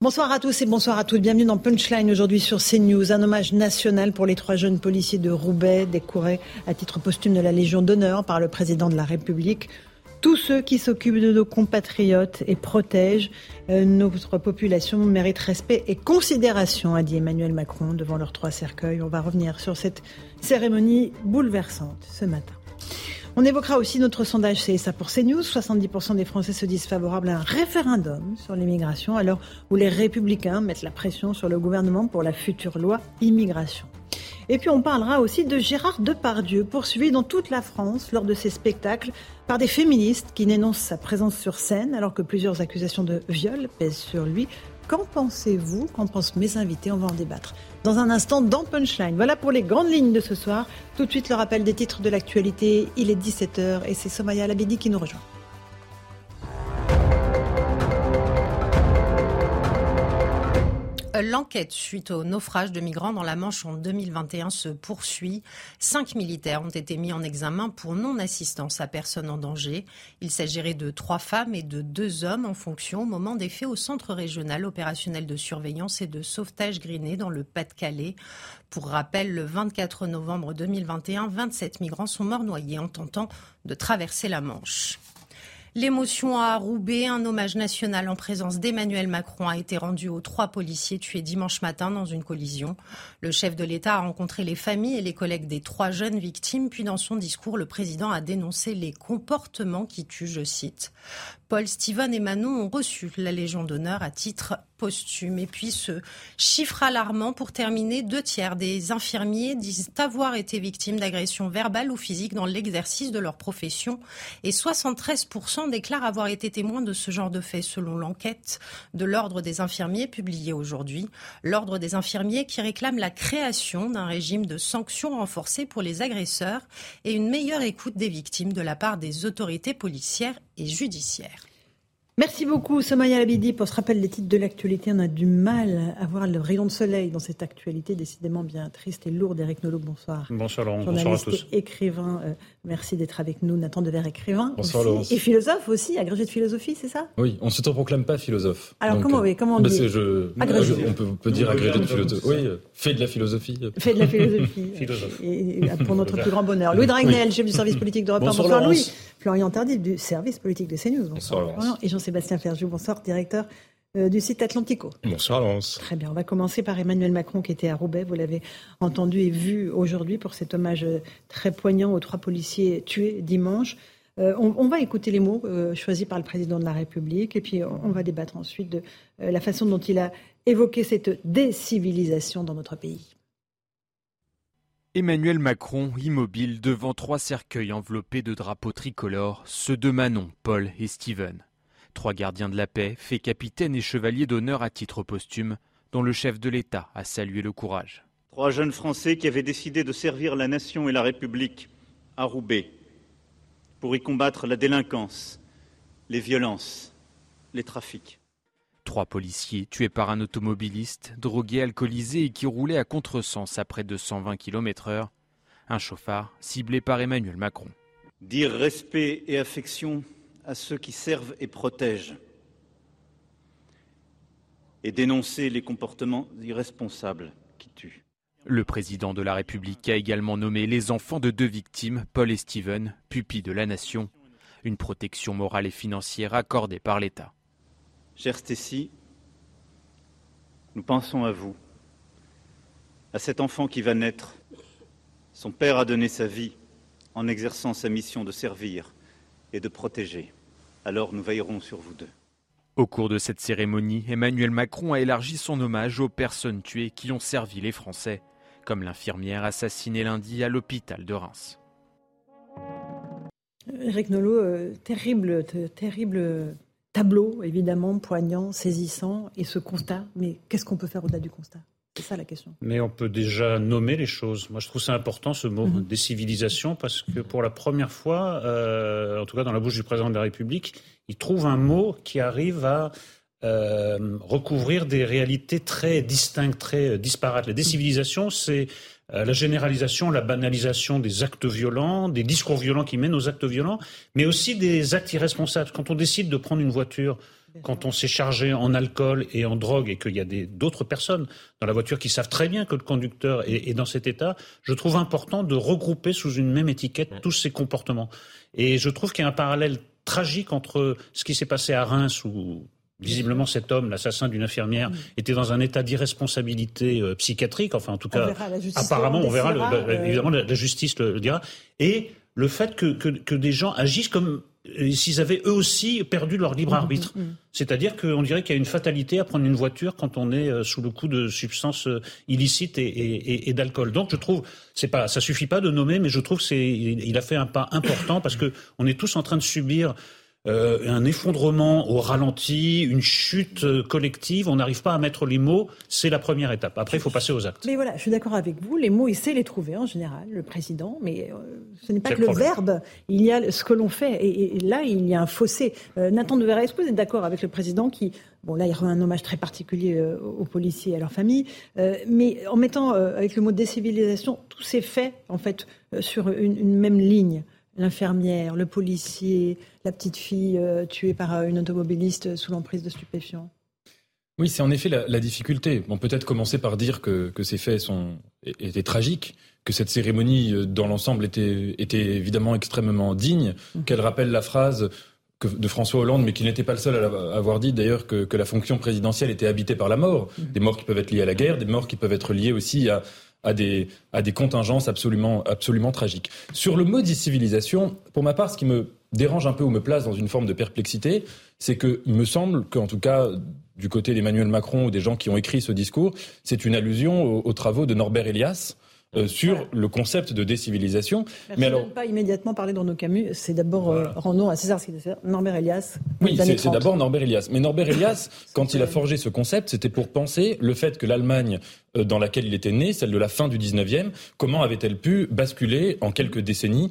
Bonsoir à tous et bonsoir à toutes. Bienvenue dans Punchline aujourd'hui sur CNews. Un hommage national pour les trois jeunes policiers de Roubaix, décorés à titre posthume de la Légion d'honneur par le président de la République tous ceux qui s'occupent de nos compatriotes et protègent euh, notre population méritent respect et considération, a dit Emmanuel Macron devant leurs trois cercueils. On va revenir sur cette cérémonie bouleversante ce matin. On évoquera aussi notre sondage CSA pour CNews. 70% des Français se disent favorables à un référendum sur l'immigration, alors où les républicains mettent la pression sur le gouvernement pour la future loi immigration. Et puis on parlera aussi de Gérard Depardieu, poursuivi dans toute la France lors de ses spectacles par des féministes qui dénoncent sa présence sur scène alors que plusieurs accusations de viol pèsent sur lui. Qu'en pensez-vous? Qu'en pensent mes invités? On va en débattre. Dans un instant, dans Punchline. Voilà pour les grandes lignes de ce soir. Tout de suite, le rappel des titres de l'actualité. Il est 17h et c'est Somaya Labedi qui nous rejoint. L'enquête suite au naufrage de migrants dans la Manche en 2021 se poursuit. Cinq militaires ont été mis en examen pour non-assistance à personne en danger. Il s'agirait de trois femmes et de deux hommes en fonction au moment des faits au Centre régional opérationnel de surveillance et de sauvetage Griné dans le Pas-de-Calais. Pour rappel, le 24 novembre 2021, 27 migrants sont morts noyés en tentant de traverser la Manche. L'émotion à Roubaix, un hommage national en présence d'Emmanuel Macron a été rendu aux trois policiers tués dimanche matin dans une collision. Le chef de l'État a rencontré les familles et les collègues des trois jeunes victimes, puis dans son discours, le président a dénoncé les comportements qui tuent, je cite. Paul, Steven et Manon ont reçu la Légion d'honneur à titre Et puis ce chiffre alarmant pour terminer, deux tiers des infirmiers disent avoir été victimes d'agressions verbales ou physiques dans l'exercice de leur profession et 73% déclarent avoir été témoins de ce genre de fait selon l'enquête de l'Ordre des infirmiers publiée aujourd'hui. L'Ordre des infirmiers qui réclame la création d'un régime de sanctions renforcées pour les agresseurs et une meilleure écoute des victimes de la part des autorités policières et judiciaires. Merci beaucoup, Somaya Labidi, pour ce rappel des titres de l'actualité. On a du mal à voir le rayon de soleil dans cette actualité décidément bien triste et lourde. Eric Nolot, bonsoir. Bonsoir Laurent, bonsoir à tous. écrivain, euh, merci d'être avec nous. Nathan Dever, écrivain. Bonsoir Laurent. Et philosophe aussi, agrégé de philosophie, c'est ça? Oui, on ne se proclame pas philosophe. Alors comment, oui, comment on bah, dit je, On peut, dire agrégé de philosophie. Oui, euh, fait de la philosophie. Fait de la philosophie. Philosophe. Et, pour notre plus grand bonheur. Louis Dragnel, chef du service politique d'Europe 1. Bonsoir, Louis. Florian Tardif, du service politique de CNews. Bonsoir, bonsoir Et Jean-Sébastien Ferjou, bonsoir, directeur euh, du site Atlantico. Bonsoir Laurence. Très bien, on va commencer par Emmanuel Macron qui était à Roubaix, vous l'avez entendu et vu aujourd'hui pour cet hommage euh, très poignant aux trois policiers tués dimanche. Euh, on, va écouter les mots choisis par le président de la République et puis on, va débattre ensuite de la façon dont il a évoqué cette décivilisation dans notre pays. Emmanuel Macron, immobile devant trois cercueils enveloppés de drapeaux tricolores, ceux de Manon, Paul et Steven. Trois gardiens de la paix, faits capitaines et chevaliers d'honneur à titre posthume, dont le chef de l'État a salué le courage. Trois jeunes Français qui avaient décidé de servir la nation et la République à Roubaix pour y combattre la délinquance, les violences, les trafics. Trois policiers tués par un automobiliste, drogué, alcoolisé et qui roulait à contresens à près de 120 km/h. Un chauffard ciblé par Emmanuel Macron. Dire respect et affection à ceux qui servent et protègent. Et dénoncer les comportements irresponsables qui tuent. Le président de la République a également nommé les enfants de deux victimes, Paul et Steven, pupilles de la nation, une protection morale et financière accordée par l'État. Chère Stécie, nous pensons à vous, à cet enfant qui va naître. Son père a donné sa vie en exerçant sa mission de servir et de protéger. Alors nous veillerons sur vous deux. Au cours de cette cérémonie, Emmanuel Macron a élargi son hommage aux personnes tuées qui ont servi les Français, comme l'infirmière assassinée lundi à l'hôpital de Reims. Eric Nolot, euh, terrible, terrible tableau, évidemment, poignant, saisissant, et ce constat. Mais qu'est-ce qu'on peut faire au-delà du constat? C'est ça la question. Mais on peut déjà nommer les choses. Moi, je trouve ça important, ce mot mhm. décivilisation, parce que pour la première fois, euh, en tout cas dans la bouche du président de la République, il trouve un mot qui arrive à euh, recouvrir des réalités très distinctes, très euh, disparates. La décivilisation, c'est la généralisation, la banalisation des actes violents, des discours violents qui mènent aux actes violents, mais aussi des actes irresponsables. Quand on décide de prendre une voiture quand on s'est chargé en alcool et en drogue et qu'il y a d'autres personnes dans la voiture qui savent très bien que le conducteur est, dans cet état, je trouve important de regrouper sous une même étiquette tous ces comportements. Et je trouve qu'il y a un parallèle tragique entre ce qui s'est passé à Reims où Visiblement, cet homme, l'assassin d'une infirmière, était dans un état d'irresponsabilité euh, psychiatrique. Enfin, en tout cas, apparemment, on verra. Euh, évidemment, la, justice le, dira. Et le fait que, que des gens agissent comme s'ils avaient eux aussi perdu leur libre mmh, arbitre. Mmh, mmh. C'est-à-dire qu'on dirait qu'il y a une fatalité à prendre une voiture quand on est euh, sous le coup de substances euh, illicites et, d'alcool. Donc je trouve, c'est pas, ça suffit pas de nommer, mais je trouve c'est, il a fait un pas important parce que on est tous en train de subir euh, un effondrement au ralenti, une chute euh, collective. On n'arrive pas à mettre les mots. C'est la première étape. Après, il faut passer aux actes. Mais voilà, je suis d'accord avec vous. Les mots, il sait les trouver en général, le président. Mais euh, ce n'est pas que le, verbe. Il y a ce que l'on fait. Et, là, il y a un fossé. Nathan de est-ce que vous êtes d'accord avec le président qui Bon, là, il rend un hommage très particulier aux policiers et à leurs familles, mais en mettant avec le mot décivilisation tous ces faits, en fait, sur une même ligne l'infirmière, le policier, la petite fille euh, tuée par euh, une automobiliste sous l'emprise de stupéfiants Oui, c'est en effet la, difficulté. On peut-être commencer par dire que, ces faits sont, étaient tragiques, que cette cérémonie, euh, dans l'ensemble, était, était, évidemment extrêmement digne, mmh. qu'elle rappelle la phrase de François Hollande, mais qui n'était pas le seul à avoir dit d'ailleurs que, la fonction présidentielle était habitée par la mort, mmh. des morts qui peuvent être liées à la guerre, des morts qui peuvent être liées aussi à, à des, à des contingences absolument, absolument tragiques. Sur le mot civilisation, pour ma part, ce qui me dérange un peu ou me place dans une forme de perplexité, c'est qu'il me semble qu'en tout cas, du côté d'Emmanuel Macron ou des gens qui ont écrit ce discours, c'est une allusion aux travaux de Norbert Elias, euh, sur le concept de décivilisation. mais alors, pas immédiatement parler dans nos Camus. C'est d'abord euh, rendons à César ce Norbert Elias. Oui, c'est d'abord Norbert Elias. Mais Norbert Elias, quand il a forgé ce concept, c'était pour penser le fait que l'Allemagne euh, dans laquelle il était né, celle de la fin du 19e, comment avait-elle pu basculer en quelques décennies,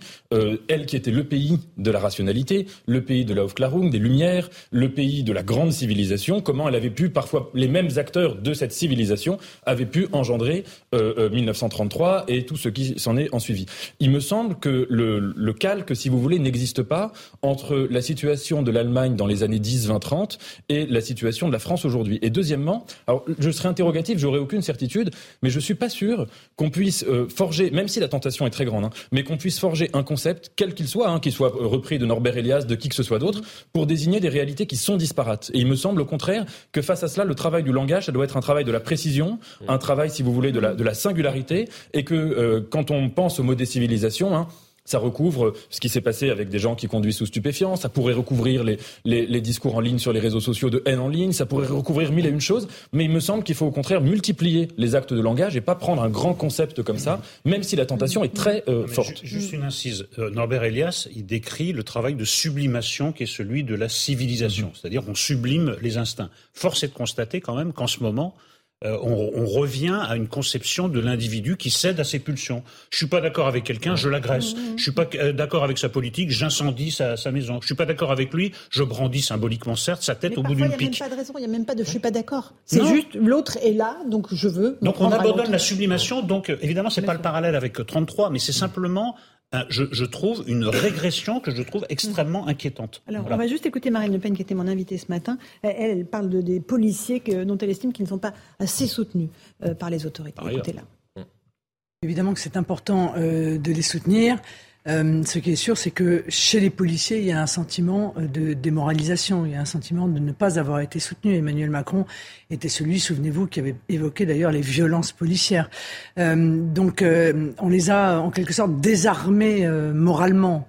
elle qui était le pays de la rationalité, le pays de la Aufklärung, des Lumières, le pays de la grande civilisation, comment elle avait pu, parfois les mêmes acteurs de cette civilisation, avaient pu engendrer 1933 et tout ce qui s'en est en suivi. Il me semble que le, calque, si vous voulez, n'existe pas entre la situation de l'Allemagne dans les années 10, 20, 30 et la situation de la France aujourd'hui. Et deuxièmement, alors je serai interrogatif, j'aurai aucune certitude, mais je suis pas sûr qu'on puisse euh, forger, même si la tentation est très grande, hein, mais qu'on puisse forger un concept, quel qu'il soit, hein, qu'il soit repris de Norbert Elias, de qui que ce soit d'autre, pour désigner des réalités qui sont disparates. Et il me semble au contraire que face à cela, le travail du langage, ça doit être un travail de la précision, un travail, si vous voulez, de la, de la singularité, et que euh, quand on pense au mot décivilisation, hein, ça recouvre ce qui s'est passé avec des gens qui conduisent sous stupéfiants, ça pourrait recouvrir les, les, discours en ligne sur les réseaux sociaux de haine en ligne, ça pourrait recouvrir mille et une choses, mais il me semble qu'il faut au contraire multiplier les actes de langage et pas prendre un grand concept comme ça, même si la tentation est très euh, forte. Juste une incise, euh, Norbert Elias, il décrit le travail de sublimation qui est celui de la civilisation, mm-hmm. c'est-à-dire on sublime les instincts. Force est de constater quand même qu'en ce moment, euh, on, revient à une conception de l'individu qui cède à ses pulsions. Je suis pas d'accord avec quelqu'un, je l'agresse. Je suis pas euh, d'accord avec sa politique, j'incendie sa, maison. Je suis pas d'accord avec lui, je brandis symboliquement certes sa tête au bout d'une pique. Il n'y a même pas de raison, il n'y a même pas de je suis pas d'accord. C'est juste l'autre est là, donc je veux. Donc on abandonne la sublimation. Donc évidemment c'est pas le parallèle avec 33, mais c'est simplement euh, je, trouve une régression que je trouve extrêmement inquiétante. Alors, on va juste écouter Marine Le Pen, qui était mon invitée ce matin. Elle, elle parle de, des policiers que, dont elle estime qu'ils ne sont pas assez soutenus euh, par les autorités. Écoutez-la. Évidemment que c'est important euh, de les soutenir. Euh, ce qui est sûr, c'est que chez les policiers, il y a un sentiment euh, de démoralisation, il y a un sentiment de ne pas avoir été soutenu. Emmanuel Macron était celui, souvenez-vous, qui avait évoqué d'ailleurs les violences policières. Euh, donc on les a en quelque sorte désarmés moralement.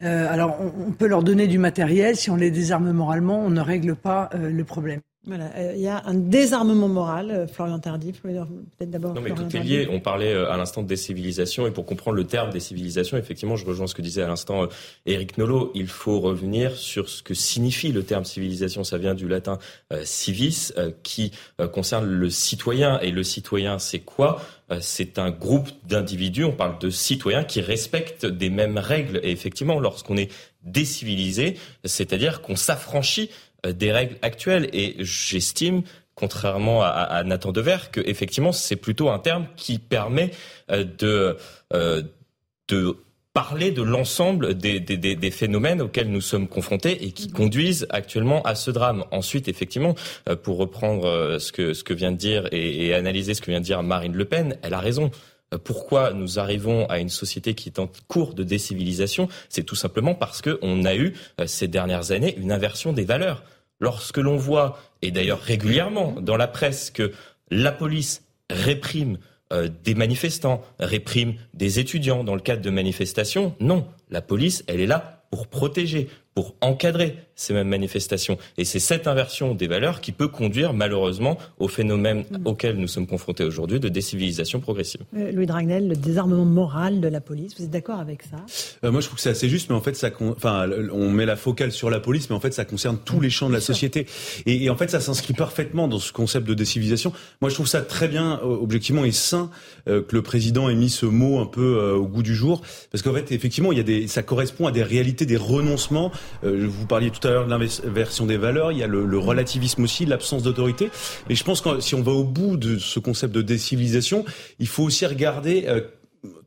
alors on, peut leur donner du matériel, si on les désarme moralement, on ne règle pas le problème. Voilà, euh, il y a un désarmement moral, euh, Florian Tardif, peut-être d'abord. Non, mais tout est lié. On parlait euh, à l'instant de décivilisation, et pour comprendre le terme décivilisation, effectivement, je rejoins ce que disait à l'instant Éric Nolot. Il faut revenir sur ce que signifie le terme civilisation. Ça vient du latin civis, qui concerne le citoyen. Et le citoyen, c'est quoi? C'est un groupe d'individus, on parle de citoyens qui respectent des mêmes règles. Et effectivement, lorsqu'on est décivilisé, c'est-à-dire qu'on s'affranchit des règles actuelles. Et j'estime contrairement à, à Nathan Dever, que effectivement c'est plutôt un terme qui permet euh, de euh, de parler de l'ensemble des, des, des, phénomènes auxquels nous sommes confrontés et qui conduisent actuellement à ce drame. Ensuite, effectivement, pour reprendre ce que, ce que vient de dire et, et analyser ce que vient de dire Marine Le Pen, elle a raison pourquoi nous arrivons à une société qui est en cours de décivilisation, c'est tout simplement parce qu'on a eu ces dernières années une inversion des valeurs. Lorsque l'on voit, et d'ailleurs régulièrement dans la presse, que la police réprime euh, des manifestants, réprime des étudiants dans le cadre de manifestations, non, la police, elle est là pour protéger, pour encadrer ces mêmes manifestations. Et c'est cette inversion des valeurs qui peut conduire malheureusement au phénomène mm. auquel nous sommes confrontés aujourd'hui de décivilisation progressive. Euh, Louis Dragnel, le désarmement moral de la police, vous êtes d'accord avec ça? Euh, Moi je trouve que c'est assez juste, mais en fait ça, enfin, on met la focale sur la police, mais en fait ça concerne tous les champs de la société. Et, en fait ça s'inscrit parfaitement dans ce concept de décivilisation. Moi je trouve ça très bien, euh, objectivement et sain, que le président ait mis ce mot un peu au goût du jour, parce qu'en fait effectivement il y a des, ça correspond à des réalités, des renoncements euh, vous parliez tout à l'heure de l'inversion des valeurs, il y a le, relativisme aussi, l'absence d'autorité. Et je pense que si on va au bout de ce concept de décivilisation, il faut aussi regarder euh,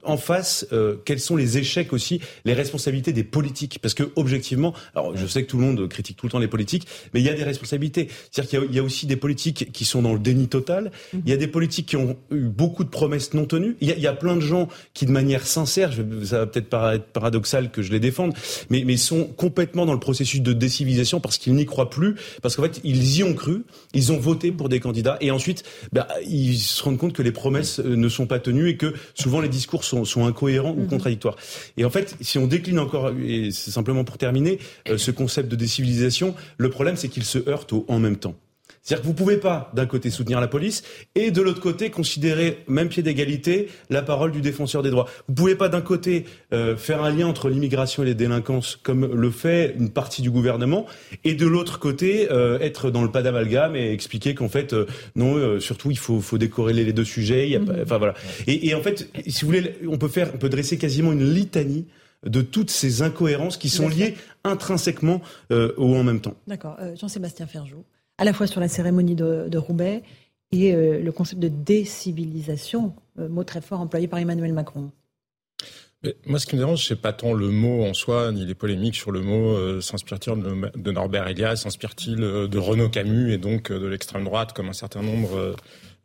en face, euh, quels sont les échecs aussi, les responsabilités des politiques? Parce que objectivement, alors je sais que tout le monde critique tout le temps les politiques, mais il y a des responsabilités. C'est-à-dire qu'il y, a aussi des politiques qui sont dans le déni total. Mhm. Il y a des politiques qui ont eu beaucoup de promesses non tenues. Il y a, plein de gens qui, de manière sincère, ça va peut-être paraître paradoxal que je les défende, mais, mais sont complètement dans le processus de décivilisation parce qu'ils n'y croient plus, parce qu'en fait ils y ont cru, ils ont voté pour des candidats et ensuite bah, ils se rendent compte que les promesses euh, ne sont pas tenues et que souvent les discours sont, incohérents ou mhm. contradictoires. Et en fait, si on décline encore, et c'est simplement pour terminer, euh, ce concept de décivilisation, le problème c'est qu'il se heurte au en même temps. C'est-à-dire que vous pouvez pas, d'un côté, soutenir la police et de l'autre côté, considérer, même pied d'égalité, la parole du défenseur des droits. Vous pouvez pas, d'un côté, euh, faire un lien entre l'immigration et les délinquances, comme le fait une partie du gouvernement, et de l'autre côté, euh, être dans le pas d'amalgame et expliquer qu'en fait, euh, non, surtout, il faut, faut décorréler les deux sujets. Il y a mhm. enfin voilà. Et, et en fait, si vous voulez, on peut faire, on peut dresser quasiment une litanie de toutes ces incohérences qui sont liées intrinsèquement au en même temps. D'accord. Jean-Sébastien Ferjou à la fois sur la cérémonie de, Roubaix et euh, le concept de décivilisation, euh, mot très fort employé par Emmanuel Macron. moi, ce qui me dérange, c'est pas tant le mot en soi, ni les polémiques sur le mot. Euh, s'inspire-t-il de, Norbert Elias S'inspire-t-il de Renaud Camus et donc de l'extrême droite, comme un certain nombre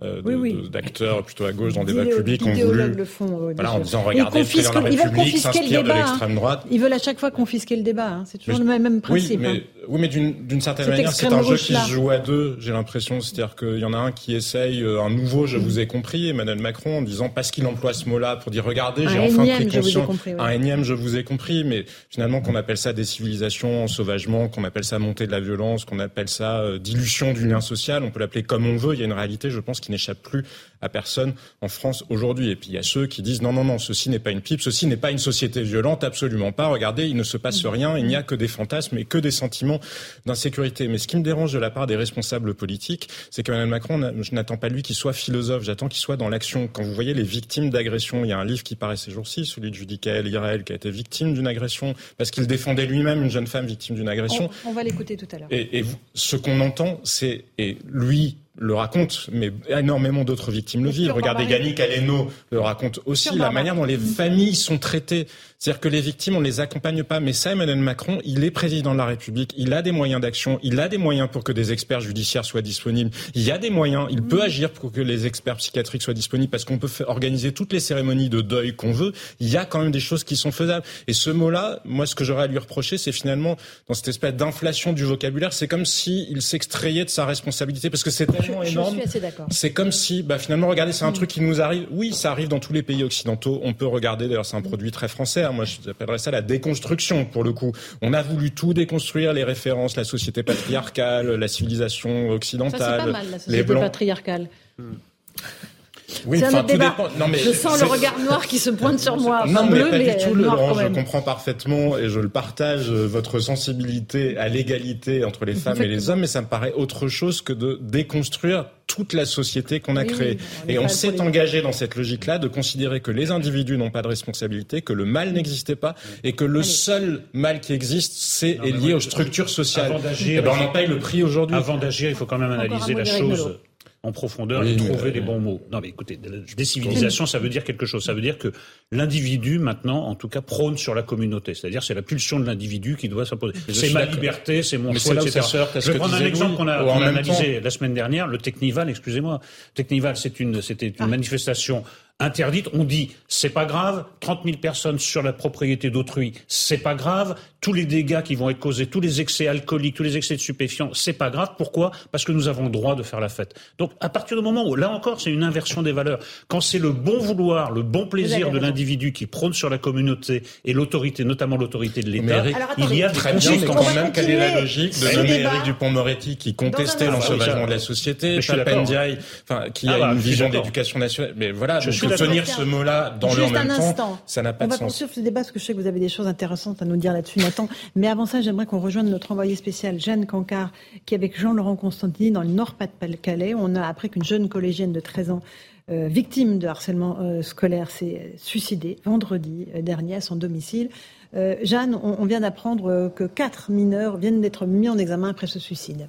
euh, d'acteurs plutôt à gauche dans le débat public ont voulu, le fond, voilà, en disant regardez, le président de la République s'inspire de l'extrême droite. Ils veulent à chaque fois confisquer le débat. Hein. C'est toujours le même, principe. Oui, mais, hein. oui, mais d'une certaine manière, c'est un jeu qui se joue à deux. J'ai l'impression, c'est-à-dire qu'il y en a un qui essaye euh, un nouveau, je vous ai compris, Emmanuel Macron, en disant parce qu'il emploie ce mot-là pour dire regardez, j'ai enfin pris conscience, un énième, je vous ai compris, mais finalement qu'on appelle ça des civilisations, sauvagement, qu'on appelle ça montée de la violence, qu'on appelle ça euh, dilution du lien social, on peut l'appeler comme on veut. Il y a une réalité, je pense, qui n'échappe plus à personne en France aujourd'hui. Et puis il y a ceux qui disent non, non, non, ceci n'est pas une pipe, ceci n'est pas une société violente, absolument pas. Regardez, il ne se passe rien, il n'y a que des fantasmes et que des sentiments d'insécurité. Mais ce qui me dérange de la part des responsables politiques, c'est qu'Emmanuel Macron, je n'attends pas lui qu'il soit philosophe, j'attends qu'il soit dans l'action. Quand vous voyez les victimes d'agression, il y a un livre qui paraît ces jours-ci, celui de Judicaël Irel, qui a été victime d'une agression parce qu'il défendait lui-même une jeune femme victime d'une agression. On, va l'écouter tout à l'heure. Et, et ce qu'on entend, c'est, et lui, le raconte, mais énormément d'autres victimes le vivent. Regardez, Yannick Aleno le raconte aussi, la manière dont les familles sont traitées. C'est-à-dire que les victimes, on ne les accompagne pas. Mais ça, Emmanuel Macron, il est président de la République, il a des moyens d'action, il a des moyens pour que des experts judiciaires soient disponibles. Il y a des moyens, il peut agir pour que les experts psychiatriques soient disponibles parce qu'on peut organiser toutes les cérémonies de deuil qu'on veut. Il y a quand même des choses qui sont faisables. Et ce mot-là, moi, ce que j'aurais à lui reprocher, c'est finalement, dans cette espèce d'inflation du vocabulaire, c'est comme s'il s'extrayait de sa responsabilité parce que c'est tellement énorme. C'est comme si, bah, finalement, regardez, c'est un mm. truc qui nous arrive. Oui, ça arrive dans tous les pays occidentaux. On peut regarder, d'ailleurs, c'est un produit très français. Moi, j'appellerais ça la déconstruction, pour le coup. On a voulu tout déconstruire, les références, la société patriarcale, la civilisation occidentale. Ça, c'est pas mal, la société patriarcale. Mm. Oui, enfin, tout dépend. Non, mais je sens le regard noir qui se pointe sur moi. non, mais pas du tout, Laurent. Je comprends parfaitement et je le partage euh, votre sensibilité à l'égalité entre les femmes et les hommes, mais ça me paraît autre chose que de déconstruire toute la société qu'on a créée. et on s'est engagé dans cette logique-là de considérer que les individus n'ont pas de responsabilité, que le mal n'existait pas et que le seul mal qui existe, c'est est lié aux structures sociales. Avant d'agir, eh ben, on en paye le prix aujourd'hui. Avant d'agir, il faut quand même analyser la chose en profondeur et trouver les bons mots. Non, mais écoutez, décivilisation, ça veut dire quelque chose. Ça veut dire que l'individu, maintenant, en tout cas, prône sur la communauté. C'est-à-dire, c'est la pulsion de l'individu qui doit s'imposer. C'est ma liberté, c'est mon choix, etc. Je vais prendre un exemple qu'on a, analysé la semaine dernière, le Technival, excusez-moi. Technival, c'est une, c'était une ah. manifestation interdite. On dit c'est pas grave, 30 000 personnes sur la propriété d'autrui, c'est pas grave. Tous les dégâts qui vont être causés, tous les excès alcooliques, tous les excès de stupéfiants, c'est pas grave. Pourquoi? Parce que nous avons le droit de faire la fête. Donc à partir du moment où là encore c'est une inversion des valeurs, quand c'est le bon vouloir, le bon plaisir de l'individu qui prône sur la communauté et l'autorité, notamment l'autorité de l'État, il y a très bien, mais quand même quelle est la logique de Éric Dupont-Moretti qui contestait l'ensauvagement de la société, Papendiaï, enfin qui a ah bah, une vision d'éducation nationale, mais voilà. Je tenir ce mot-là dans le même temps, ça n'a pas de sens. On va poursuivre ce débat parce que je sais que vous avez des choses intéressantes à nous dire là-dessus, Nathan. Mais avant ça, j'aimerais qu'on rejoigne notre envoyé spécial, Jeanne Cancard, qui est avec Jean-Laurent Constantini dans le Nord-Pas-de-Calais. On a appris qu'une jeune collégienne de 13 ans euh, victime de harcèlement euh, scolaire s'est suicidée vendredi euh, dernier à son domicile. Jeanne, on vient d'apprendre que quatre mineurs viennent d'être mis en examen après ce suicide.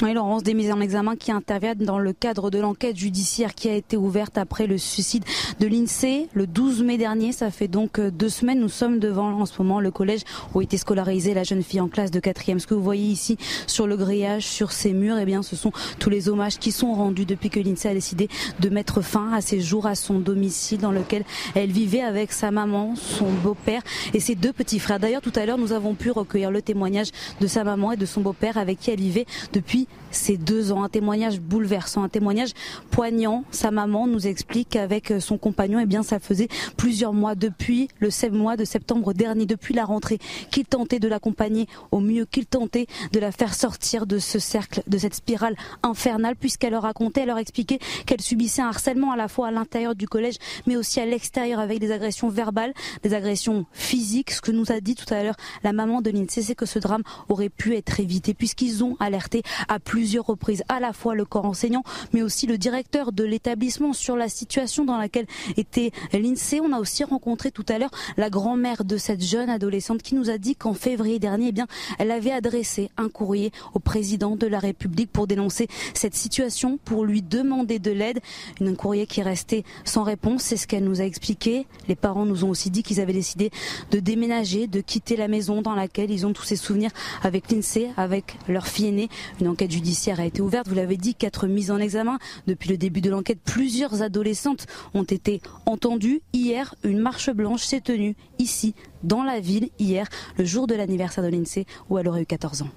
Oui, Laurence, des mises en examen qui interviennent dans le cadre de l'enquête judiciaire qui a été ouverte après le suicide de l'INSEE le 12 mai dernier. Ça fait donc euh, deux semaines. Nous sommes devant en ce moment le collège où était scolarisée la jeune fille en classe de quatrième. Ce que vous voyez ici sur le grillage, sur ces murs, eh bien, ce sont tous les hommages qui sont rendus depuis que l'INSEE a décidé de mettre fin à ses jours à son domicile dans lequel elle vivait avec sa maman, son beau-père et ses deux petits frères. D'ailleurs, tout à l'heure, nous avons pu recueillir le témoignage de sa maman et de son beau-père avec qui elle vivait depuis ces deux ans. Un témoignage bouleversant, un témoignage poignant. Sa maman nous explique qu'avec son compagnon, eh bien, ça faisait plusieurs mois depuis le 7 mois de septembre dernier, depuis la rentrée, qu'il tentait de l'accompagner au mieux, qu'il tentait de la faire sortir de ce cercle, de cette spirale infernale, puisqu'elle leur racontait, elle leur expliquait qu'elle subissait un harcèlement à la fois à l'intérieur du collège, mais aussi à l'extérieur avec des agressions verbales, des agressions physiques. Ce que nous a dit tout à l'heure la maman de l'INSEE, c'est que ce drame aurait pu être évité, puisqu'ils ont alerté à plusieurs reprises à la fois le corps enseignant, mais aussi le directeur de l'établissement sur la situation dans laquelle était l'INSEE. On a aussi rencontré tout à l'heure la grand-mère de cette jeune adolescente qui nous a dit qu'en février dernier, eh bien, elle avait adressé un courrier au président de la République pour dénoncer cette situation, pour lui demander de l'aide. Un courrier qui est resté sans réponse, c'est ce qu'elle nous a expliqué. Les parents nous ont aussi dit qu'ils avaient décidé de déménager, de quitter la maison dans laquelle ils ont tous ces souvenirs avec l'INSEE, avec leur fille aînée. Une enquête judiciaire a été ouverte. Vous l'avez dit, quatre mises en examen. Depuis le début de l'enquête, plusieurs adolescentes ont été entendues. Hier, une marche blanche s'est tenue ici, dans la ville, hier, le jour de l'anniversaire de l'INSEE, où elle aurait eu 14 ans.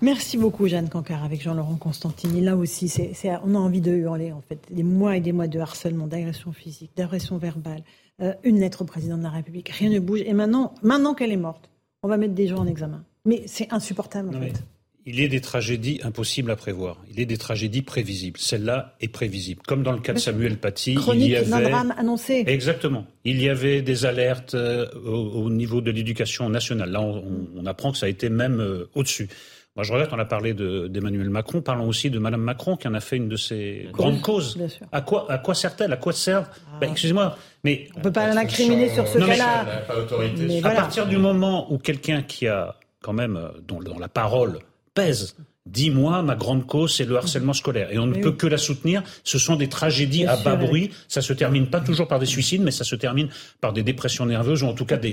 Merci beaucoup Jeanne Cancar avec Jean-Laurent Constantini. Là aussi, on a envie de hurler en fait. Des mois et des mois de harcèlement, d'agression physique, d'agression verbale. Euh, une lettre au président de la République, rien ne bouge. Et maintenant, maintenant qu'elle est morte, on va mettre des gens en examen. Mais c'est insupportable en fait il est des tragédies impossibles à prévoir. Il est des tragédies prévisibles. Celle-là est prévisible. Comme dans le cas de Samuel Paty, il y avait drame annoncé. Exactement. Il y avait des alertes euh, au, niveau de l'éducation nationale. Là, on, apprend que ça a été même euh, au-dessus. Moi, je regrette, on a parlé d'Emmanuel Macron, parlons aussi de Madame Macron, qui en a fait une de ses grandes causes. À quoi, à quoi sert-elle? À quoi sert? Ah. ben, Excusez-moi, mais... On ne peut pas l'incriminer sur ce cas-là. À partir du moment où quelqu'un qui a, quand même, euh, dont la parole bez Dis-moi, ma grande cause, c'est le harcèlement scolaire. Et on ne peut que la soutenir. Ce sont des tragédies à bas bruit. Ça se termine pas toujours par des suicides, mais ça se termine par des dépressions nerveuses ou en tout cas des,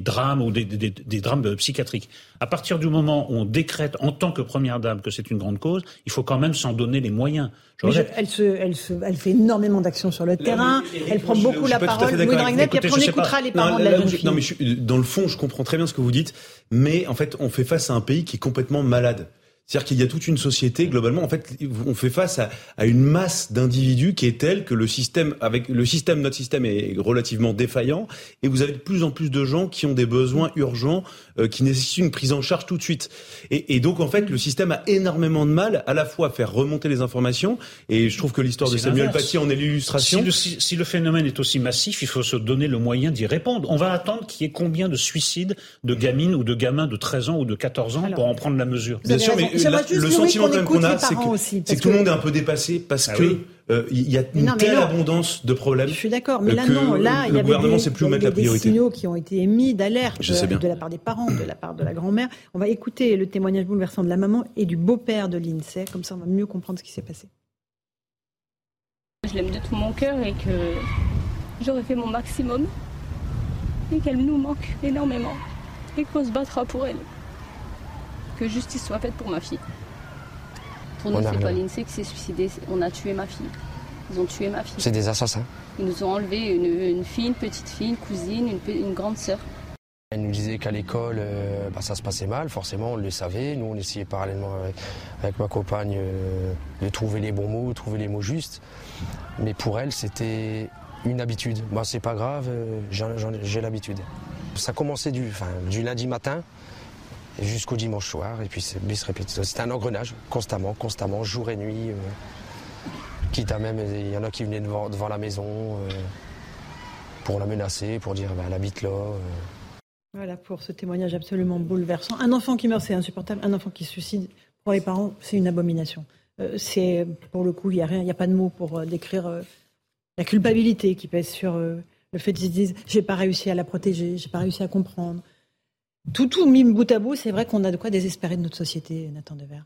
drames ou des, des, drames psychiatriques. À partir du moment où on décrète en tant que première dame que c'est une grande cause, il faut quand même s'en donner les moyens. elle, se, elle, se, elle, fait énormément d'actions sur le terrain. elle prend beaucoup la parole. Louis Dragnet, puis après on écoutera les parents de la jeune fille. Non, mais dans le fond, je comprends très bien ce que vous dites, mais en fait, on fait face à un pays qui est complètement malade. C'est-à-dire qu'il y a toute une société, globalement, en fait, on fait face à, à une masse d'individus qui est telle que le système, avec le système, notre système est relativement défaillant, et vous avez de plus en plus de gens qui ont des besoins urgents, euh, qui nécessitent une prise en charge tout de suite. Et, et, donc, en fait, le système a énormément de mal à la fois à faire remonter les informations, et je trouve que l'histoire de Samuel Paty en est l'illustration. Si le, si le phénomène est aussi massif, il faut se donner le moyen d'y répondre. On va attendre qu'il y ait combien de suicides de gamines ou de gamins de 13 ans ou de 14 ans pour en prendre la mesure. Bien sûr, mais le sentiment qu'on a, c'est que, tout le monde est un peu dépassé parce ah que euh, il y a une telle abondance de problèmes. Je suis d'accord, mais là non, là il y avait des, plus mettre la priorité. des signaux qui ont été émis d'alerte de la part des parents, de la part de la grand-mère. On va écouter le témoignage bouleversant de la maman et du beau-père de l'INSEE, comme ça on va mieux comprendre ce qui s'est passé. Je l'aime de tout mon cœur et que j'aurais fait mon maximum et qu'elle nous manque énormément et qu'on se battra pour elle que justice soit faite pour ma fille. Pour nous, c'est pas l'INSEE qui s'est suicidé. On a tué ma fille. Ils ont tué ma fille. C'est des assassins. Ils nous ont enlevé une, fille, une petite fille, une cousine, une, grande sœur. Elle nous disait qu'à l'école, euh, bah, ça se passait mal, forcément, on le savait. Nous, on essayait parallèlement avec, ma compagne euh, de trouver les bons mots, de trouver les mots justes. Mais pour elle, c'était une habitude. Moi, c'est pas grave, euh, j'ai l'habitude. Ça commençait du, du lundi matin jusqu'au dimanche soir, et puis c'est bis répète. C'est un engrenage, constamment, constamment, jour et nuit. Euh, quitte à même, il y en a qui venaient devant, devant la maison euh, pour la menacer, pour dire bah, elle habite là. Euh. Voilà pour ce témoignage absolument bouleversant. Un enfant qui meurt, c'est insupportable. Un enfant qui se suicide, pour les parents, c'est une abomination. c'est pour le coup, il n'y a rien, il n'y a pas de mots pour décrire la culpabilité qui pèse sur le fait qu'ils se disent j'ai pas réussi à la protéger, j'ai pas réussi à comprendre. Tout, tout mis bout à bout, c'est vrai qu'on a de quoi désespérer de notre société, Nathan Devers.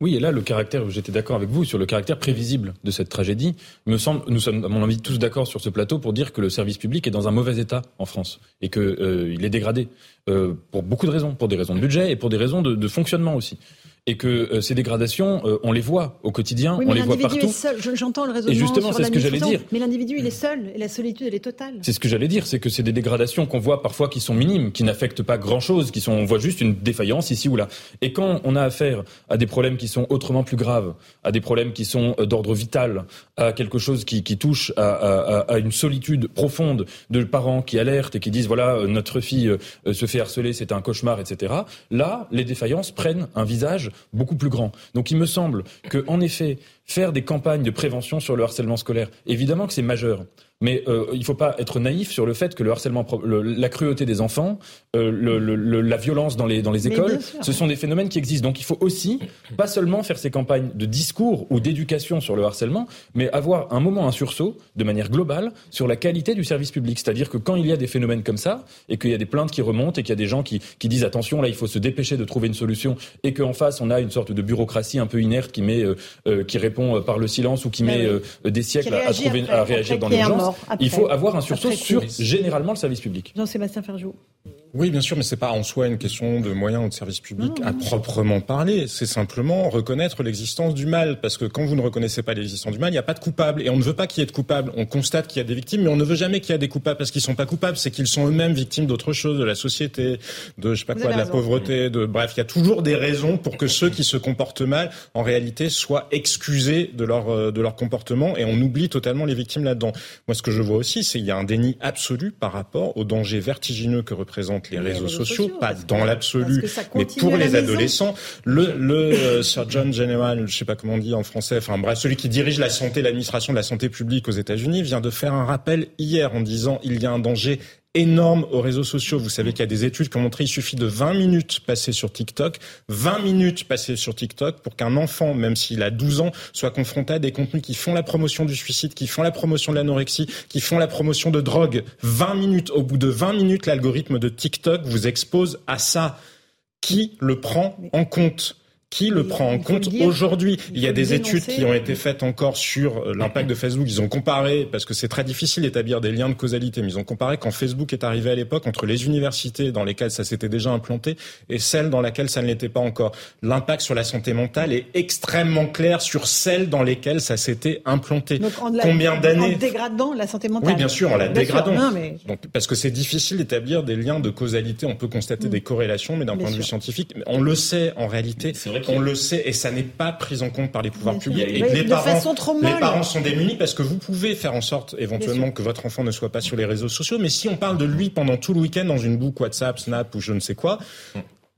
Oui, et là, le caractère, j'étais d'accord avec vous sur le caractère prévisible de cette tragédie. me semble, nous sommes, à mon avis, tous d'accord sur ce plateau pour dire que le service public est dans un mauvais état en France et qu'il euh, est dégradé euh, pour beaucoup de raisons, pour des raisons de budget et pour des raisons de fonctionnement aussi et que euh, ces dégradations, euh, on les voit au quotidien, on les voit partout. J'entends le raisonnement. Et justement, c'est ce que j'allais dire. Mais l'individu, il est seul et la solitude, elle est totale. C'est ce que j'allais dire, c'est que c'est des dégradations qu'on voit parfois qui sont minimes, qui n'affectent pas grand-chose, qui sont, on voit juste une défaillance ici ou là. Et quand on a affaire à des problèmes qui sont autrement plus graves, à des problèmes qui sont euh, d'ordre vital, à quelque chose qui, qui touche à, à, à, une solitude profonde de parents qui alertent et qui disent voilà notre fille se fait harceler, c'est un cauchemar, etc. Là, les défaillances prennent un visage beaucoup plus grand. Donc il me semble que, en effet, faire des campagnes de prévention sur le harcèlement scolaire, évidemment que c'est majeur. Mais euh, il ne faut pas être naïf sur le fait que le harcèlement, la cruauté des enfants, euh, le, la violence dans les, dans les écoles, ce sont des phénomènes qui existent. Donc il faut aussi, pas seulement faire ces campagnes de discours ou d'éducation sur le harcèlement, mais avoir un moment, un sursaut, de manière globale, sur la qualité du service public. C'est-à-dire que quand il y a des phénomènes comme ça, et qu'il y a des plaintes qui remontent, et qu'il y a des gens qui, qui disent attention, là il faut se dépêcher de trouver une solution, et qu'en face on a une sorte de bureaucratie un peu inerte qui, met, euh, qui répond par le silence ou qui met des siècles à, trouver, à réagir dans l'urgence il faut avoir un sursaut sur généralement le service public. Jean-Sébastien Ferjou. Oui, bien sûr, mais c'est pas en soi une question de moyens ou de services publics à proprement parler. C'est simplement reconnaître l'existence du mal, parce que quand vous ne reconnaissez pas l'existence du mal, il n'y a pas de coupable, et on ne veut pas qu'il y ait de coupables. On constate qu'il y a des victimes, mais on ne veut jamais qu'il y ait des coupables parce qu'ils sont pas coupables, c'est qu'ils sont eux-mêmes victimes d'autre chose, de la société, de je sais pas quoi, de la pauvreté, de bref, il y a toujours des raisons pour que ceux qui se comportent mal, en réalité, soient excusés de leur euh, de leur comportement, et on oublie totalement les victimes là-dedans. Moi, ce que je vois aussi, c'est qu'il y a un déni absolu par rapport au danger vertigineux que les, réseaux, sociaux, pas dans l'absolu, mais pour les adolescents. Le, le euh, Surgeon General, je sais pas comment on dit en français, enfin bref, celui qui dirige la santé, l'administration de la santé publique aux États-Unis, vient de faire un rappel hier en disant il y a un danger énorme aux réseaux sociaux. Vous savez qu'il y a des études qui ont montré qu'il suffit de 20 minutes passées sur TikTok, 20 minutes passées sur TikTok pour qu'un enfant, même s'il a 12 ans, soit confronté à des contenus qui font la promotion du suicide, qui font la promotion de l'anorexie, qui font la promotion de drogue. 20 minutes. Au bout de 20 minutes, l'algorithme de TikTok vous expose à ça. Qui le prend en compte? Qui le prend en compte aujourd'hui? Il y a des études qui ont été faites encore sur euh, l'impact de Facebook. Ils ont comparé, parce que c'est très difficile d'établir des liens de causalité, mais ils ont comparé quand Facebook est arrivé à l'époque entre les universités dans lesquelles ça s'était déjà implanté et celles dans lesquelles ça ne l'était pas encore. L'impact sur la santé mentale est extrêmement clair sur celles dans lesquelles ça s'était implanté. Donc en Combien d'années? En dégradant la santé mentale. Oui, bien sûr, en la dégradant. Donc, parce que c'est difficile d'établir des liens de causalité. On peut constater mm. des corrélations, mais d'un point de vue scientifique, on le sait en réalité. On le sait et ça n'est pas pris en compte par les pouvoirs publics. Et les, parents, les parents sont démunis parce que vous pouvez faire en sorte éventuellement que votre enfant ne soit pas sur les réseaux sociaux. Mais si on parle de lui pendant tout le week-end dans une boucle WhatsApp, Snap ou je ne sais quoi,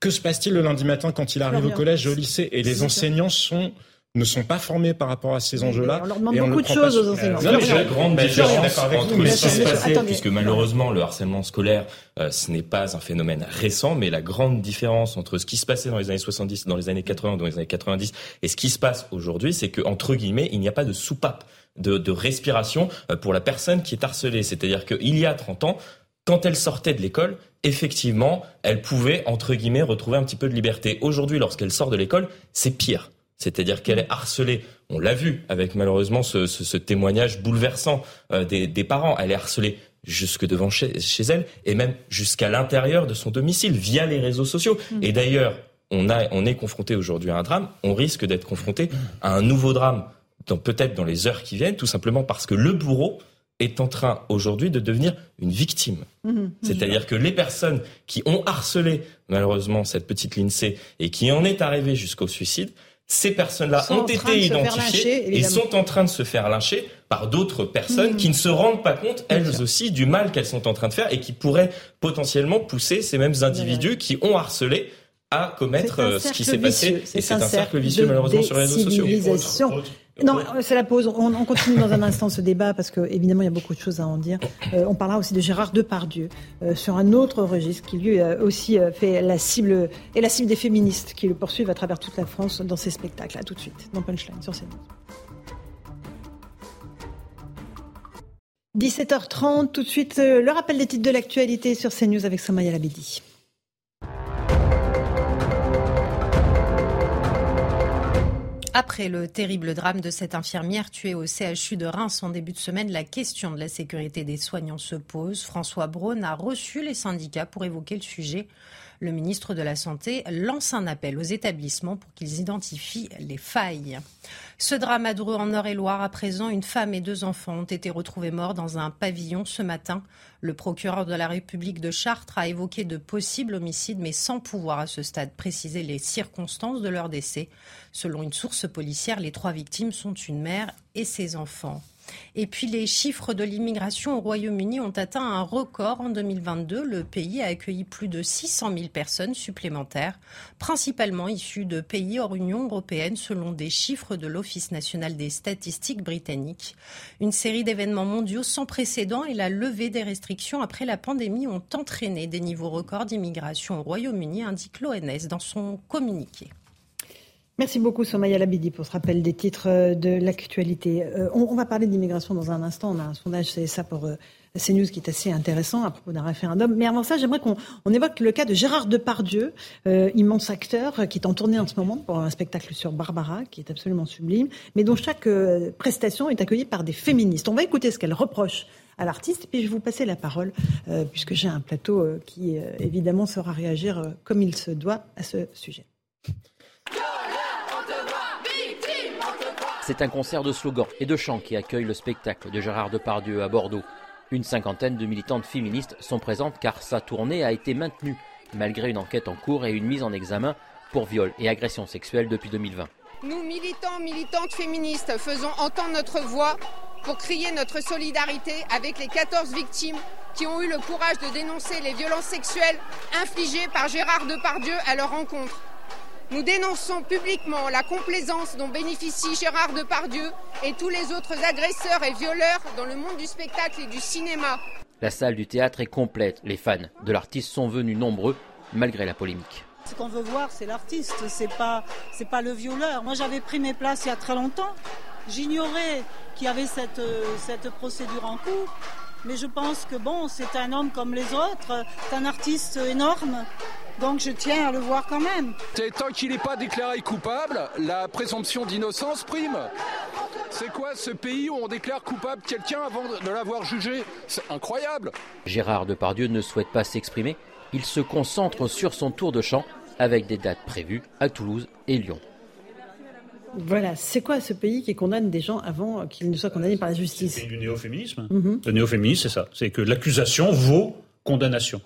que se passe-t-il le lundi matin quand il arrive au collège, au lycée Et les enseignants sont ne sont pas formés par rapport à ces enjeux-là. On leur demande beaucoup de choses aux enseignants. Euh, il y a une grande différence entre ce qui s'est passé, puisque malheureusement le harcèlement scolaire, euh, ce n'est pas un phénomène récent, mais la grande différence entre ce qui se passait dans les années 70, dans les années 80, dans les années 90, et ce qui se passe aujourd'hui, c'est que entre guillemets, il n'y a pas de soupape de, de respiration euh, pour la personne qui est harcelée. C'est-à-dire qu'il y a 30 ans, quand elle sortait de l'école, effectivement, elle pouvait, entre guillemets, retrouver un petit peu de liberté. Aujourd'hui, lorsqu'elle sort de l'école, c'est pire. C'est-à-dire qu'elle est harcelée. On l'a vu avec malheureusement ce, témoignage bouleversant euh, des, parents. Elle est harcelée jusque devant chez, elle et même jusqu'à l'intérieur de son domicile via les réseaux sociaux. Mm. Et d'ailleurs, on, on est confronté aujourd'hui à un drame. On risque d'être confronté à un nouveau drame, peut-être dans les heures qui viennent, tout simplement parce que le bourreau est en train aujourd'hui de devenir une victime. Mm-hmm. C'est-à-dire que les personnes qui ont harcelé malheureusement cette petite Lindsay et qui en est arrivée jusqu'au suicide, ces personnes-là ont été identifiées et sont en train de se faire lyncher par d'autres personnes mmh. qui ne se rendent pas compte, elles aussi, du mal qu'elles sont en train de faire et qui pourraient potentiellement pousser ces mêmes individus qui ont harcelé à commettre euh, ce qui s'est passé. Et c'est un cercle vicieux, malheureusement, sur les réseaux sociaux. Non, c'est la pause. On, continue dans un instant ce débat parce que évidemment il y a beaucoup de choses à en dire. Euh, on parlera aussi de Gérard Depardieu euh, sur un autre registre qui lui aussi euh, fait la cible et la cible des féministes qui le poursuivent à travers toute la France dans ses spectacles. À tout de suite dans Punchline sur CNews. 17h30, tout de suite le rappel des titres de l'actualité sur CNews avec Samaya Labidi. Après le terrible drame de cette infirmière tuée au CHU de Reims en début de semaine, la question de la sécurité des soignants se pose. François Braun a reçu les syndicats pour évoquer le sujet. Le ministre de la Santé lance un appel aux établissements pour qu'ils identifient les failles. Ce drame a Dreux en Eure-et-Loire, à présent, une femme et deux enfants ont été retrouvés morts dans un pavillon ce matin. Le procureur de la République de Chartres a évoqué de possibles homicides, mais sans pouvoir à ce stade préciser les circonstances de leur décès. Selon une source policière, les trois victimes sont une mère et ses enfants. Et puis les chiffres de l'immigration au Royaume-Uni ont atteint un record en 2022. Le pays a accueilli plus de 600 000 personnes supplémentaires, principalement issues de pays hors Union européenne, selon des chiffres de l'Office national des statistiques britanniques. Une série d'événements mondiaux sans précédent et la levée des restrictions après la pandémie ont entraîné des niveaux records d'immigration au Royaume-Uni, indique l'ONS dans son communiqué. Merci beaucoup Somaya Labidi pour ce rappel des titres euh, de l'actualité. Euh, on, va parler d'immigration dans un instant. On a un sondage CSA pour euh, CNews qui est assez intéressant à propos d'un référendum. Mais avant ça, j'aimerais qu'on évoque le cas de Gérard Depardieu, immense acteur qui est en tournée en ce moment pour un spectacle sur Barbara qui est absolument sublime, mais dont chaque prestation est accueillie par des féministes. On va écouter ce qu'elle reproche à l'artiste, puis je vais vous passer la parole, puisque j'ai un plateau qui, évidemment, saura réagir comme il se doit à ce sujet. C'est un concert de slogans et de chants qui accueille le spectacle de Gérard Depardieu à Bordeaux. Une cinquantaine de militantes féministes sont présentes car sa tournée a été maintenue malgré une enquête en cours et une mise en examen pour viol et agression sexuelle depuis 2020. Nous, militants, militantes féministes, faisons entendre notre voix pour crier notre solidarité avec les 14 victimes qui ont eu le courage de dénoncer les violences sexuelles infligées par Gérard Depardieu à leur rencontre. Nous dénonçons publiquement la complaisance dont bénéficie Gérard Depardieu et tous les autres agresseurs et violeurs dans le monde du spectacle et du cinéma. La salle du théâtre est complète. Les fans de l'artiste sont venus nombreux malgré la polémique. Ce qu'on veut voir, c'est l'artiste, c'est pas, c'est pas le violeur. Moi, j'avais pris mes places il y a très longtemps. J'ignorais qu'il y avait cette, cette procédure en cours. Mais je pense que bon, c'est un homme comme les autres, c'est un artiste énorme Donc je tiens à le voir quand même. Tant qu'il n'est pas déclaré coupable, la présomption d'innocence prime. C'est quoi ce pays où on déclare coupable quelqu'un avant de l'avoir jugé? C'est incroyable. Gérard Depardieu ne souhaite pas s'exprimer. Il se concentre sur son tour de chant avec des dates prévues à Toulouse et Lyon. Voilà, c'est quoi ce pays qui condamne des gens avant qu'ils ne soient condamnés par la justice? C'est du néo-féminisme. Mhm. Le néo-féminisme, c'est ça. C'est que l'accusation vaut condamnation.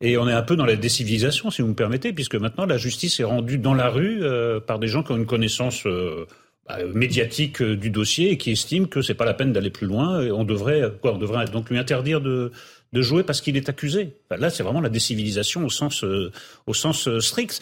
Et on est un peu dans la décivilisation, si vous me permettez, puisque maintenant la justice est rendue dans la rue euh, par des gens qui ont une connaissance euh, bah, médiatique euh, du dossier et qui estiment que c'est pas la peine d'aller plus loin. Et on devrait, quoi, on devrait donc lui interdire de, de jouer parce qu'il est accusé. là, c'est vraiment la décivilisation au sens, au sens strict.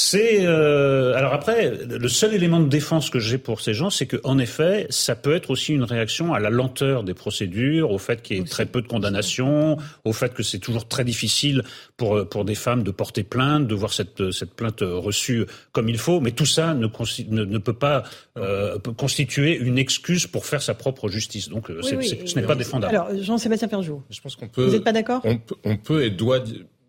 C'est euh, alors après le seul élément de défense que j'ai pour ces gens, c'est que en effet, ça peut être aussi une réaction à la lenteur des procédures, au fait qu'il y ait très peu de condamnations, au fait que c'est toujours très difficile pour pour des femmes de porter plainte, de voir cette cette plainte reçue comme il faut. Mais tout ça ne ne, peut pas euh, constituer une excuse pour faire sa propre justice. Donc euh, ce n'est pas défendable. Alors Jean-Sébastien Perjou, je pense qu'on peut. Vous n'êtes pas d'accord? On, on peut et doit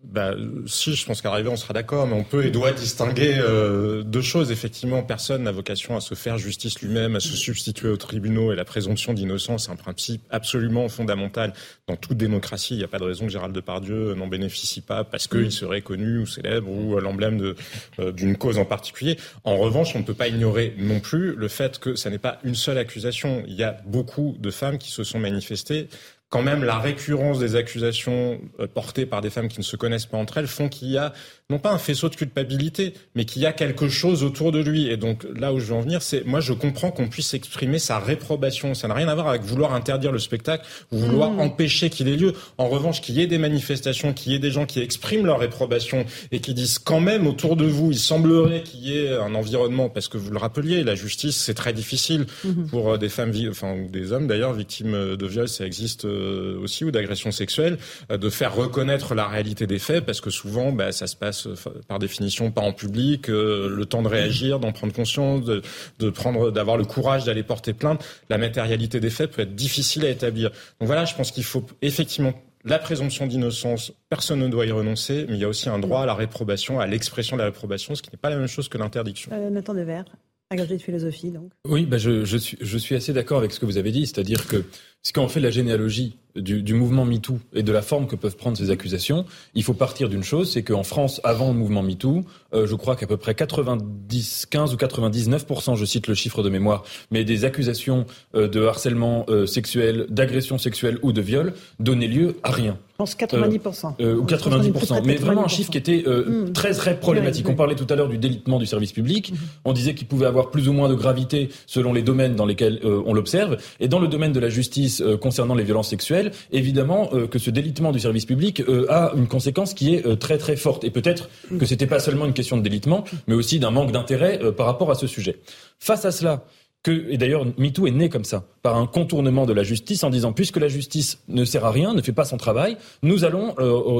bah, si, je pense qu'à l'arrivée, on sera d'accord, mais on peut et doit distinguer euh, deux choses. Effectivement, personne n'a vocation à se faire justice lui-même, à se substituer aux tribunaux, et la présomption d'innocence est un principe absolument fondamental dans toute démocratie. Il n'y a pas de raison que Gérald Depardieu n'en bénéficie pas parce qu'il serait connu ou célèbre ou l'emblème euh, d'une cause en particulier. En revanche, on ne peut pas ignorer non plus le fait que ça n'est pas une seule accusation. Il y a beaucoup de femmes qui se sont manifestées quand même la récurrence des accusations euh, portées par des femmes qui ne se connaissent pas entre elles font qu'il y a non pas un faisceau de culpabilité, mais qu'il y a quelque chose autour de lui. Et donc là où je veux en venir, c'est moi je comprends qu'on puisse exprimer sa réprobation. Ça n'a rien à voir avec vouloir interdire le spectacle ou vouloir mmh. empêcher qu'il ait lieu. En revanche, qu'il y ait des manifestations, qu'il y ait des gens qui expriment leur réprobation et qui disent quand même autour de vous, il semblerait qu'il y ait un environnement, parce que vous le rappeliez, la justice c'est très difficile mmh. pour euh, des femmes, enfin des hommes d'ailleurs victimes de viol, ça existe euh, aussi ou d'agression sexuelle, euh, de faire reconnaître la réalité des faits, parce que souvent bah, ça se passe par définition pas en public, euh, le temps de réagir, d'en prendre conscience, de, de prendre, d'avoir le courage d'aller porter plainte. La matérialité des faits peut être difficile à établir. Donc voilà, je pense qu'il faut effectivement la présomption d'innocence, personne ne doit y renoncer, mais il y a aussi un droit à la réprobation, à l'expression de la réprobation, ce qui n'est pas la même chose que l'interdiction. Euh, Nathan Devers, agrégé de philosophie, donc. Oui, bah je, je, suis, je suis assez d'accord avec ce que vous avez dit, c'est-à-dire que quand on fait la généalogie du, du, mouvement MeToo et de la forme que peuvent prendre ces accusations, il faut partir d'une chose, c'est qu'en France, avant le mouvement MeToo, euh, je crois qu'à peu près 90, 15 ou 99%, je cite le chiffre de mémoire, mais des accusations euh, de harcèlement euh, sexuel, d'agression sexuelle ou de viol donnaient lieu à rien. Je pense 90%. Euh, ou 90%. Mais vraiment un chiffre qui était mmh. très très problématique. On parlait tout à l'heure du délitement du service public. Mmh. On disait qu'il pouvait avoir plus ou moins de gravité selon les domaines dans lesquels on l'observe. Et dans le domaine de la justice concernant les violences sexuelles, évidemment euh, que ce délitement du service public euh, a une conséquence qui est euh, très très forte. Et peut-être que c'était pas seulement une question de délitement, mais aussi d'un manque d'intérêt par rapport à ce sujet. Face à cela, et d'ailleurs, MeToo est né comme ça, par un contournement de la justice en disant, puisque la justice ne sert à rien, ne fait pas son travail, nous allons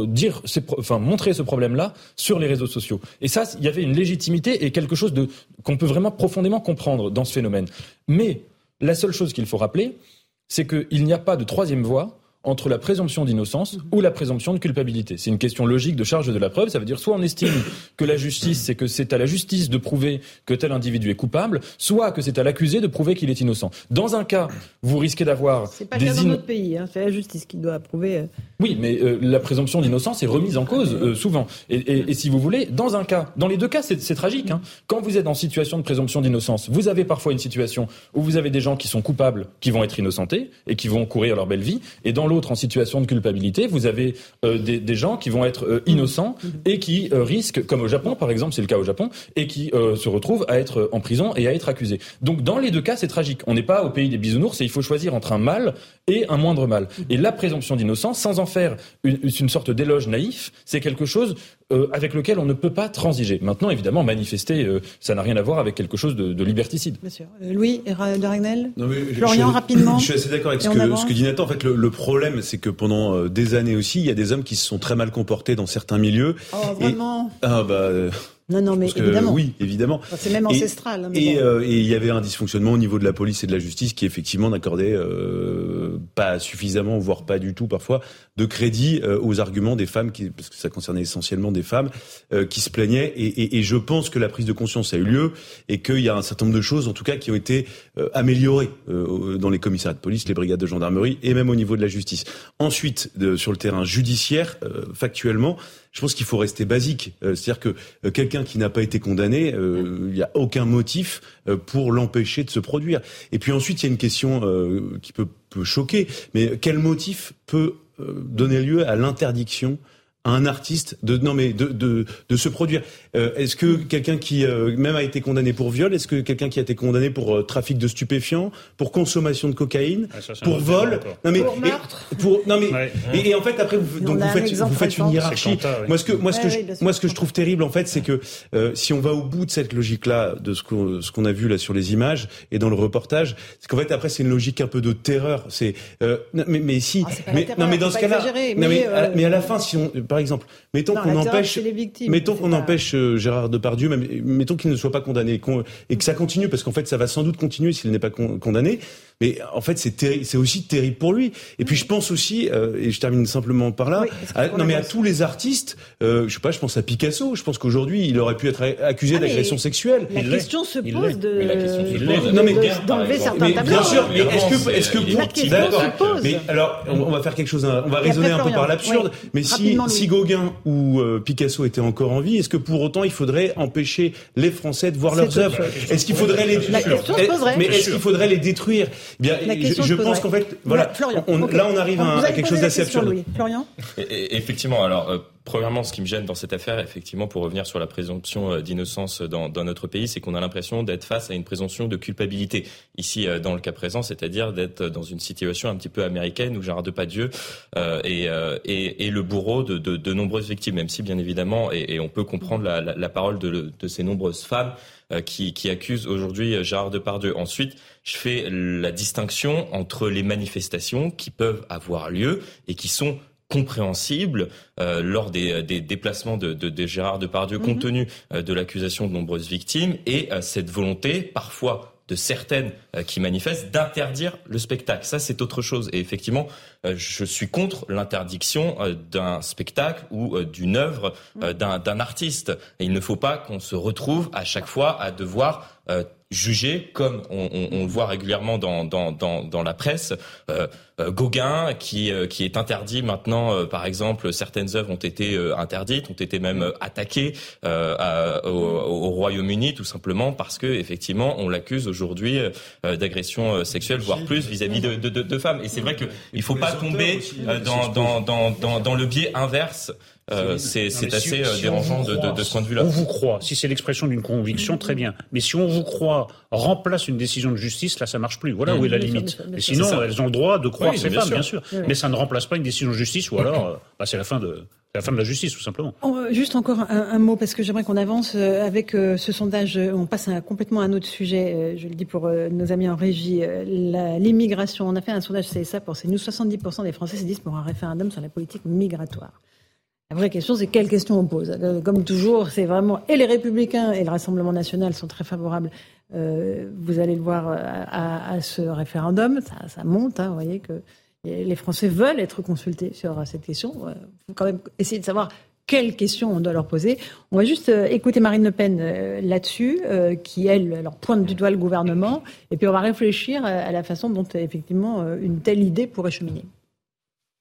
dire, enfin, montrer ce problème-là sur les réseaux sociaux. Et ça, il y avait une légitimité et quelque chose qu'on peut vraiment profondément comprendre dans ce phénomène. Mais, la seule chose qu'il faut rappeler, c'est qu'il n'y a pas de troisième voie entre la présomption d'innocence ou la présomption de culpabilité. C'est une question logique de charge de la preuve. Ça veut dire soit on estime que la justice, c'est que c'est à la justice de prouver que tel individu est coupable, soit que c'est à l'accusé de prouver qu'il est innocent. Dans un cas, vous risquez d'avoir c'est pas des dans notre pays, hein. c'est la justice qui doit prouver. Euh. Oui, mais euh, la présomption d'innocence est remise en cause euh, souvent. Et, si vous voulez, dans un cas, dans les deux cas, c'est, tragique. Hein. Quand vous êtes en situation de présomption d'innocence, vous avez parfois une situation où vous avez des gens qui sont coupables, qui vont être innocentés et qui vont courir leur belle vie, et dans l'autre en situation de culpabilité, vous avez euh, des, des, gens qui vont être euh, innocents et qui euh, risquent, comme au Japon par exemple, c'est le cas au Japon, et qui se retrouvent à être en prison et à être accusés. Donc dans les deux cas, c'est tragique. On n'est pas au pays des bisounours et il faut choisir entre un mal et un moindre mal. Et la présomption d'innocence, sans en faire une, une sorte d'éloge naïf, c'est quelque chose euh, avec lequel on ne peut pas transiger. Maintenant, évidemment, manifester, euh, ça n'a rien à voir avec quelque chose de, de liberticide. Bien sûr. Euh, Louis de Ragnel Florian, rapidement. Je suis assez d'accord avec ce que, ce que, dit Nathan. En fait, le, le problème, c'est que pendant des années aussi, il y a des hommes qui se sont très mal comportés dans certains milieux. Oh, vraiment Ah bah Non, non, mais évidemment. oui, évidemment. c'est même ancestral. Hein, et, il y avait un dysfonctionnement au niveau de la police et de la justice qui effectivement n'accordait pas suffisamment, voire pas du tout parfois, de crédit aux arguments des femmes, qui, parce que ça concernait essentiellement des femmes, qui se plaignaient. Et, et, je pense que la prise de conscience a eu lieu et qu'il y a un certain nombre de choses, en tout cas, qui ont été améliorées dans les commissariats de police, les brigades de gendarmerie et même au niveau de la justice. Ensuite, sur le terrain judiciaire, factuellement, je pense qu'il faut rester basique. Euh, c'est-à-dire que euh, quelqu'un qui n'a pas été condamné, euh, il n'y a aucun motif pour l'empêcher de se produire. Et puis ensuite, il y a une question qui peut, peut choquer, mais quel motif peut donner lieu à l'interdiction un artiste de non mais de de, de se produire. Euh, est-ce que quelqu'un qui euh, même a été condamné pour viol, est-ce que quelqu'un qui a été condamné pour euh, trafic de stupéfiants, pour consommation de cocaïne, ah, pour vol, non mais pour meurtre, pour non mais et, en fait après vous, donc vous faites vous faites une hiérarchie. Moi ce que moi ce que je, moi ce que je trouve terrible en fait c'est que si on va au bout de cette logique là de ce qu'on ce qu'on a vu là sur les images et dans le reportage, c'est qu'en fait après c'est une logique un peu de terreur. C'est mais mais si ah, mais non mais dans ce cas-là, mais, mais à la fin si on par exemple, mettons qu'on empêche, mettons qu'on empêche euh, Gérard Depardieu, même, mettons qu'il ne soit pas condamné et que ça continue, parce qu'en fait, ça va sans doute continuer s'il n'est pas condamné. Mais en fait, c'est c'est aussi terrible pour lui. Et puis je pense aussi, euh, et je termine simplement par là, non mais à tous les artistes, euh, je sais pas, je pense à Picasso. Je pense qu'aujourd'hui, il aurait pu être accusé ah, d'agression sexuelle. La question se pose de, non mais d'enlever certains tableaux. Bien sûr, mais est-ce que, est-ce que, d'accord. Mais alors, on, va faire quelque chose, on va raisonner un peu par l'absurde. Mais si, si Gauguin ou euh, Picasso étaient encore en vie, est-ce que pour autant il faudrait empêcher les Français de voir leurs œuvres? Est-ce qu'il faudrait les, mais est-ce qu'il faudrait les détruire? Bien, je, pense qu'en fait, voilà, là on arrive à, quelque chose d'assez absurde. Florian Effectivement, alors. Euh, premièrement, ce qui me gêne dans cette affaire, effectivement, pour revenir sur la présomption euh, d'innocence dans, dans, notre pays, c'est qu'on a l'impression d'être face à une présomption de culpabilité. Ici, euh, dans le cas présent, c'est-à-dire d'être dans une situation un petit peu américaine où Gérard Depardieu euh, est, est, est, le bourreau de, de, de, nombreuses victimes, même si, bien évidemment, et, et on peut comprendre la, la, la parole de, de, ces nombreuses femmes qui, qui accusent aujourd'hui Gérard Depardieu. Ensuite, je fais la distinction entre les manifestations qui peuvent avoir lieu et qui sont compréhensibles euh, lors des, des, déplacements de, de, de Gérard Depardieu, compte mhm. tenu euh, de l'accusation de nombreuses victimes, et euh, cette volonté, parfois de certaines qui manifestent, d'interdire le spectacle. Ça, c'est autre chose. Et effectivement, je suis contre l'interdiction d'un spectacle ou d'une œuvre mhm. d'un artiste. Et il ne faut pas qu'on se retrouve à chaque fois à devoir jugé comme on, on, on, le voit régulièrement dans, dans, dans, dans la presse, euh, euh Gauguin qui, euh, qui est interdit maintenant, euh, par exemple, certaines œuvres ont été interdites, ont été même attaquées au, au Royaume-Uni tout simplement parce que effectivement on l'accuse aujourd'hui d'agression sexuelle, voire plus vis-à-vis de, de, de, femmes. Et c'est vrai qu'il ne faut pas tomber dans, dans, dans, dans, dans le biais inverse euh, c'est assez euh, dérangeant de, de, de, ce point de vue-là. On vous croit. Si c'est l'expression d'une conviction, très bien. Mais si on vous croit remplace une décision de justice, là, ça marche plus. Voilà où est la limite. Sinon, elles ont le droit de croire ces femmes, bien sûr. Mais ça ne remplace pas une décision de justice, ou alors, euh, bah, c'est la fin de la fin de la justice, tout simplement. Oh, juste encore un, mot, parce que j'aimerais qu'on avance avec ce sondage. On passe à, complètement à un autre sujet. Je le dis pour nos amis en régie. L'immigration. On a fait un sondage CSA pour nous 70% des Français se disent pour un référendum sur la politique migratoire. La vraie question, c'est quelle question on pose. Euh, comme toujours, c'est vraiment et les Républicains et le Rassemblement national sont très favorables. Euh, vous allez le voir euh, à, ce référendum, ça, monte. Hein, vous voyez que les Français veulent être consultés sur cette question. Il faut quand même essayer de savoir quelles questions on doit leur poser. On va juste écouter Marine Le Pen là-dessus, qui, elle, leur pointe du doigt le gouvernement, et puis on va réfléchir à la façon dont, effectivement, une telle idée pourrait cheminer.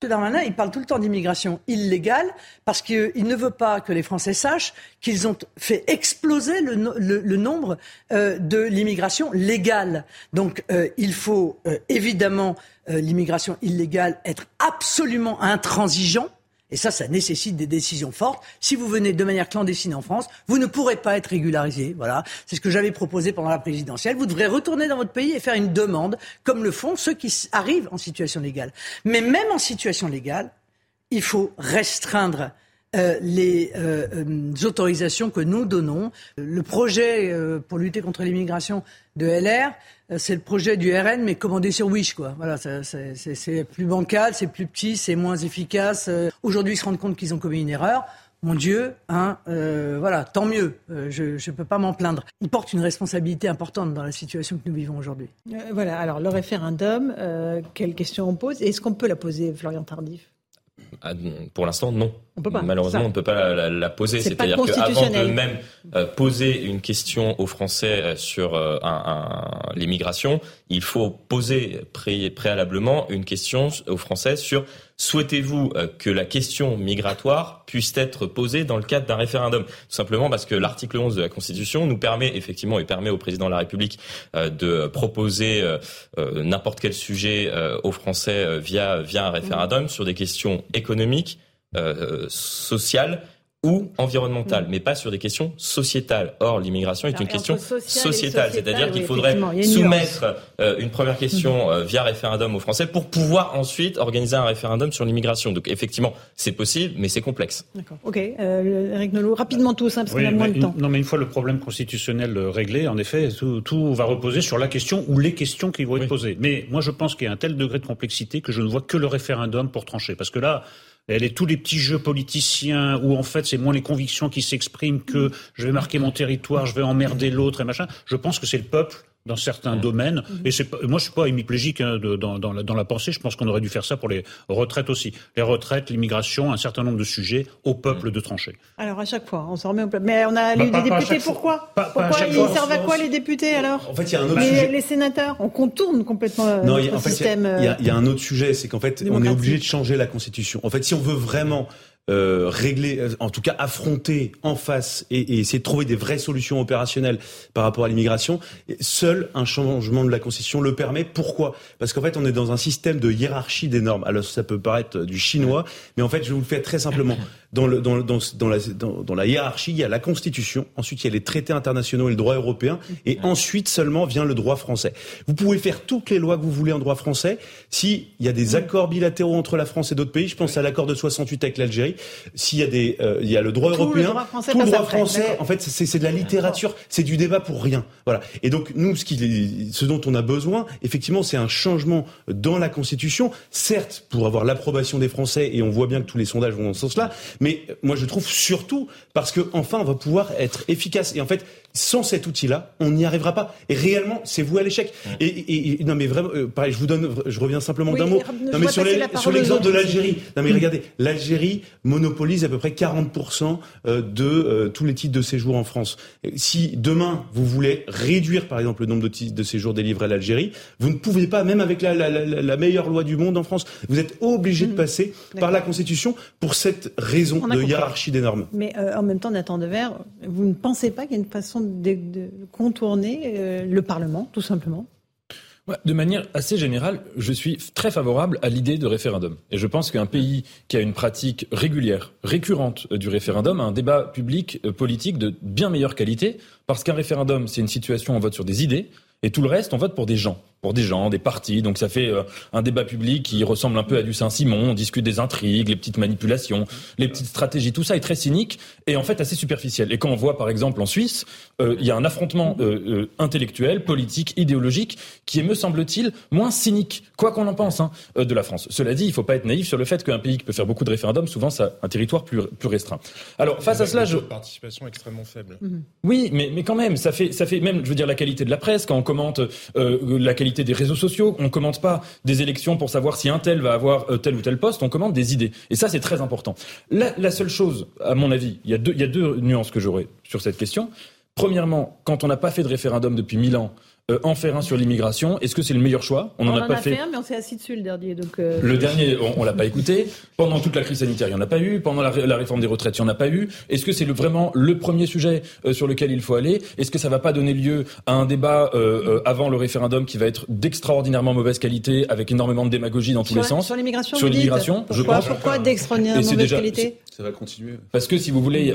M. Darmanin, il parle tout le temps d'immigration illégale parce qu'il ne veut pas que les Français sachent qu'ils ont fait exploser le, nombre euh, de l'immigration légale. Donc euh, il faut euh, évidemment l'immigration illégale être absolument intransigeant et ça, ça nécessite des décisions fortes. Si vous venez de manière clandestine en France, vous ne pourrez pas être régularisé. Voilà. C'est ce que j'avais proposé pendant la présidentielle. Vous devrez retourner dans votre pays et faire une demande, comme le font ceux qui arrivent en situation légale. Mais même en situation légale, il faut restreindre euh, les euh, euh, autorisations que nous donnons. Le projet pour lutter contre l'immigration de LR, c'est le projet du RN, mais commandé sur Wish, quoi. Voilà, c'est plus bancal, c'est plus petit, c'est moins efficace. Aujourd'hui, ils se rendent compte qu'ils ont commis une erreur. mon Dieu, hein, euh, voilà, tant mieux, euh, je ne peux pas m'en plaindre. Il porte une responsabilité importante dans la situation que nous vivons aujourd'hui. voilà, alors le référendum, quelle question on pose? Est-ce qu'on peut la poser, Florian Tardif? Ah, pour l'instant, non. Malheureusement, on ne peut pas la, poser. C'est-à-dire qu'avant de même euh, poser une question aux Français euh, sur euh, l'immigration, il faut poser préalablement une question aux Français sur souhaitez-vous que la question migratoire puisse être posée dans le cadre d'un référendum? Tout simplement parce que l'article 11 de la Constitution nous permet effectivement et permet au président de la République de proposer n'importe quel sujet aux Français via via un référendum sur des questions économiques euh, sociale ou environnementale, mm. mais pas sur des questions sociétales. Or, l'immigration est une question sociétale, c'est-à-dire qu'il faudrait soumettre euh, une première question mm. euh, via référendum aux Français pour pouvoir ensuite organiser un référendum sur l'immigration. Donc, effectivement, c'est possible, mais c'est complexe. D'accord. Ok, euh, Eric Nolot, rapidement tous, hein, parce qu'on a moins de temps. Non, mais une fois le problème constitutionnel réglé, en effet, tout, tout, va reposer sur la question ou les questions qui vont être posées. Mais moi, je pense qu'il y a un tel degré de complexité que je ne vois que le référendum pour trancher, parce que là, elle est tous les petits jeux politiciens où en fait c'est moins les convictions qui s'expriment que je vais marquer mon territoire, je vais emmerder l'autre et machin. Je pense que c'est le peuple dans certains domaines. Mhm. Et c'est, moi, je suis pas hémiplégique hein, dans, dans, la, dans, la, pensée. Je pense qu'on aurait dû faire ça pour les retraites aussi. Les retraites, l'immigration, un certain nombre de sujets au peuple mhm. de trancher. Alors à chaque fois, on s'en remet au peuple. Mais on a bah, lu des députés. Pourquoi Pourquoi ils servent à quoi les députés alors En fait, il y a un autre les, sujet. Les sénateurs, on contourne complètement euh, non, notre système. Il y, y, a un autre sujet, c'est qu'en fait, on est obligé de changer la constitution. En fait, si on veut vraiment euh, régler, euh, en tout cas affronter en face et, et, essayer de trouver des vraies solutions opérationnelles par rapport à l'immigration, seul un changement de la Constitution le permet. Pourquoi? Parce qu'en fait, on est dans un système de hiérarchie des normes. Alors ça peut paraître du chinois, mais en fait, je vous le fais très simplement. Dans, le, dans, dans, dans, la, dans, la hiérarchie, il y a la Constitution, ensuite il y a les traités internationaux et le droit européen, et ensuite seulement vient le droit français. Vous pouvez faire toutes les lois que vous voulez en droit français. S'il y a des accords bilatéraux entre la France et d'autres pays, je pense à l'accord de 68 avec l'Algérie, s'il y a des, euh, il y a le droit européen, tout le droit français, en fait, c'est de la littérature, c'est du débat pour rien. Voilà. Et donc nous, ce, qui, ce dont on a besoin, effectivement, c'est un changement dans la Constitution, certes pour avoir l'approbation des Français, et on voit bien que tous les sondages vont dans ce sens-là, mais moi je trouve surtout parce que enfin on va pouvoir être efficace. Et en fait, sans cet outil-là, on n'y arrivera pas. Et réellement, c'est vous à l'échec. Et, non, mais vraiment, euh, pareil, je vous donne, je reviens simplement d'un mot. Non, mais sur, l'exemple de l'Algérie. Non, mais regardez, l'Algérie monopolise à peu près 40% euh, de euh, tous les titres de séjour en France. Si demain vous voulez réduire, par exemple, le nombre de titres de séjour délivrés à l'Algérie, vous ne pouvez pas, même avec la, la, la, meilleure loi du monde en France, vous êtes obligé de mmh. passer par la Constitution pour cette raison de hiérarchie des normes. Mais en même temps, Nathan Devers, vous ne pensez pas qu'il y a une façon de, contourner euh, le Parlement, tout simplement de manière assez générale, je suis très favorable à l'idée de référendum. Et je pense qu'un pays qui a une pratique régulière, récurrente euh, du référendum, a un débat public euh, politique de bien meilleure qualité, parce qu'un référendum, c'est une situation où on vote sur des idées, et tout le reste, on vote pour des gens pour des gens, des partis. Donc ça fait euh, un débat public qui ressemble un peu à du Saint-Simon. On discute des intrigues, les petites manipulations, les petites stratégies. Tout ça est très cynique et en fait assez superficiel. Et quand on voit par exemple en Suisse, euh, il y a un affrontement euh, intellectuel, politique, idéologique qui est, me semble-t-il, moins cynique, quoi qu'on en pense, hein, de la France. Cela dit, il ne faut pas être naïf sur le fait qu'un pays qui peut faire beaucoup de référendums, souvent, ça a un territoire plus, plus restreint. Alors face à cela, je... participation extrêmement faible. Mhm. Oui, mais, mais quand même, ça fait, ça fait même, je veux dire, la qualité de la presse quand on commente la qualité des réseaux sociaux. On commente pas des élections pour savoir si un tel va avoir euh, tel ou tel poste. On commente des idées. Et ça, c'est très important. La, seule chose, à mon avis, il y il y a deux nuances que j'aurais sur cette question. Premièrement, quand on n'a pas fait de référendum depuis mille ans, euh, en faire un sur l'immigration. Est-ce que c'est le meilleur choix? On n'en a, pas fait. un, mais on s'est assis dessus le dernier. Donc euh, Le dernier, on, on l'a pas écouté. Pendant toute la crise sanitaire, il n'y en a pas eu. Pendant la, réforme des retraites, il n'y en a pas eu. Est-ce que c'est le, vraiment le premier sujet euh, sur lequel il faut aller? Est-ce que ça va pas donner lieu à un débat avant le référendum qui va être d'extraordinairement mauvaise qualité, avec énormément de démagogie dans tous les sens? Sur l'immigration Sur l'immigration, je pense. Pourquoi d'extraordinairement mauvaise qualité? Parce que si vous voulez,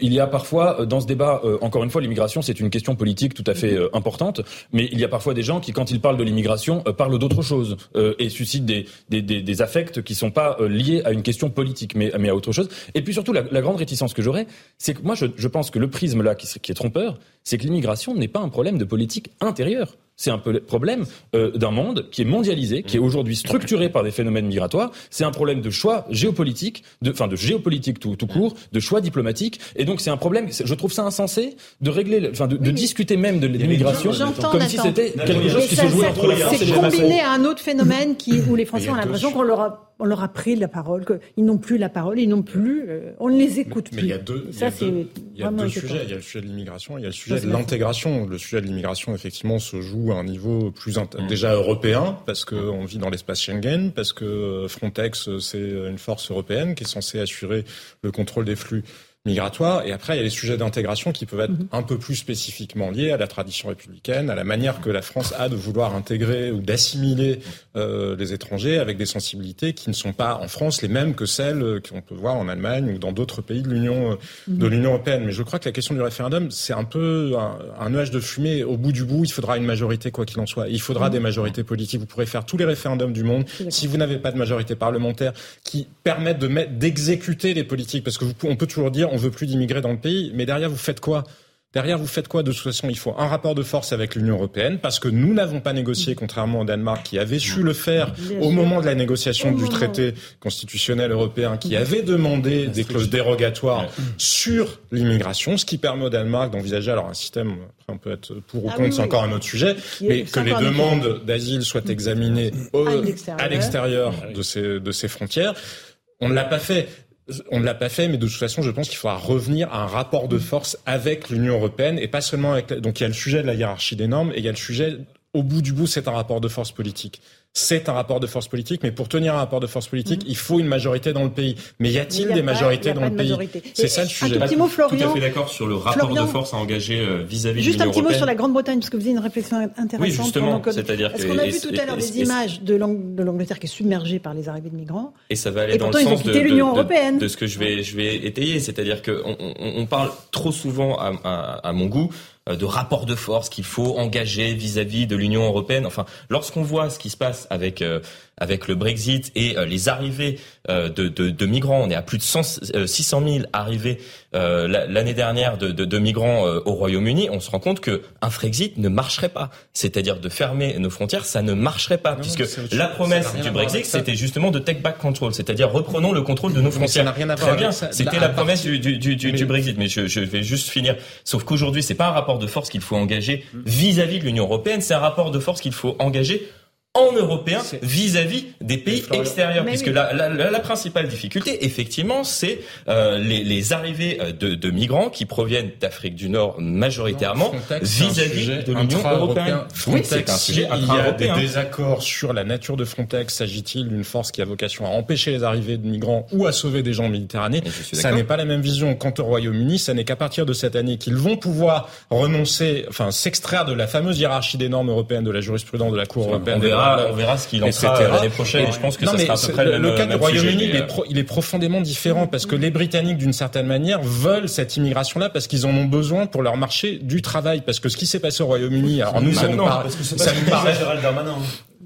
il y a parfois dans ce débat, encore une fois, l'immigration c'est une question politique tout à fait importante, mais il y a parfois des gens qui, quand ils parlent de l'immigration, euh, parlent d'autre chose euh, et suscitent des, des, affects qui sont pas euh, liés à une question politique, mais, à autre chose. Et puis surtout, la, grande réticence que j'aurais, c'est que moi, je, pense que le prisme là qui est trompeur, c'est que l'immigration n'est pas un problème de politique intérieure. C'est un problème euh, d'un monde qui est mondialisé, qui est aujourd'hui structuré par des phénomènes migratoires. C'est un problème de choix géopolitique, de, enfin de géopolitique tout, tout court, de choix diplomatique. Et donc c'est un problème. Je trouve ça insensé de régler, enfin de, de discuter même de l'immigration comme si c'était quelque chose qui se jouait entre la France et C'est combiné à un autre phénomène qui, où les Français ont l'impression qu'on leur a on leur a pris la parole, qu'ils n'ont plus la parole, ils n'ont plus, euh, on ne les écoute plus. Mais il y a deux, ça, il y a deux, sujets. Il y a le sujet de l'immigration, il y a le sujet de l'intégration. Le sujet de l'immigration, effectivement, se joue à un niveau plus mm. déjà européen, parce qu'on vit dans l'espace Schengen, parce que Frontex, c'est une force européenne qui est censée assurer le contrôle des flux migratoire. Et après, il y a les sujets d'intégration qui peuvent être mhm. un peu plus spécifiquement liés à la tradition républicaine, à la manière que la France a de vouloir intégrer ou d'assimiler euh, les étrangers avec des sensibilités qui ne sont pas en France les mêmes que celles qu'on peut voir en Allemagne ou dans d'autres pays de l'Union de mhm. l'Union européenne. Mais je crois que la question du référendum, c'est un peu un, nuage de fumée. Au bout du bout, il faudra une majorité quoi qu'il en soit. Il faudra mhm. des majorités politiques. Vous pourrez faire tous les référendums du monde si vous n'avez pas de majorité parlementaire qui permette de d'exécuter les politiques, parce que vous, on peut toujours dire on veut plus d'immigrés dans le pays, mais derrière vous faites quoi? Derrière, vous faites quoi De toute façon, il faut un rapport de force avec l'Union européenne, parce que nous n'avons pas négocié, contrairement au Danemark, qui avait su le faire au moment de la négociation du traité constitutionnel européen, qui avait demandé des clauses dérogatoires sur l'immigration, ce qui permet au Danemark d'envisager alors un système, après on peut être pour ou ah contre, c'est encore un autre sujet, mais que les demandes d'asile soient examinées à l'extérieur. de ces, de ces frontières. On ne l'a pas fait. On ne l'a pas fait, mais de toute façon, je pense qu'il faudra revenir à un rapport de force avec l'Union européenne et pas seulement avec. Donc il y a le sujet de la hiérarchie des normes et il y a le sujet, au bout du bout, c'est un rapport de force politique c'est un rapport de force politique, mais pour tenir un rapport de force politique, il faut une majorité dans le pays. Mais y a-t-il des majorités dans le pays C'est ça le sujet. Un tout petit mot, Florian. Tout à fait d'accord sur le rapport de force à engager euh, vis-à-vis de Juste un petit mot sur la Grande-Bretagne, parce que vous avez une réflexion intéressante. Oui, justement. C'est-à-dire Parce qu'on a vu tout à l'heure des images de l'Angleterre qui est submergée par les arrivées de migrants. Et ça va aller dans le sens de, de, de, ce que je vais, je vais étayer. C'est-à-dire qu'on on, parle trop souvent, à, à, à mon goût, euh, de rapport de force qu'il faut engager vis-à-vis de l'Union européenne. Enfin, lorsqu'on voit ce qui se passe avec euh, avec le Brexit et euh, les arrivées de, de, de, migrants, on est à plus de 100, 600 000 arrivées l'année dernière de, de, migrants au Royaume-Uni. On se rend compte que un Frexit ne marcherait pas. C'est-à-dire de fermer nos frontières, ça ne marcherait pas, puisque la promesse du Brexit, c'était justement de take back control, c'est-à-dire reprenons le contrôle de nos frontières. Ça rien à Très bien, c'était la promesse du, du, du, du, Brexit. Mais je, je vais juste finir. Sauf qu'aujourd'hui, c'est pas un rapport de force qu'il faut engager vis-à-vis de l'Union européenne, c'est un rapport de force qu'il faut engager en européen vis-à-vis des pays extérieurs, puisque la, la, la, principale difficulté, effectivement, c'est euh, les, les, arrivées euh, de, de, migrants qui proviennent d'Afrique du Nord majoritairement vis-à-vis de l'Union européenne. oui, c'est un sujet Il y a des désaccords sur la nature de Frontex. S'agit-il d'une force qui a vocation à empêcher les arrivées de migrants ou à sauver des gens en Méditerranée Ça n'est pas la même vision. Quant au Royaume-Uni, ça n'est qu'à partir de cette année qu'ils vont pouvoir renoncer, enfin s'extraire de la fameuse hiérarchie des normes européennes de la jurisprudence de la Cour européenne on verra ce qu'il en sera l'année prochaine. je pense que ça sera à peu près le, le cas du Royaume-Uni, il, il, est profondément différent parce que les Britanniques, d'une certaine manière, veulent cette immigration-là parce qu'ils en ont besoin pour leur marché du travail. Parce que ce qui s'est passé au Royaume-Uni, alors nous, ça, nous, paraît, ça nous paraît,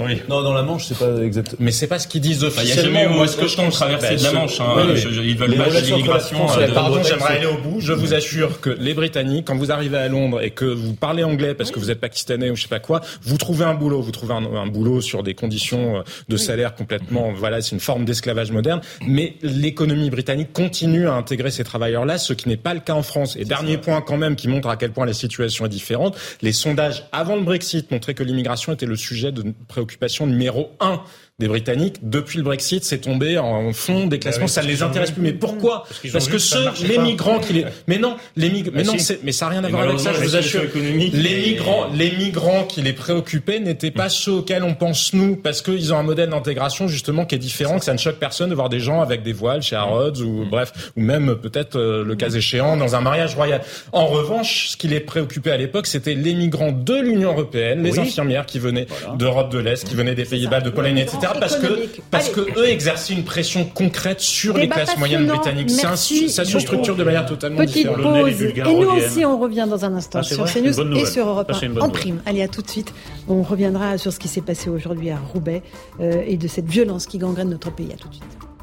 oui. Non, dans la Manche, c'est pas exactement. Mais c'est pas ce qu'ils disent officiellement. Il y a jamais eu est-ce que traverser de la Manche. Hein. ils veulent pas l'immigration. Euh, pardon, j'aimerais aller au bout. Je vous assure que les Britanniques, quand vous arrivez à Londres et que vous parlez anglais parce que vous êtes pakistanais ou je sais pas quoi, vous trouvez un boulot. Vous trouvez un, un boulot sur des conditions euh, de salaire complètement. Voilà, c'est une forme d'esclavage moderne. Mais l'économie britannique continue à intégrer ces travailleurs-là, ce qui n'est pas le cas en France. Et dernier point quand même qui montre à quel point la situation est différente. Les sondages avant le Brexit montraient que l'immigration était le sujet de préoccupation préoccupation numéro un des Britanniques. Depuis le Brexit, c'est tombé en fond des classements. ça ne les intéresse plus. Mais pourquoi Parce, que ceux, les migrants qui les, mais non, les migrants, mais non, mais ça n'a rien à voir avec ça. Je vous assure. Les migrants, les migrants qui les préoccupaient n'étaient pas ceux auxquels on pense nous, parce qu'ils ont un modèle d'intégration justement qui est différent, que ça ne choque personne de voir des gens avec des voiles chez Harrods ou bref, ou même peut-être euh, le cas échéant dans un mariage royal. En revanche, ce qui les préoccupait à l'époque, c'était les migrants de l'Union européenne, les infirmières qui venaient d'Europe de l'Est, qui venaient des Pays-Bas, de Pologne, etc parce que parce que eux exerçaient une pression concrète sur les classes moyennes britanniques. Ça, se structure de manière totalement Petite différente. Pause. Et nous aussi, on revient dans un instant ah, sur CNews et sur Europe 1 en prime. Allez, à tout de suite. On reviendra sur ce qui s'est passé aujourd'hui à Roubaix euh, et de cette violence qui gangrène notre pays. À tout de suite.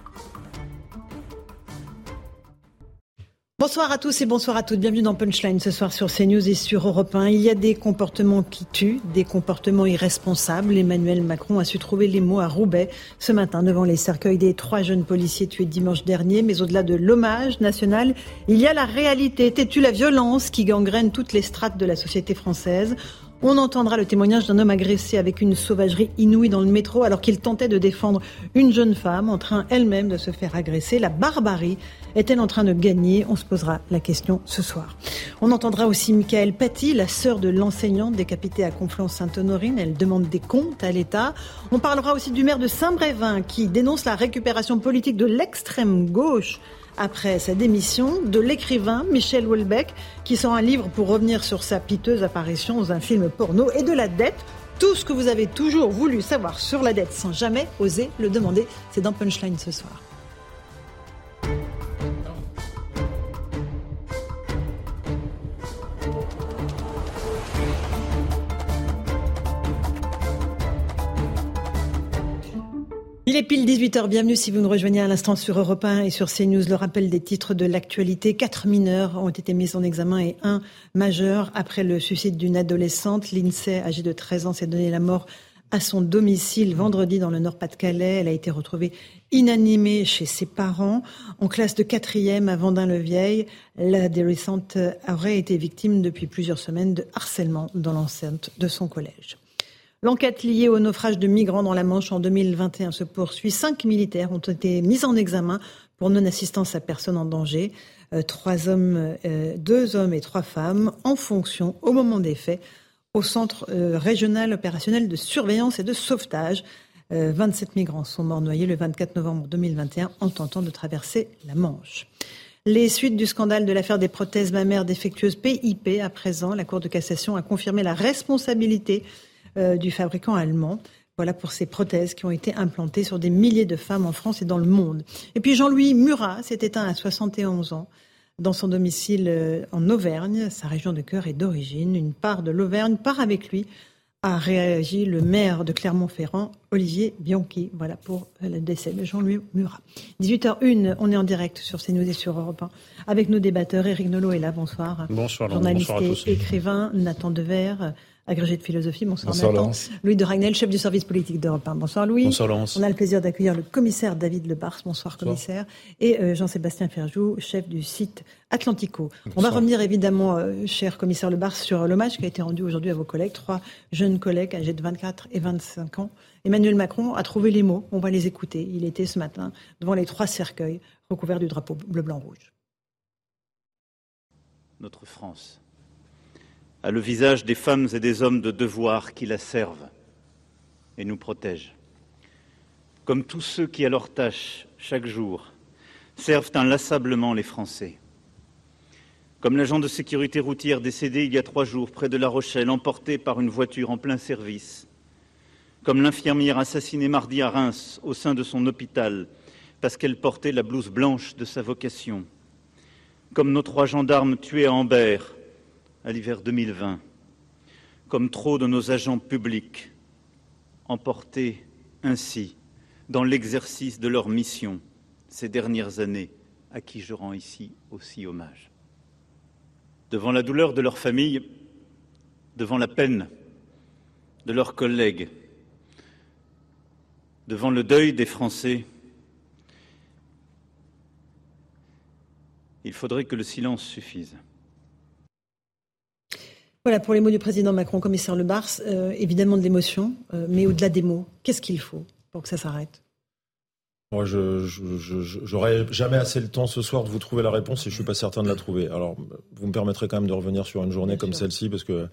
Bonsoir à tous et bonsoir à toutes. Bienvenue dans Punchline ce soir sur CNews et sur Europe 1. Il y a des comportements qui tuent, des comportements irresponsables. Emmanuel Macron a su trouver les mots à Roubaix ce matin devant les cercueils des trois jeunes policiers tués dimanche dernier. Mais au-delà de l'hommage national, il y a la réalité. T'es-tu la violence qui gangrène toutes les strates de la société française on entendra le témoignage d'un homme agressé avec une sauvagerie inouïe dans le métro alors qu'il tentait de défendre une jeune femme en train elle-même de se faire agresser. La barbarie est-elle en train de gagner? On se posera la question ce soir. On entendra aussi Michael Paty, la sœur de l'enseignante décapitée à Conflans-Sainte-Honorine. Elle demande des comptes à l'État. On parlera aussi du maire de Saint-Brévin qui dénonce la récupération politique de l'extrême gauche après sa démission, de l'écrivain Michel Houellebecq, qui sort un livre pour revenir sur sa piteuse apparition dans un film porno, et de la dette. Tout ce que vous avez toujours voulu savoir sur la dette sans jamais oser le demander, c'est dans Punchline ce soir. Il est pile 18h, bienvenue si vous nous rejoignez à l'instant sur Europe 1 et sur CNews. Le rappel des titres de l'actualité. Quatre mineurs ont été mis en examen et un majeur après le suicide d'une adolescente. L'INSEE, âgée de 13 ans, s'est donné la mort à son domicile vendredi dans le Nord-Pas-de-Calais. Elle a été retrouvée inanimée chez ses parents. En classe de quatrième à Vendin-le-Vieil, l'adolescente aurait été victime depuis plusieurs semaines de harcèlement dans l'enceinte de son collège. L'enquête liée au naufrage de migrants dans la Manche en 2021 se poursuit. Cinq militaires ont été mis en examen pour non-assistance à personne en danger. Euh, trois hommes, euh, deux hommes et trois femmes en fonction au moment des faits au Centre euh, régional opérationnel de surveillance et de sauvetage. 27 migrants sont morts noyés le 24 novembre 2021 en tentant de traverser la Manche. Les suites du scandale de l'affaire des prothèses mammaires défectueuses PIP, à présent, la Cour de cassation a confirmé la responsabilité euh, du fabricant allemand. Voilà pour ces prothèses qui ont été implantées sur des milliers de femmes en France et dans le monde. Et puis Jean-Louis Murat s'est éteint à 71 ans dans son domicile euh, en Auvergne. Sa région de cœur est d'origine. Une part de l'Auvergne part avec lui a réagi le maire de Clermont-Ferrand, Olivier Bianchi. Voilà pour le décès de Jean-Louis Murat. 18h01, on est en direct sur CNews et sur Europe 1 avec nos débatteurs. Éric Nolot est là, bonsoir. Bonsoir, Journaliste bonsoir à tous. et écrivain, Nathan Dever, agrégé de philosophie. Bonsoir, Bonsoir Louis de Ragnel, chef du service politique d'Europe 1. Bonsoir Louis. Bonsoir Laurence. On a le plaisir d'accueillir le commissaire David Lebars. Bonsoir, commissaire. Et euh, Jean-Sébastien Ferjou, chef du site Atlantico. On va revenir évidemment, euh, cher commissaire Lebars, sur l'hommage qui a été rendu aujourd'hui à vos collègues, trois jeunes collègues âgés de 24 et 25 ans. Emmanuel Macron a trouvé les mots, on va les écouter. Il était ce matin devant les trois cercueils recouverts du drapeau bleu-blanc-rouge. Notre France a le visage des femmes et des hommes de devoir qui la servent et nous protègent. Comme tous ceux qui, à leur tâche, chaque jour, servent inlassablement les Français. Comme l'agent de sécurité routière décédé il y a trois jours près de La Rochelle, emporté par une voiture en plein service. Comme l'infirmière assassinée mardi à Reims au sein de son hôpital parce qu'elle portait la blouse blanche de sa vocation. Comme nos trois gendarmes tués à Ambert à l'hiver 2020, comme trop de nos agents publics, emportés ainsi dans l'exercice de leur mission ces dernières années, à qui je rends ici aussi hommage. Devant la douleur de leur famille, devant la peine de leurs collègues, devant le deuil des Français, il faudrait que le silence suffise. Voilà pour les mots du président Macron, commissaire Le Bars, euh, évidemment de l'émotion, euh, mais au-delà des mots, qu'est-ce qu'il faut pour que ça s'arrête? Moi, je j'aurais jamais assez le temps ce soir de vous trouver la réponse et je suis pas certain de la trouver. Alors, vous me permettrez quand même de revenir sur une journée comme celle-ci parce que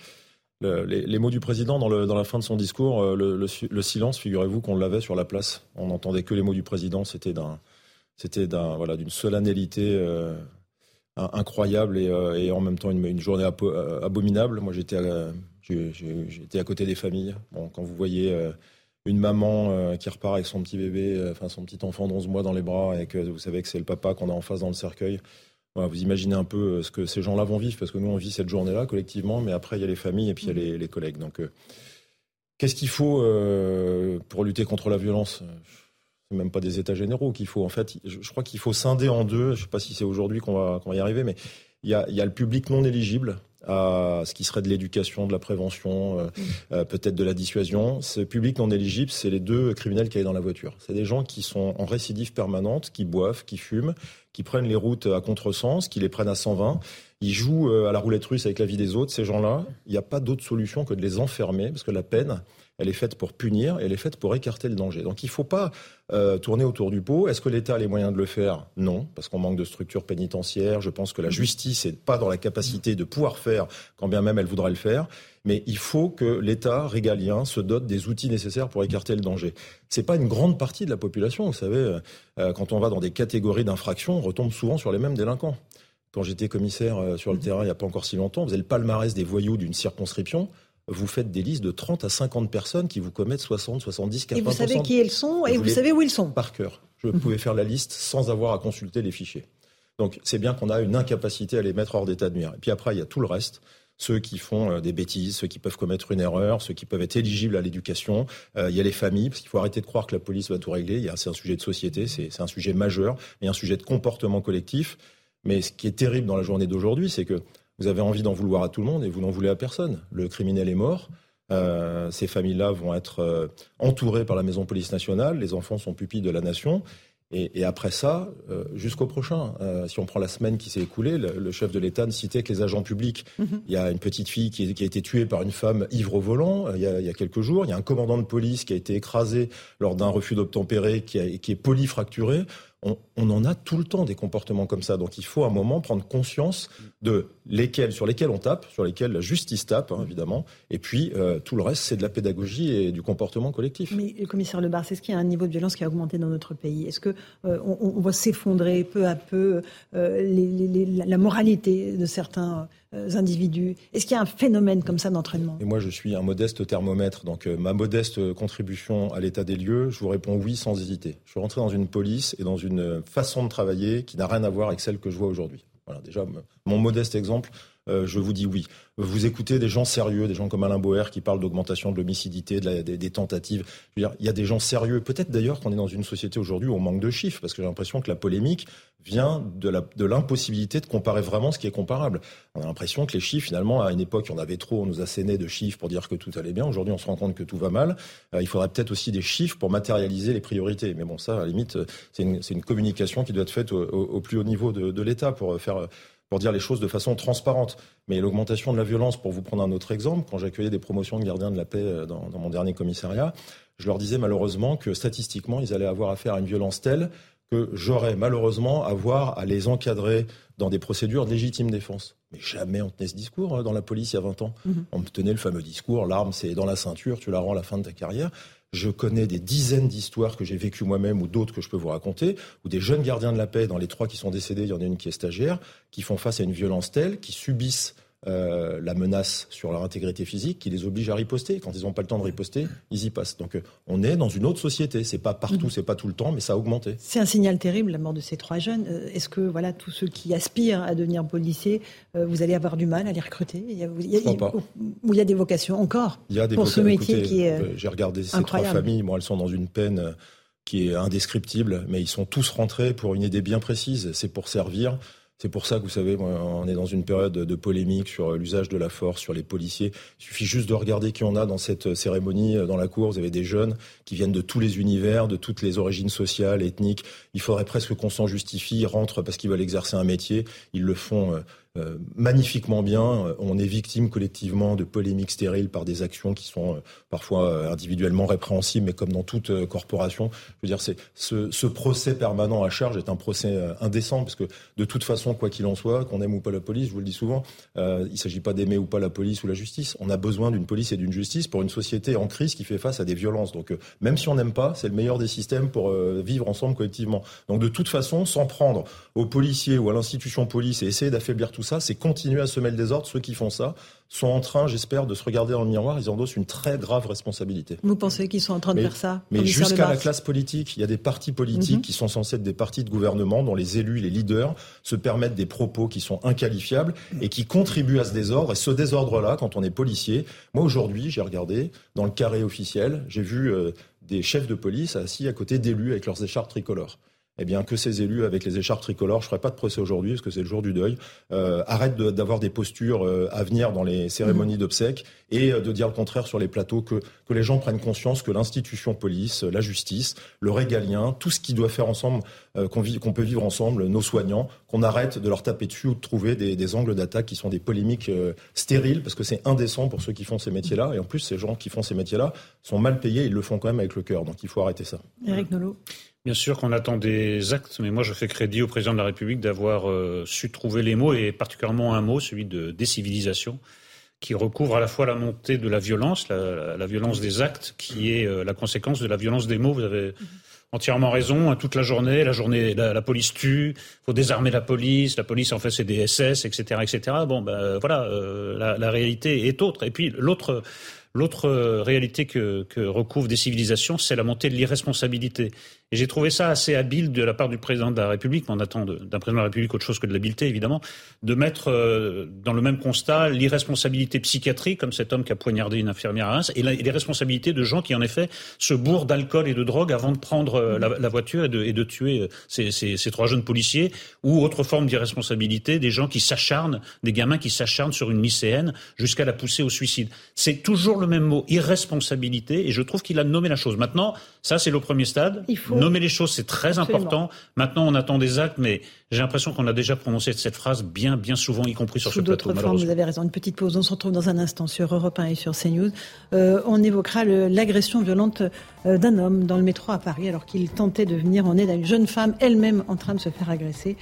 les, mots du président dans, le, dans, la fin de son discours, euh, le, le, silence, figurez-vous qu'on l'avait sur la place. On n'entendait que les mots du président. C'était d'un, c'était d'un, voilà, d'une solennalité incroyable et, euh, et, en même temps une, une journée euh, abominable. Moi, j'étais à, j'étais à côté des familles. Bon, quand vous voyez euh, une maman qui repart avec son petit bébé, enfin son petit enfant d'11 mois dans les bras, et que vous savez que c'est le papa qu'on a en face dans le cercueil. Voilà, vous imaginez un peu ce que ces gens-là vont vivre, parce que nous, on vit cette journée-là collectivement, mais après, il y a les familles et puis il y a les, les collègues. Donc, qu'est-ce qu'il faut pour lutter contre la violence? C'est même pas des états généraux qu'il faut. En fait, je, crois qu'il faut scinder en deux. Je sais pas si c'est aujourd'hui qu'on va, va y arriver, mais il y a, y a le public non éligible à ce qui serait de l'éducation, de la prévention, euh, mm. euh, peut-être de la dissuasion. Ce public non éligible, c'est les deux criminels qui allaient dans la voiture. C'est des gens qui sont en récidive permanente, qui boivent, qui fument, qui prennent les routes à contresens, qui les prennent à 120. Ils jouent euh, à la roulette russe avec la vie des autres. Ces gens-là, il n'y a pas d'autre solution que de les enfermer, parce que la peine, elle est faite pour punir, elle est faite pour écarter le danger. Donc il ne faut pas euh, tourner autour du pot. Est-ce que l'État a les moyens de le faire? Non, parce qu'on manque de structures pénitentiaires. Je pense que la justice n'est pas dans la capacité de pouvoir faire, quand bien même elle voudrait le faire. Mais il faut que l'État régalien se dote des outils nécessaires pour écarter le danger. C'est pas une grande partie de la population. Vous savez, euh, quand on va dans des catégories d'infractions, on retombe souvent sur les mêmes délinquants. Quand j'étais commissaire euh, sur le terrain il n'y a pas encore si longtemps, vous avez le palmarès des voyous d'une circonscription vous faites des listes de 30 à 50 personnes qui vous commettent 60, 70, 80 Et vous savez qui elles sont et, vous, savez où ils sont Par cœur. Je mhm. pouvais faire la liste sans avoir à consulter les fichiers. Donc c'est bien qu'on a une incapacité à les mettre hors d'état de nuire. Et puis après, il y a tout le reste ceux qui font euh, des bêtises, ceux qui peuvent commettre une erreur, ceux qui peuvent être éligibles à l'éducation. Euh, il y a les familles, parce qu'il faut arrêter de croire que la police va tout régler. C'est un sujet de société, c'est un sujet majeur, mais un sujet de comportement collectif. Mais ce qui est terrible dans la journée d'aujourd'hui, c'est que vous avez envie d'en vouloir à tout le monde et vous n'en voulez à personne. Le criminel est mort. Euh, ces familles-là vont être euh, entourées par la maison police nationale. Les enfants sont pupilles de la nation. Et, et après ça, euh, jusqu'au prochain. Si on prend la semaine qui s'est écoulée, le, chef de l'État ne citait que les agents publics. Mhm. Il y a une petite fille qui, qui, a été tuée par une femme ivre au volant il y, a, il y, a, quelques jours. Il y a un commandant de police qui a été écrasé lors d'un refus d'obtempérer, qui, qui est polyfracturé on, en a tout le temps des comportements comme ça. Donc il faut à un moment prendre conscience de lesquels, sur lesquels on tape, sur lesquels la justice tape, hein, évidemment. Et puis euh, tout le reste, c'est de la pédagogie et du comportement collectif. Mais le commissaire Lebar, est-ce qu'il y a un niveau de violence qui a augmenté dans notre pays? Est-ce que euh, on, voit s'effondrer peu à peu euh, la moralité de certains individus Est-ce qu'il y a un phénomène comme ça d'entraînement? Et moi, je suis un modeste thermomètre. Donc, euh, ma modeste contribution à l'état des lieux, je vous réponds oui sans hésiter. Je suis rentré dans une police et dans une façon de travailler qui n'a rien à voir avec celle que je vois aujourd'hui. Voilà, déjà, mon modeste exemple, euh, je vous dis oui. Vous écoutez des gens sérieux, des gens comme Alain Boer qui parlent d'augmentation de l'homicidité, de des, tentatives. Il y a des gens sérieux. Peut-être d'ailleurs qu'on est dans une société aujourd'hui où on manque de chiffres, parce que j'ai l'impression que la polémique vient de l'impossibilité de, comparer vraiment ce qui est comparable. On a l'impression que les chiffres, finalement, à une époque, en avait trop, on nous assénait de chiffres pour dire que tout allait bien. Aujourd'hui, on se rend compte que tout va mal. Euh, il faudrait peut-être aussi des chiffres pour matérialiser les priorités. Mais bon, ça, à la limite, c'est une, communication qui doit être faite au, au plus haut niveau de, de l'État pour faire pour dire les choses de façon transparente. Mais l'augmentation de la violence, pour vous prendre un autre exemple, quand j'accueillais des promotions de gardiens de la paix euh, dans, mon dernier commissariat, je leur disais malheureusement que statistiquement, ils allaient avoir affaire à une violence telle que j'aurais malheureusement à avoir à les encadrer dans des procédures de légitime défense. Mais jamais on tenait ce discours hein, dans la police il y a 20 ans. Mhm. On tenait le fameux discours, l'arme c'est dans la ceinture, tu la rends à la fin de ta carrière. Je connais des dizaines d'histoires que j'ai vécues moi-même ou d'autres que je peux vous raconter, où des jeunes gardiens de la paix, dans les trois qui sont décédés, il y en a une qui est stagiaire, qui font face à une violence telle, qui subissent euh, la menace sur leur intégrité physique qui les oblige à riposter. Quand ils n'ont pas le temps de riposter, ils y passent. Donc euh, on est dans une autre société. C'est pas partout, mhm. c'est pas tout le temps, mais ça a augmenté. C'est un signal terrible la mort de ces trois jeunes. Euh, est-ce que voilà tous ceux qui aspirent à devenir policiers, vous allez avoir du mal à les recruter? Il y a, il y a, il y a des vocations encore il y a des pour ce métier qui est J'ai regardé ces trois familles. Bon, elles sont dans une peine qui est indescriptible, mais ils sont tous rentrés pour une idée bien précise. C'est pour servir c'est pour ça que vous savez, on est dans une période de polémique sur l'usage de la force, sur les policiers. Il suffit juste de regarder qui on a dans cette cérémonie, euh, dans la cour. Vous avez des jeunes qui viennent de tous les univers, de toutes les origines sociales, ethniques. Il faudrait presque qu'on s'en justifie. Ils rentrent parce qu'ils veulent exercer un métier. Ils le font euh, euh, magnifiquement bien. On est victime collectivement de polémiques stériles par des actions qui sont euh, parfois euh, individuellement répréhensibles, mais comme dans toute corporation. Je veux dire, c'est ce, procès permanent à charge est un procès indécent parce que de toute façon, quoi qu'il en soit, qu'on aime ou pas la police, je vous le dis souvent, euh, il ne s'agit pas d'aimer ou pas la police ou la justice. On a besoin d'une police et d'une justice pour une société en crise qui fait face à des violences. Donc, même si on n'aime pas, c'est le meilleur des systèmes pour vivre ensemble collectivement. Donc, de toute façon, s'en prendre aux policiers ou à l'institution police et essayer d'affaiblir tout ça, c'est continuer à semer le désordre. Ceux qui font ça sont en train, j'espère, de se regarder dans le miroir. Ils endossent une très grave responsabilité. Vous pensez qu'ils sont en train de faire ça Mais jusqu'à la classe politique, il y a des partis politiques mhm. qui sont censés être des partis de gouvernement dont les élus, les leaders se permettent des propos qui sont inqualifiables et qui contribuent à ce désordre. Et ce désordre-là, quand on est policier, moi aujourd'hui, j'ai regardé dans le carré officiel, j'ai vu euh, des chefs de police assis à côté d'élus avec leurs écharpes tricolores eh bien que ces élus avec les écharpes tricolores, je ferai pas de procès aujourd'hui parce que c'est le jour du deuil, euh, arrêtent d'avoir des postures euh, à venir dans les cérémonies mmh. d'obsèques et euh, de dire le contraire sur les plateaux, que, que les gens prennent conscience que l'institution police, la justice, le régalien, tout ce qui doit faire ensemble, qu'on peut vivre ensemble, nos soignants, qu'on arrête de leur taper dessus ou de trouver des, des angles d'attaque qui sont des polémiques stériles parce que c'est indécent pour ceux qui font ces métiers-là et en plus ces gens qui font ces métiers-là sont mal payés, ils le font quand même avec le cœur, donc il faut arrêter ça. Eric Nolot. Bien sûr qu'on attend des actes, mais moi je fais crédit au président de la République d'avoir euh, su trouver les mots, et particulièrement un mot, celui de décivilisation, qui recouvre à la fois la montée de la violence, la, violence des actes, qui est euh, la conséquence de la violence des mots. Vous avez entièrement raison. Hein, toute la journée, la journée, la, police tue. Faut désarmer la police. La police, en fait, c'est des SS, etc., etc. Bon, ben voilà, euh, la, la, réalité est autre. Et puis l'autre. L'autre réalité que, que recouvre des civilisations, c'est la montée de l'irresponsabilité. Et j'ai trouvé ça assez habile de la part du président de la République, mais on attend d'un président de la République autre chose que de l'habileté, évidemment, de mettre euh, dans le même constat l'irresponsabilité psychiatrique, comme cet homme qui a poignardé une infirmière à Reims, et, les responsabilités de gens qui, en effet, se bourrent d'alcool et de drogue avant de prendre euh, la, voiture et de, tuer euh, ces, trois jeunes policiers, ou autre forme d'irresponsabilité, des gens qui s'acharnent, des gamins qui s'acharnent sur une lycéenne jusqu'à la pousser au suicide. C'est toujours le même mot, irresponsabilité, et je trouve qu'il a nommé la chose. Maintenant, ça c'est le premier stade. Nommer les choses, c'est très important. Maintenant, on attend des actes, mais j'ai l'impression qu'on a déjà prononcé cette phrase bien, bien souvent, y compris sur Sous ce plateau. Formes, vous avez raison. Une petite pause. On se retrouve dans un instant sur Europe 1 et sur CNews. Euh, on évoquera l'agression violente euh, d'un homme dans le métro à Paris alors qu'il tentait de venir en aide à une jeune femme elle-même en train de se faire agresser.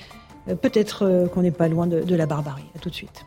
Euh, peut-être qu'on n'est pas loin de, de la barbarie. À tout de suite.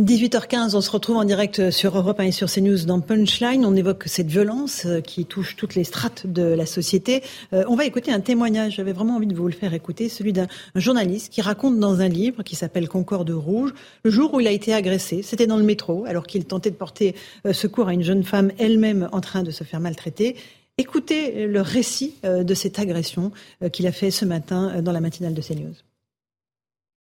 18h15, on se retrouve en direct sur Europe 1 et sur CNews dans Punchline. On évoque cette violence euh, qui touche toutes les strates de la société. Euh, on va écouter un témoignage, j'avais vraiment envie de vous le faire écouter, celui d'un journaliste qui raconte dans un livre qui s'appelle Concorde Rouge, le jour où il a été agressé, c'était dans le métro, alors qu'il tentait de porter euh, secours à une jeune femme elle-même en train de se faire maltraiter. Écoutez le récit de cette agression qu'il a fait ce matin dans la matinale de CNews.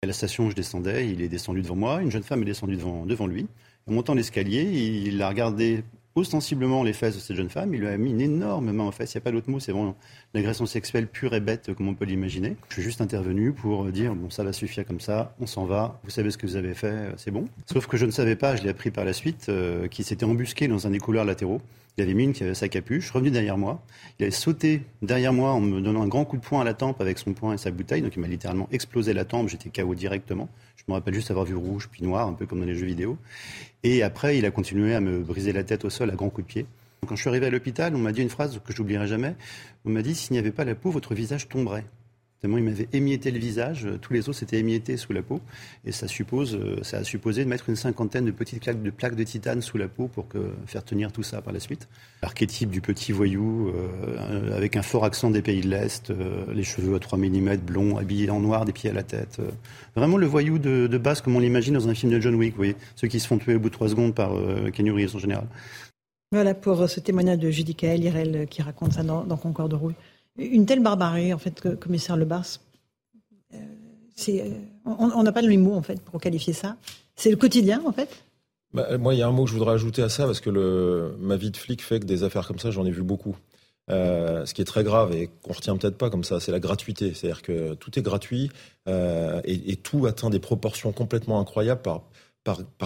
À la station je descendais, il est descendu devant moi, une jeune femme est descendue devant, devant lui. En montant l'escalier, il a regardé ostensiblement les fesses de cette jeune femme, il lui a mis une énorme main en fesses, il n'y a pas d'autre mot, c'est vraiment l'agression sexuelle pure et bête comme on peut l'imaginer. Je suis juste intervenu pour dire, bon ça va suffire comme ça, on s'en va, vous savez ce que vous avez fait, c'est bon. Sauf que je ne savais pas, je l'ai appris par la suite, euh, qu'il s'était embusqué dans un des couloirs latéraux. Il avait mis une, sa capuche, revenu derrière moi. Il avait sauté derrière moi en me donnant un grand coup de poing à la tempe avec son poing et sa bouteille. Donc il m'a littéralement explosé la tempe. J'étais KO directement. Je me rappelle juste avoir vu rouge puis noir, un peu comme dans les jeux vidéo. Et après, il a continué à me briser la tête au sol à grands coups de pied. Quand je suis arrivé à l'hôpital, on m'a dit une phrase que j'oublierai jamais. On m'a dit s'il n'y avait pas la peau, votre visage tomberait. Tellement il m'avait émietté le visage, euh, tous les os s'étaient émiettés sous la peau, et ça suppose, euh, ça a supposé de mettre une cinquantaine de petites plaques de, titane sous la peau pour faire tenir tout ça par la suite. L'archétype du petit voyou, euh, avec un fort accent des pays de l'Est, les cheveux à 3 mm, blond, habillé en noir, des pieds à la tête. vraiment le voyou de, base comme on l'imagine dans un film de John Wick, vous ceux qui se font tuer au bout de 3 secondes par Kenny Reeves en général. Voilà pour ce témoignage de Judy Kael, Irel, qui raconte ça dans, dans Concorde Rouille. Une telle barbarie, en fait, que, commissaire Lebars, euh, c'est, euh, on n'a pas le même mot, en fait, pour qualifier ça. C'est le quotidien, en fait bah, Moi, il y a un mot que je voudrais ajouter à ça, parce que ma vie de flic fait que des affaires comme ça, j'en ai vu beaucoup. Euh, ce qui est très grave et qu'on retient peut-être pas comme ça, c'est la gratuité. C'est-à-dire que tout est gratuit et, tout atteint des proportions complètement incroyables par,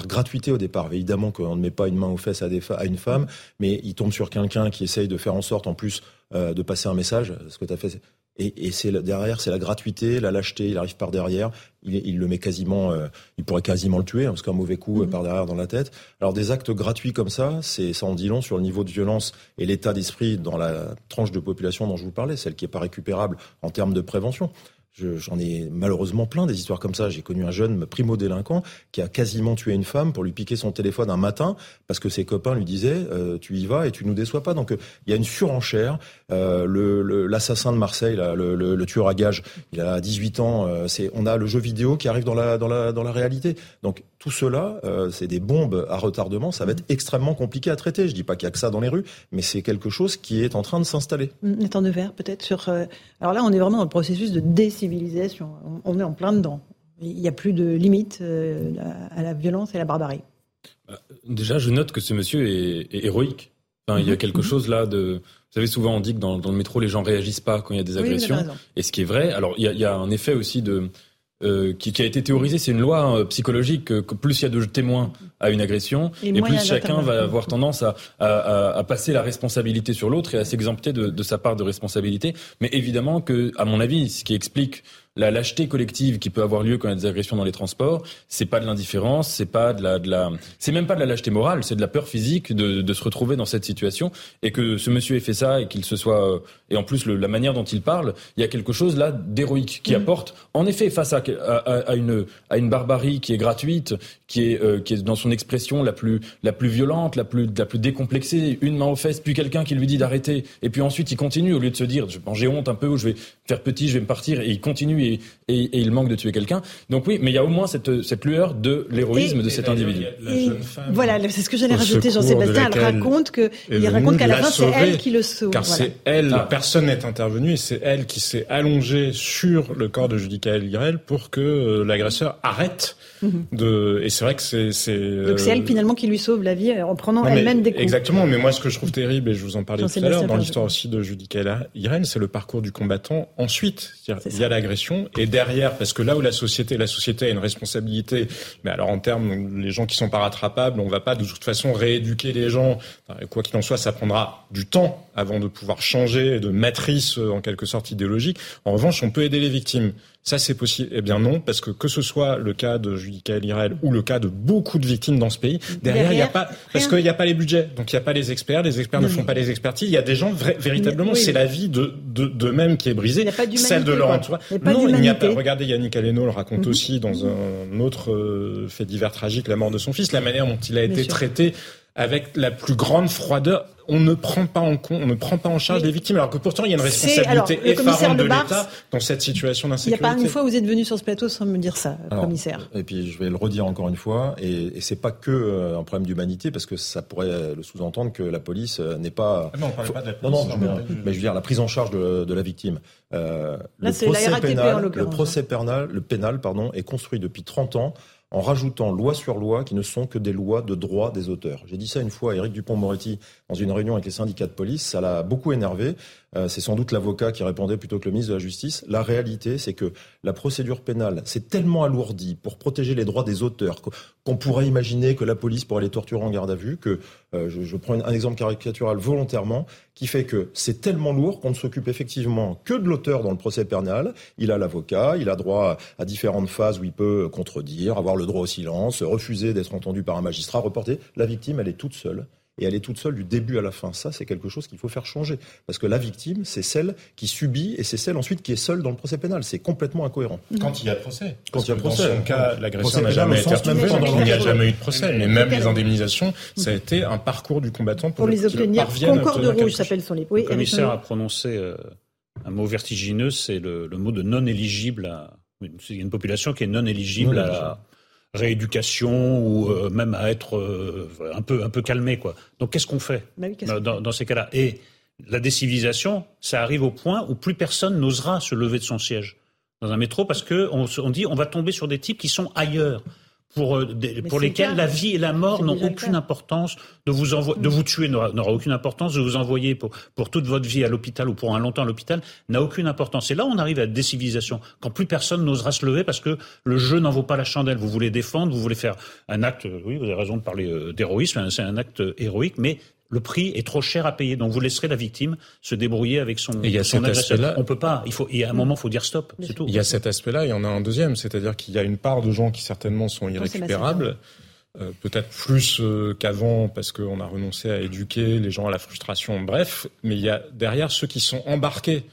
gratuité au départ. Évidemment qu'on ne met pas une main aux fesses à, à une femme, mais il tombe sur quelqu'un qui essaye de faire en sorte, en plus, euh, de passer un message. Ce que tu as fait, et, et c'est derrière, c'est la gratuité, la lâcheté. Il arrive par derrière, il, il le met quasiment, euh, il pourrait quasiment le tuer hein, parce qu'un mauvais coup euh, mhm. par derrière dans la tête. Alors des actes gratuits comme ça, c'est ça en dit long sur le niveau de violence et l'état d'esprit dans la tranche de population dont je vous parlais, celle qui est pas récupérable en termes de prévention. J'en ai malheureusement plein des histoires comme ça. J'ai connu un jeune primo-délinquant qui a quasiment tué une femme pour lui piquer son téléphone un matin parce que ses copains lui disaient euh, tu y vas et tu nous déçois pas. Donc euh, il y a une surenchère. Euh, L'assassin de Marseille, là, le, le, le, tueur à gages, il a 18 ans. Euh, c'est on a le jeu vidéo qui arrive dans la dans la dans la réalité. Donc tout cela, euh, c'est des bombes à retardement. Ça va être extrêmement compliqué à traiter. Je dis pas qu'il y a que ça dans les rues, mais c'est quelque chose qui est en train de s'installer. Nathan de verre, peut-être sur. alors là, on est vraiment dans le processus de décivilisation. On, est en plein dedans. Il n'y a plus de limite à la violence et à la barbarie. Déjà, je note que ce monsieur est, héroïque. Enfin, il y a mhm. quelque mhm. chose là de. Vous savez, souvent on dit que dans, le métro, les gens réagissent pas quand il y a des agressions. et ce qui est vrai. Alors, il y a, il y a un effet aussi de euh, qui, a été théorisé, c'est une loi euh, psychologique que, plus il y a de témoins à une agression, et, plus chacun va avoir tendance à, passer la responsabilité sur l'autre et à s'exempter de, de, sa part de responsabilité. Mais évidemment que, à mon avis, ce qui explique la lâcheté collective qui peut avoir lieu quand il y a des agressions dans les transports, c'est pas de l'indifférence, c'est pas de la, de la, c'est même pas de la lâcheté morale, c'est de la peur physique de, de, se retrouver dans cette situation et que ce monsieur ait fait ça et qu'il se soit et en plus la manière dont il parle, il y a quelque chose là d'héroïque qui mm. apporte, en effet, face à, à, à, une à une barbarie qui est gratuite, qui est euh, qui est dans son expression la plus la plus violente, la plus la plus décomplexée, une main aux fesses, puis quelqu'un qui lui dit d'arrêter, et puis ensuite il continue au lieu de se dire j'ai honte un peu ou je vais faire petit, je vais me partir, et il continue et, il manque de tuer quelqu'un. Donc oui, mais il y a au moins cette, cette lueur de l'héroïsme de cet individu. voilà, c'est ce que j'allais rajouter, Jean-Sébastien. Elle raconte que, il raconte qu'à la fin, c'est elle qui le sauve. Car c'est elle, ah. personne n'est intervenu, et c'est elle qui s'est allongée sur le corps de Judicaël Irel pour que euh, l'agresseur arrête. De. Et c'est vrai que c'est. Donc c'est elle euh, finalement qui lui sauve la vie euh, en prenant elle-même des coups. Exactement, mais moi ce que je trouve terrible, et je vous en parlais tout à l'heure, dans l'histoire aussi de Judicaël Irel, c'est le parcours du combattant ensuite. Il y a l'agression et derrière, parce que là où la société, la société a une responsabilité, mais alors en termes, les gens qui sont pas rattrapables, on va pas de toute façon rééduquer les gens. Quoi qu'il en soit, ça prendra du temps avant de pouvoir changer de matrice en quelque sorte idéologique. En revanche, on peut aider les victimes. Ça, c'est possible. Eh bien non, parce que que ce soit le cas de Judica Lirel ou le cas de beaucoup de victimes dans ce pays, derrière, il n'y a pas, parce qu'il n'y a pas les budgets, donc il n'y a pas les experts, les experts ne font pas les expertiines. Il y a des gens véritablement, c'est la vie de d'eux-mêmes qui est brisée, celle de leur entourage. Non, il n'y a pas. Regardez, Yannick Aleno le raconte mhm. aussi dans un autre euh, fait divers tragique, la mort de son fils, la manière dont il a été traité avec la plus grande froideur on ne prend pas en compte, on ne prend pas en charge les victimes, alors que pourtant il y a une responsabilité effarante de, l'État dans cette situation d'insécurité. Il n'y a pas une fois où vous êtes venu sur ce plateau sans me dire ça, commissaire. Et puis je vais le redire encore une fois, et, et c'est pas que euh, un problème d'humanité, parce que ça pourrait le sous-entendre que la police euh, n'est pas. Ah non, on pas de la police. Non, non, mais, je veux dire la prise en charge de, la victime. Euh, le, procès pénal, le procès pénal, le pénal, pardon, est construit depuis 30 ans en rajoutant loi sur loi qui ne sont que des lois de droit des auteurs. J'ai dit ça une fois à Éric Dupont-Moretti dans une réunion avec les syndicats de police, ça l'a beaucoup énervé. Euh, c'est sans doute l'avocat qui répondait plutôt que le ministre de la Justice. La réalité, c'est que la procédure pénale s'est tellement alourdie pour protéger les droits des auteurs qu'on pourrait imaginer que la police pourrait les torturer en garde à vue, que euh, je, prends un exemple caricatural volontairement, qui fait que c'est tellement lourd qu'on ne s'occupe effectivement que de l'auteur dans le procès pénal. Il a l'avocat, il a droit à différentes phases où il peut contredire, avoir le droit au silence, refuser d'être entendu par un magistrat, reporter. La victime, elle est toute seule et elle est toute seule du début à la fin. Ça, c'est quelque chose qu'il faut faire changer. Parce que la victime, c'est celle qui subit et c'est celle ensuite qui est seule dans le procès pénal. C'est complètement incohérent. Quand il y a procès. Quand il y a procès. Dans son cas, l'agression n'a jamais été Il n'y a jamais eu de procès. Mais même les indemnisations, ça a été un parcours du combattant pour, les obtenir. Concorde rouge s'appelle son les. le commissaire a prononcé euh, un mot vertigineux, c'est le, mot de non éligible à. C'est une population qui est non éligible à rééducation ou euh, même à être euh, un peu un peu calmé quoi. Donc qu'est-ce qu'on fait bah dans, ces cas-là? Et la décivilisation, ça arrive au point où plus personne n'osera se lever de son siège dans un métro parce que on dit on va tomber sur des types qui sont ailleurs pour, euh, pour lesquels la vie et la mort n'ont aucune importance, de vous, envoyer, de vous tuer n'aura aucune importance, de vous envoyer pour, pour toute votre vie à l'hôpital ou pour un longtemps à l'hôpital n'a aucune importance. Et là, on arrive à la décivilisation, quand plus personne n'osera se lever parce que le jeu n'en vaut pas la chandelle. Vous voulez défendre, vous voulez faire un acte, oui, vous avez raison de parler euh, d'héroïsme, hein, c'est un acte héroïque, mais le prix est trop cher à payer. Donc vous laisserez la victime se débrouiller avec son, et il y a son agresseur. On peut pas. Il faut. Il y a un moment, il faut dire stop. C'est tout. Il y a cet aspect-là. Il y en a un deuxième, c'est-à-dire qu'il y a une part de gens qui certainement sont irrécupérables. Euh, peut-être plus euh, qu'avant parce qu'on a renoncé à éduquer les gens à la frustration, bref, mais il y a derrière ceux qui sont embarqués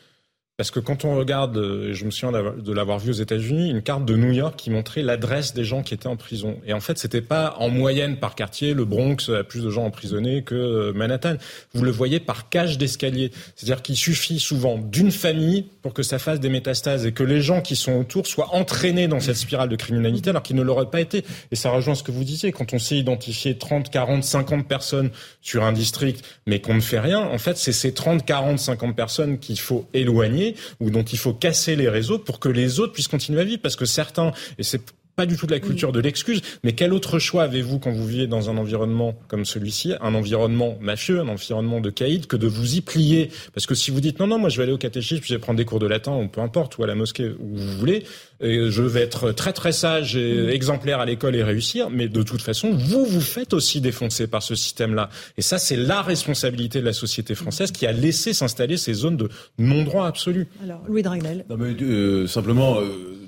parce que quand on regarde, euh, je me souviens de l'avoir vu aux États-Unis, une carte de New York qui montrait l'adresse des gens qui étaient en prison. Et en fait, c'était pas en moyenne par quartier. Le Bronx a plus de gens emprisonnés que euh, Manhattan. Vous le voyez par cage d'escalier. C'est-à-dire qu'il suffit souvent d'une famille pour que ça fasse des métastases et que les gens qui sont autour soient entraînés dans cette spirale de criminalité alors qu'ils ne l'auraient pas été. Et ça rejoint ce que vous disiez. Quand on sait identifier 30, 40, 50 personnes sur un district, mais qu'on ne fait rien, en fait, c'est ces 30, 40, 50 personnes qu'il faut éloigner ou dont il faut casser les réseaux pour que les autres puissent continuer à vivre. Parce que certains, et c'est pas du tout de la culture de l'excuse, mais quel autre choix avez-vous quand vous vivez dans un environnement comme celui-ci, un environnement mafieux, un environnement de caïd, que de vous y plier Parce que si vous dites non, non, moi je vais aller au catéchisme, je vais prendre des cours de latin, ou peu importe, ou à la mosquée, où vous voulez, et je vais être très très sage et exemplaire à l'école et réussir, mais de toute façon, vous vous faites aussi défoncer par ce système-là. Et ça, c'est la responsabilité de la société française qui a laissé s'installer ces zones de non-droit absolu. Alors, Louis Dragnel. Non, mais, euh, simplement, euh,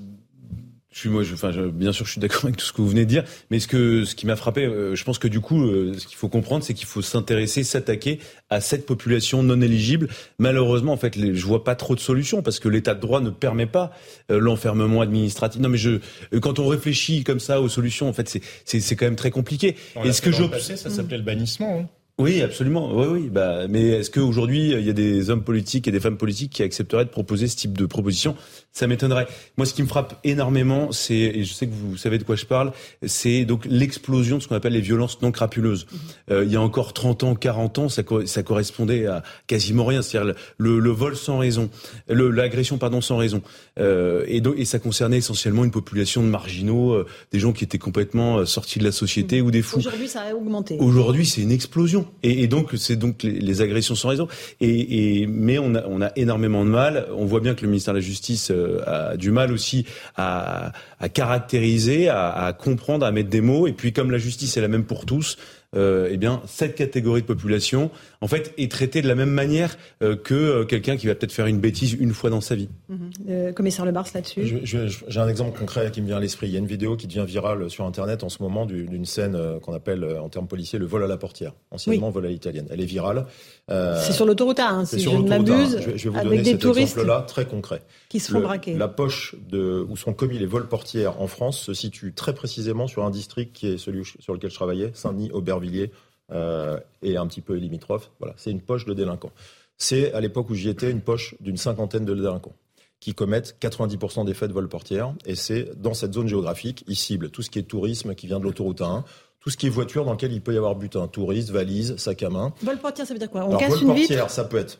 je suis moi, je, enfin, bien sûr, je suis d'accord avec tout ce que vous venez de dire, mais ce que ce qui m'a frappé, euh, je pense que du coup, euh, ce qu'il faut comprendre, c'est qu'il faut s'intéresser, s'attaquer à cette population non éligible. Malheureusement, en fait, les, je vois pas trop de solutions parce que l'état de droit ne permet pas euh, l'enfermement administratif. Non, mais je, quand on réfléchit comme ça aux solutions, en fait, c'est c'est quand même très compliqué. Est-ce que je passé, ça s'appelait le bannissement. Hein. Oui, absolument. Oui, oui. Bah, mais est-ce qu'aujourd'hui, il y a des hommes politiques et des femmes politiques qui accepteraient de proposer ce type de proposition? Ça m'étonnerait. Moi, ce qui me frappe énormément, c'est, et je sais que vous savez de quoi je parle, c'est donc l'explosion de ce qu'on appelle les violences non crapuleuses. Mhm. Euh, il y a encore 30 ans, 40 ans, ça, ça correspondait à quasiment rien. C'est-à-dire le, le, vol sans raison, l'agression, pardon, sans raison. Euh, et, donc, et ça concernait essentiellement une population de marginaux, euh, des gens qui étaient complètement euh, sortis de la société mhm. ou des fous. Aujourd'hui, ça a augmenté. Aujourd'hui, c'est une explosion. Et, et donc c'est donc les, agressions sans raison. Et, et, mais on a, on a énormément de mal. On voit bien que le ministère de la Justice euh, a du mal aussi à, à caractériser, à, à comprendre, à mettre des mots. Et puis comme la justice est la même pour tous, euh, eh bien, cette catégorie de population, en fait, est traitée de la même manière euh, que euh, quelqu'un qui va peut-être faire une bêtise une fois dans sa vie. Mhm. commissaire Le Bars là-dessus. J'ai un exemple concret qui me vient à l'esprit. Il y a une vidéo qui devient virale sur Internet en ce moment d'une scène qu'on appelle en termes policiers le vol à la portière, anciennement vol à l'italienne. Elle est virale. c'est sur l'autoroute A, hein, si je ne m'abuse. Je, je, vais vous donner cet exemple-là très concret. Qui se font braquer. La poche de, où sont commis les vols portières en France se situe très précisément sur un district qui est celui sur lequel je travaillais, Saint-Denis, Aubervilliers euh, et un petit peu limitrophe. Voilà, c'est une poche de délinquants. C'est à l'époque où j'y étais une poche d'une cinquantaine de délinquants qui commettent 90% des faits de vol portière. Et c'est dans cette zone géographique, ils ciblent tout ce qui est tourisme qui vient de l'autoroute 1, tout ce qui est voiture dans lequel il peut y avoir butin, touriste, valise, sac à main. Vol portière, ça veut dire quoi? On casse vol une portière, ça peut être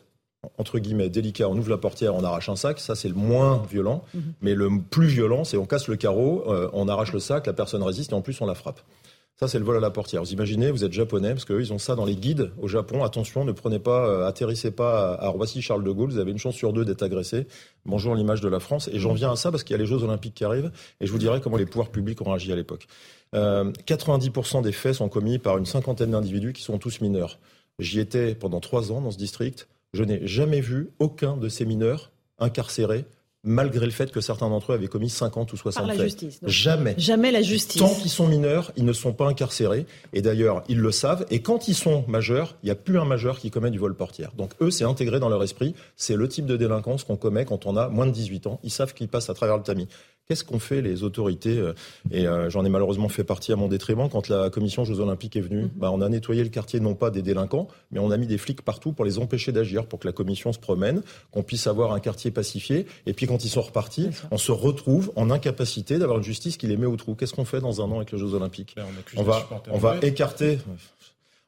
entre guillemets délicat, on ouvre la portière, on arrache un sac, ça c'est le moins violent. Mhm. Mais le plus violent, c'est on casse le carreau, euh, on arrache le sac, la personne résiste et en plus on la frappe. Ça, c'est le vol à la portière. Vous imaginez, vous êtes japonais, parce qu'eux, ils ont ça dans les guides au Japon. Attention, ne prenez pas, euh, atterrissez pas à, Roissy-Charles de Gaulle. Vous avez une chance sur deux d'être agressé. Bonjour l'image de la France. Et j'en viens à ça parce qu'il y a les Jeux Olympiques qui arrivent. Et je vous dirai comment les pouvoirs publics ont réagi à l'époque. Euh, 90% des faits sont commis par une cinquantaine d'individus qui sont tous mineurs. J'y étais pendant trois ans dans ce district. Je n'ai jamais vu aucun de ces mineurs incarcérés malgré le fait que certains d'entre eux avaient commis 50 ou 60 Par la Justice, Jamais. Jamais la justice. Tant qu'ils sont mineurs, ils ne sont pas incarcérés. Et d'ailleurs, ils le savent. Et quand ils sont majeurs, il n'y a plus un majeur qui commet du vol portière. Donc eux, c'est intégré dans leur esprit. C'est le type de délinquance qu'on commet quand on a moins de 18 ans. Ils savent qu'ils passent à travers le tamis. Qu'est-ce qu'ont fait les autorités euh, Et euh, j'en ai malheureusement fait partie à mon détriment quand la commission Jeux Olympiques est venue. Mhm. Bah, on a nettoyé le quartier non pas des délinquants, mais on a mis des flics partout pour les empêcher d'agir, pour que la commission se promène, qu'on puisse avoir un quartier pacifié. Et puis quand ils sont repartis, on se retrouve en incapacité d'avoir une justice qui les met au trou. Qu'est-ce qu'on fait dans un an avec les Jeux Olympiques? On, va, on va écarter.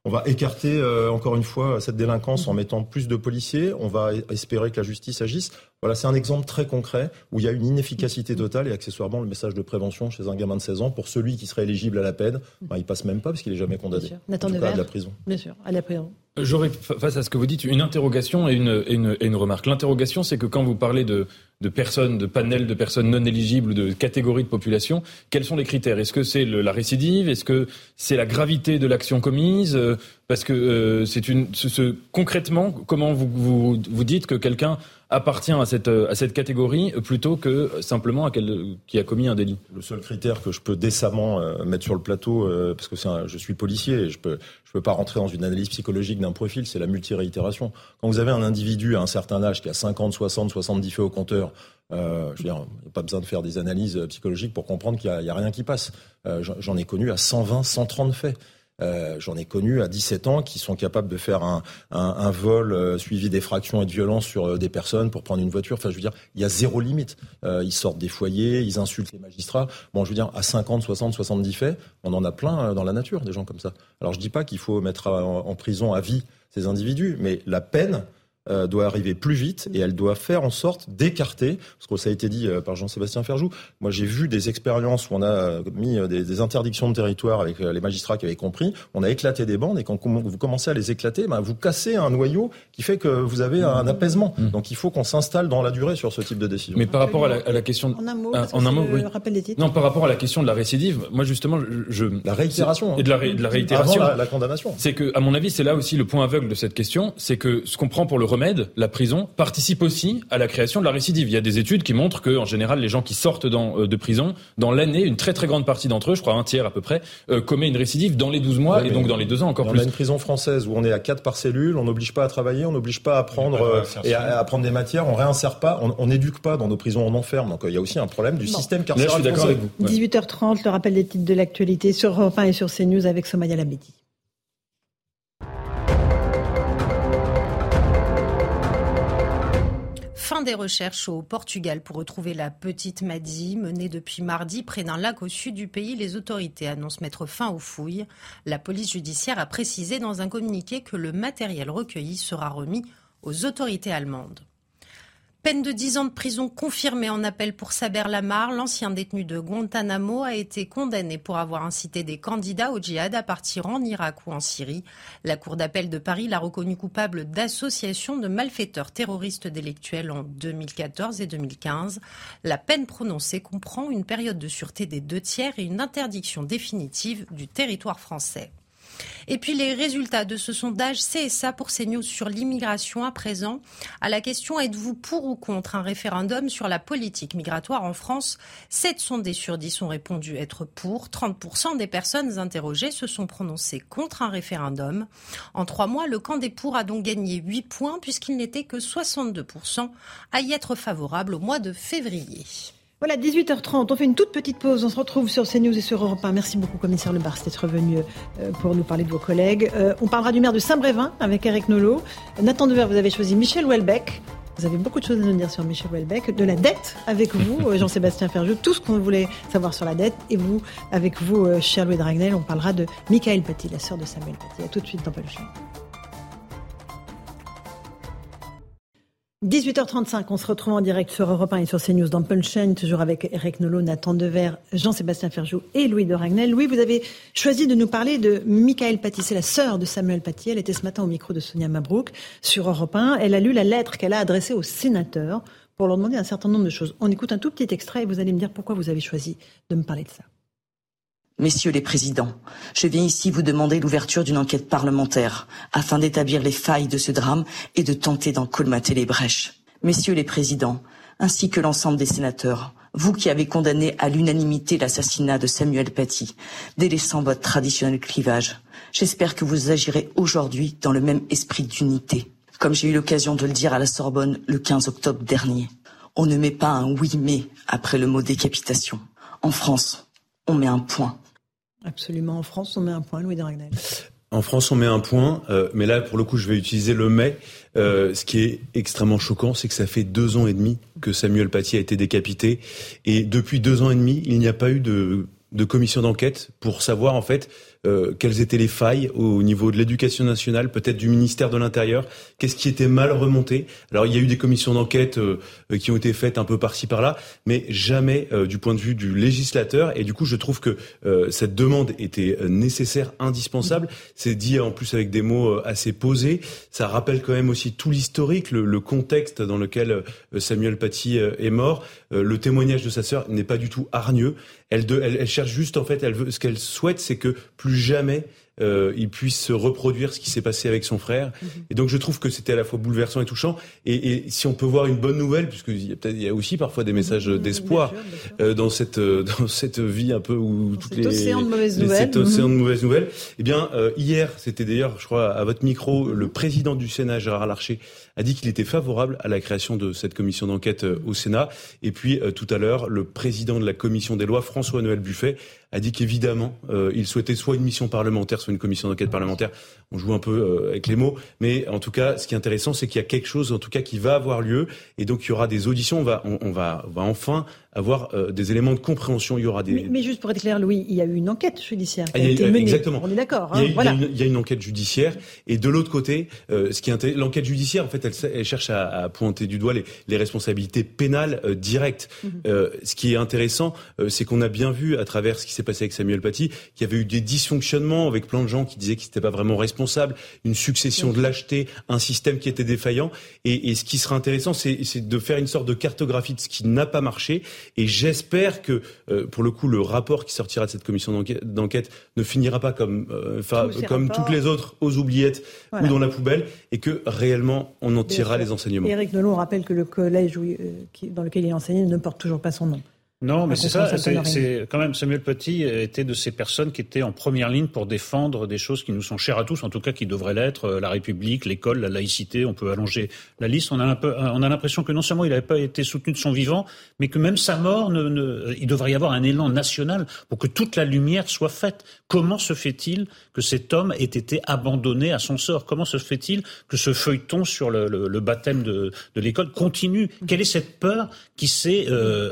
On va écarter euh, encore une fois cette délinquance en mettant plus de policiers. On va espérer que la justice agisse. Voilà, c'est un exemple très concret où il y a une inefficacité totale et accessoirement le message de prévention chez un gamin de 16 ans pour celui qui serait éligible à la peine, ben, il passe même pas parce qu'il est jamais condamné. En tout cas, de la prison. Bien sûr, à la prison. J'aurais face à ce que vous dites une interrogation et une, une, une remarque. L'interrogation, c'est que quand vous parlez de, de personnes, de panels de personnes non éligibles, de catégories de population, quels sont les critères? Est-ce que c'est la récidive? Est-ce que c'est la gravité de l'action commise? Euh, Parce que euh, c'est une, ce, concrètement, comment vous, vous, vous dites que quelqu'un appartient à cette, à catégorie plutôt que simplement à quel, qui a commis un délit Le seul critère que je peux décemment euh, mettre sur le plateau, parce que je suis policier et je peux, je peux pas rentrer dans une analyse psychologique d'un profil, c'est la multiréitération. Quand vous avez un individu à un certain âge qui a 50, 60, 70 faits au compteur, euh, je veux dire, pas besoin de faire des analyses psychologiques pour comprendre qu'il n'y a, rien qui passe. Euh, j'en ai connu à 120, 130 faits. Euh, J'en ai connu à 17 ans qui sont capables de faire un, un, un vol euh, suivi d'effractions et de violences sur euh, des personnes pour prendre une voiture. Enfin, je veux dire, il y a zéro limite. Euh, ils sortent des foyers, ils insultent les magistrats. Bon, je veux dire, à 50, 60, 70 faits, on en a plein dans la nature, des gens comme ça. Alors, je dis pas qu'il faut mettre en, en prison à vie ces individus, mais la peine euh, doit arriver plus vite et elle doit faire en sorte d'écarter, parce que ça a été dit euh, par Jean-Sébastien Ferjou, moi j'ai vu des expériences où on a euh, mis des, interdictions de territoire avec les magistrats qui avaient compris, on a éclaté des bandes et quand vous commencez à les éclater, ben, vous cassez un noyau qui fait que vous avez un apaisement. Mmh. Donc il faut qu'on s'installe dans la durée sur ce type de décision. Mais par rapport à la, question... En un mot, en un mot oui. Non, par rapport à la question de la récidive, moi justement, je... La réitération. Et de la, de la réitération. Avant la, condamnation. C'est que, à mon avis, c'est là aussi le point aveugle de cette question, c'est que ce qu'on prend pour le remède, la prison, participe aussi à la création de la récidive. Il y a des études qui montrent que, en général, les gens qui sortent dans, euh, de prison, dans l'année, une très très grande partie d'entre eux, je crois un tiers à peu près, euh, commet une récidive dans les 12 mois et donc dans les deux ans encore plus. On a une prison française où on est à 4 par cellule, on n'oblige pas à travailler, on n'oblige pas à prendre euh, et à, apprendre des matières, on réinsère pas, on n'éduque pas dans nos prisons, on enferme. Donc il y a aussi un problème du système carcéral. je suis d'accord avec vous. 18h30, le rappel des titres de l'actualité sur Europe 1 et sur CNews avec Somaya Labedi. Fin des recherches au Portugal pour retrouver la petite Maddy, menée depuis mardi près d'un lac au sud du pays. Les autorités annoncent mettre fin aux fouilles. La police judiciaire a précisé dans un communiqué que le matériel recueilli sera remis aux autorités allemandes. Peine de 10 ans de prison confirmée en appel pour Saber Lamar. L'ancien détenu de Guantanamo a été condamné pour avoir incité des candidats au djihad à partir en Irak ou en Syrie. La Cour d'appel de Paris l'a reconnu coupable d'association de malfaiteurs terroristes délictuels en 2014 et 2015. La peine prononcée comprend une période de sûreté des deux tiers et une interdiction définitive du territoire français. Et puis les résultats de ce sondage CSA pour CNews sur l'immigration à présent. À la question êtes-vous pour ou contre un référendum sur la politique migratoire en France? 7 sondés sur 10 ont répondu être pour. 30% des personnes interrogées se sont prononcées contre un référendum. En trois mois, le camp des pour a donc gagné 8 points puisqu'il n'était que 62% à y être favorable au mois de février. Voilà, 18h30, on fait une toute petite pause, on se retrouve sur CNews et sur Europe 1. Merci beaucoup, commissaire Lebar, d'être revenu euh, pour nous parler de vos collègues. Euh, on parlera du maire de Saint-Brévin avec Eric Nolot. Nathan Dever, vous avez choisi Michel Houellebecq. Vous avez beaucoup de choses à nous dire sur Michel Houellebecq, de la dette avec vous, euh, Jean-Sébastien Ferjou, tout ce qu'on voulait savoir sur la dette. Et vous, avec vous, cher Louis Dragnel, on parlera de Michael Paty, la sœur de Samuel Paty. A tout de suite dans Paluchon. 18h35, on se retrouve en direct sur Europe 1 et sur CNews dans Punchline, toujours avec Eric Nolot, Nathan Dever, Jean-Sébastien Ferjou et Louis de Ragnel. Louis, vous avez choisi de nous parler de Michael Paty, c'est la sœur de Samuel Paty. Elle était ce matin au micro de Sonia Mabrouk sur Europe 1. Elle a lu la lettre qu'elle a adressée aux sénateurs pour leur demander un certain nombre de choses. On écoute un tout petit extrait et vous allez me dire pourquoi vous avez choisi de me parler de ça. Messieurs les présidents, je viens ici vous demander l'ouverture d'une enquête parlementaire afin d'établir les failles de ce drame et de tenter d'en colmater les brèches. Messieurs les présidents, ainsi que l'ensemble des sénateurs, vous qui avez condamné à l'unanimité l'assassinat de Samuel Paty, délaissant votre traditionnel clivage, j'espère que vous agirez aujourd'hui dans le même esprit d'unité. Comme j'ai eu l'occasion de le dire à la Sorbonne le 15 octobre dernier, on ne met pas un oui mais après le mot décapitation. En France, on met un point. Absolument. En France, on met un point, Louis de Ragnel. En France, on met un point, euh, mais là, pour le coup, je vais utiliser le mais. Euh, ce qui est extrêmement choquant, c'est que ça fait deux ans et demi que Samuel Paty a été décapité, et depuis deux ans et demi, il n'y a pas eu de commission d'enquête pour savoir en fait euh, quelles étaient les failles au niveau de l'éducation nationale, peut-être du ministère de l'Intérieur, qu'est-ce qui était mal remonté? Alors il y a eu des commissions d'enquête euh, euh, qui ont été faites un peu par-ci par-là, mais jamais du point de vue du législateur. Et du coup, je trouve que cette demande était nécessaire, indispensable. C'est dit en plus avec des mots assez posés. Ça rappelle quand même aussi tout l'historique, le, contexte dans lequel Samuel Paty est mort. Le témoignage de sa sœur n'est pas du tout hargneux. Elle, elle, elle cherche juste en fait, elle veut, ce qu'elle souhaite, c'est que plus jamais euh, il puisse reproduire ce qui s'est passé avec son frère. Mhm. Et donc je trouve que c'était à la fois bouleversant et touchant. Et, et si on peut voir une bonne nouvelle, puisqu'il y a, il y a aussi parfois des messages mhm. d'espoir euh, dans cette euh, dans cette vie un peu où toutes les océan de mauvaises nouvelles. Cet océan de mhm. mauvaises nouvelles. Eh bien euh, hier, c'était d'ailleurs, je crois, à votre micro, le président du Sénat Gérard Larcher a dit qu'il était favorable à la création de cette commission d'enquête au Sénat. Et puis tout à l'heure, le président de la commission des lois, François-Noël Buffet, a dit qu'évidemment, euh, il souhaitait soit une mission parlementaire, soit une commission d'enquête parlementaire. On joue un peu euh, avec les mots, mais en tout cas, ce qui est intéressant, c'est qu'il y a quelque chose, en tout cas, qui va avoir lieu, et donc il y aura des auditions. On va, on, va, on va enfin avoir euh, des éléments de compréhension. Il y aura des. Mais, juste pour être clair, Louis, il y a eu une enquête judiciaire qui a, été menée. Exactement. On est d'accord. Hein, il, il, y a une enquête judiciaire et de l'autre côté, euh, ce qui est l'enquête judiciaire, en fait, elle, elle cherche à, à, pointer du doigt les, les responsabilités pénales euh, directes. Mhm. euh, ce qui est intéressant, euh, c'est qu'on a bien vu à travers ce qui s'est passé avec Samuel Paty qu'il y avait eu des dysfonctionnements avec plein de gens qui disaient qu'ils n'étaient pas vraiment responsables, une succession de lâcheté, un système qui était défaillant. Et, et ce qui sera intéressant, c'est de faire une sorte de cartographie de ce qui n'a pas marché. Et j'espère que, euh, pour le coup, le rapport qui sortira de cette commission d'enquête ne finira pas comme, euh, comme toutes les autres aux oubliettes voilà. ou dans la poubelle, et que réellement on en tirera les enseignements. Éric Nolot rappelle que le collège où, euh, qui, dans lequel il enseignait ne porte toujours pas son nom. Non, mais c'est ça. C'est quand même Samuel Paty était de ces personnes qui étaient en première ligne pour défendre des choses qui nous sont chères à tous, en tout cas qui devraient l'être euh, la République, l'école, la laïcité. On peut allonger la liste. On a un peu, on a l'impression que non seulement il n'avait pas été soutenu de son vivant, mais que même sa mort, ne, ne, il devrait y avoir un élan national pour que toute la lumière soit faite. Comment se fait-il que cet homme ait été abandonné à son sort? Comment se fait-il que ce feuilleton sur le, le, le baptême de, de l'école continue? Quelle est cette peur qui s'est euh,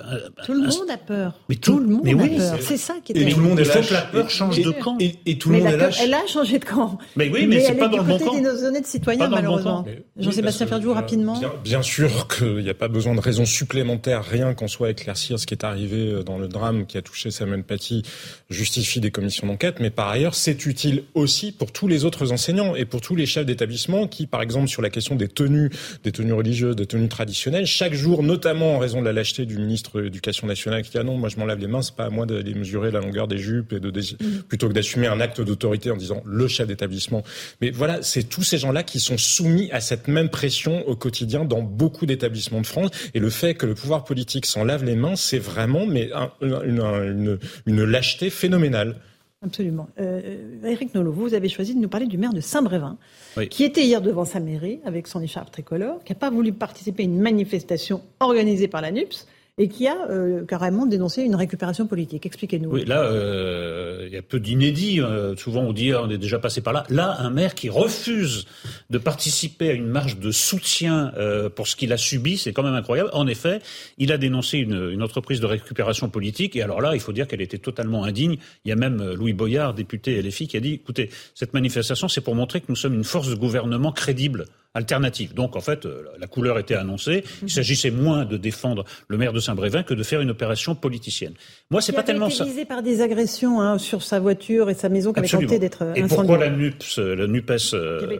monde a peur. Mais tout, le monde mais oui, a peur. C'est ça qui est et tout le monde Il faut que la peur change et, de camp. Et, et, tout le monde est lâche. Elle a changé de camp. Mais oui, mais, mais c'est pas dans le bon camp. Elle est des honnêtes citoyens, malheureusement. Jean-Sébastien Ferjou, euh, rapidement. Bien, sûr qu'il n'y a pas besoin de raisons supplémentaires, rien qu'en soit éclaircir ce qui est arrivé dans le drame qui a touché Samuel Paty justifie des commissions d'enquête, mais par ailleurs, c'est utile aussi pour tous les autres enseignants et pour tous les chefs d'établissement qui, par exemple, sur la question des tenues, des tenues religieuses, des tenues traditionnelles, chaque jour, notamment en raison de la lâcheté du ministre de l'Éducation nationale qui dit ah non, moi je m'en lave les mains, c'est pas à moi d'aller mesurer la longueur des jupes et de mmh. plutôt que d'assumer un acte d'autorité en disant le chef d'établissement. Mais voilà, c'est tous ces gens-là qui sont soumis à cette même pression au quotidien dans beaucoup d'établissements de France. Et le fait que le pouvoir politique s'en lave les mains, c'est vraiment mais un, une, une, une lâcheté phénoménale. Absolument. Euh, Eric Nolot, vous avez choisi de nous parler du maire de Saint-Brévin, oui. qui était hier devant sa mairie avec son écharpe tricolore, qui n'a pas voulu participer à une manifestation organisée par la NUPS, et qui a euh, carrément dénoncé une récupération politique. Expliquez-nous. Oui, là, euh, il y a peu d'inédits. Euh, souvent, on dit on est déjà passé par là. Là, un maire qui refuse de participer à une marche de soutien euh, pour ce qu'il a subi, c'est quand même incroyable. En effet, il a dénoncé une, entreprise de récupération politique. Et alors là, il faut dire qu'elle était totalement indigne. Il y a même Louis Boyard, député LFI, qui a dit écoutez, cette manifestation, c'est pour montrer que nous sommes une force de gouvernement crédible alternative. Donc en fait, la couleur était annoncée. Il s'agissait moins de défendre le maire de Saint-Brévin que de faire une opération politicienne. Moi, c'est pas tellement ça. par des agressions hein, sur sa voiture et sa maison qui avait tenté d'être Et pourquoi la NUPS, la NUPES euh,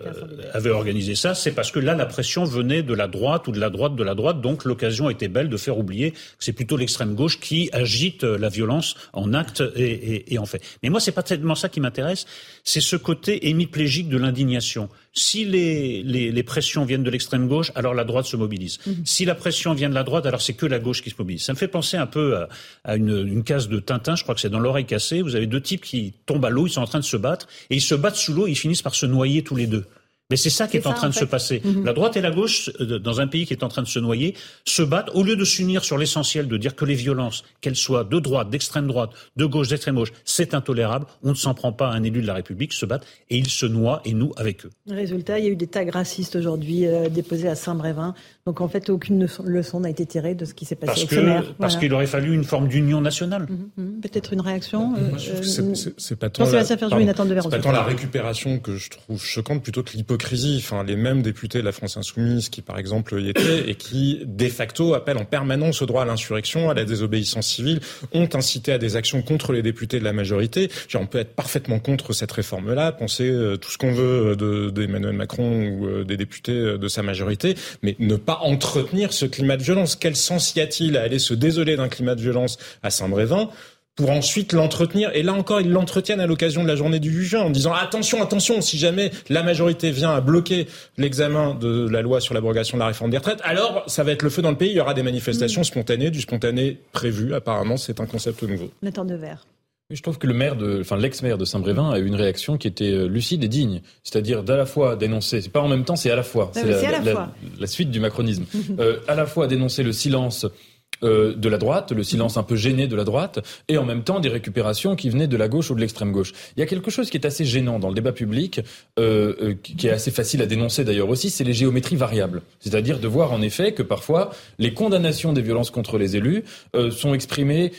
avait organisé ça? C'est parce que là, la pression venait de la droite ou de la droite de la droite. Donc l'occasion était belle de faire oublier que c'est plutôt l'extrême gauche qui agite la violence en acte et, et, et en fait. Mais moi, c'est pas tellement ça qui m'intéresse. C'est ce côté hémiplégique de l'indignation. Si les, les, les, pressions viennent de l'extrême gauche, alors la droite se mobilise. Mmh. Si la pression vient de la droite, alors c'est que la gauche qui se mobilise. Ça me fait penser un peu à, à une, une, case de Tintin, je crois que c'est dans l'oreille cassée. Vous avez deux types qui tombent à l'eau, ils sont en train de se battre, et ils se battent sous l'eau, et ils finissent par se noyer tous les deux. Mais c'est ça qui est, est ça, en train en fait. de se passer. Mmh. La droite et la gauche, dans un pays qui est en train de se noyer, se battent au lieu de s'unir sur l'essentiel, de dire que les violences, qu'elles soient de droite, d'extrême droite, de gauche, d'extrême gauche, c'est intolérable. On ne s'en prend pas à un élu de la République, se battent et ils se noient et nous avec eux. Résultat, il y a eu des tags racistes aujourd'hui euh, déposés à Saint-Brévin. Donc en fait, aucune leçon n'a été tirée de ce qui s'est passé parce avec que. Parce qu'il aurait fallu une forme d'union nationale. Mmh, mmh. Peut-être une réaction. Euh, c'est pas tant, la, pas tant la récupération que je trouve choquante, plutôt que l'hypocrisie. Enfin, les mêmes députés de la France insoumise qui, par exemple, y étaient et qui, de facto, appellent en permanence au droit à l'insurrection, à la désobéissance civile, ont incité à des actions contre les députés de la majorité. Genre, on peut être parfaitement contre cette réforme-là, penser euh, tout ce qu'on veut d'Emmanuel de, Macron ou euh, des députés de sa majorité, mais ne pas entretenir ce climat de violence. Quel sens y a-t-il à aller se désoler d'un climat de violence à Saint-Brévin pour ensuite l'entretenir. Et là encore, ils l'entretiennent à l'occasion de la journée du juin en disant attention, attention, si jamais la majorité vient à bloquer l'examen de la loi sur l'abrogation de la réforme des retraites, alors ça va être le feu dans le pays. Il y aura des manifestations mmh. spontanées, du spontané prévu. Apparemment, c'est un concept nouveau. Nathan Devers. Je trouve que le maire de, enfin l'ex-maire de Saint-Brévin a eu une réaction qui était lucide et digne, c'est-à-dire d'à la fois dénoncer, c'est pas en même temps, c'est à la fois, c'est la, la, la, la, suite du macronisme, euh, à la fois dénoncer le silence euh, de la droite, le silence un peu gêné de la droite, et en même temps des récupérations qui venaient de la gauche ou de l'extrême gauche. Il y a quelque chose qui est assez gênant dans le débat public, euh, euh, qui est assez facile à dénoncer d'ailleurs aussi, c'est les géométries variables. C'est-à-dire de voir en effet que parfois les condamnations des violences contre les élus sont exprimées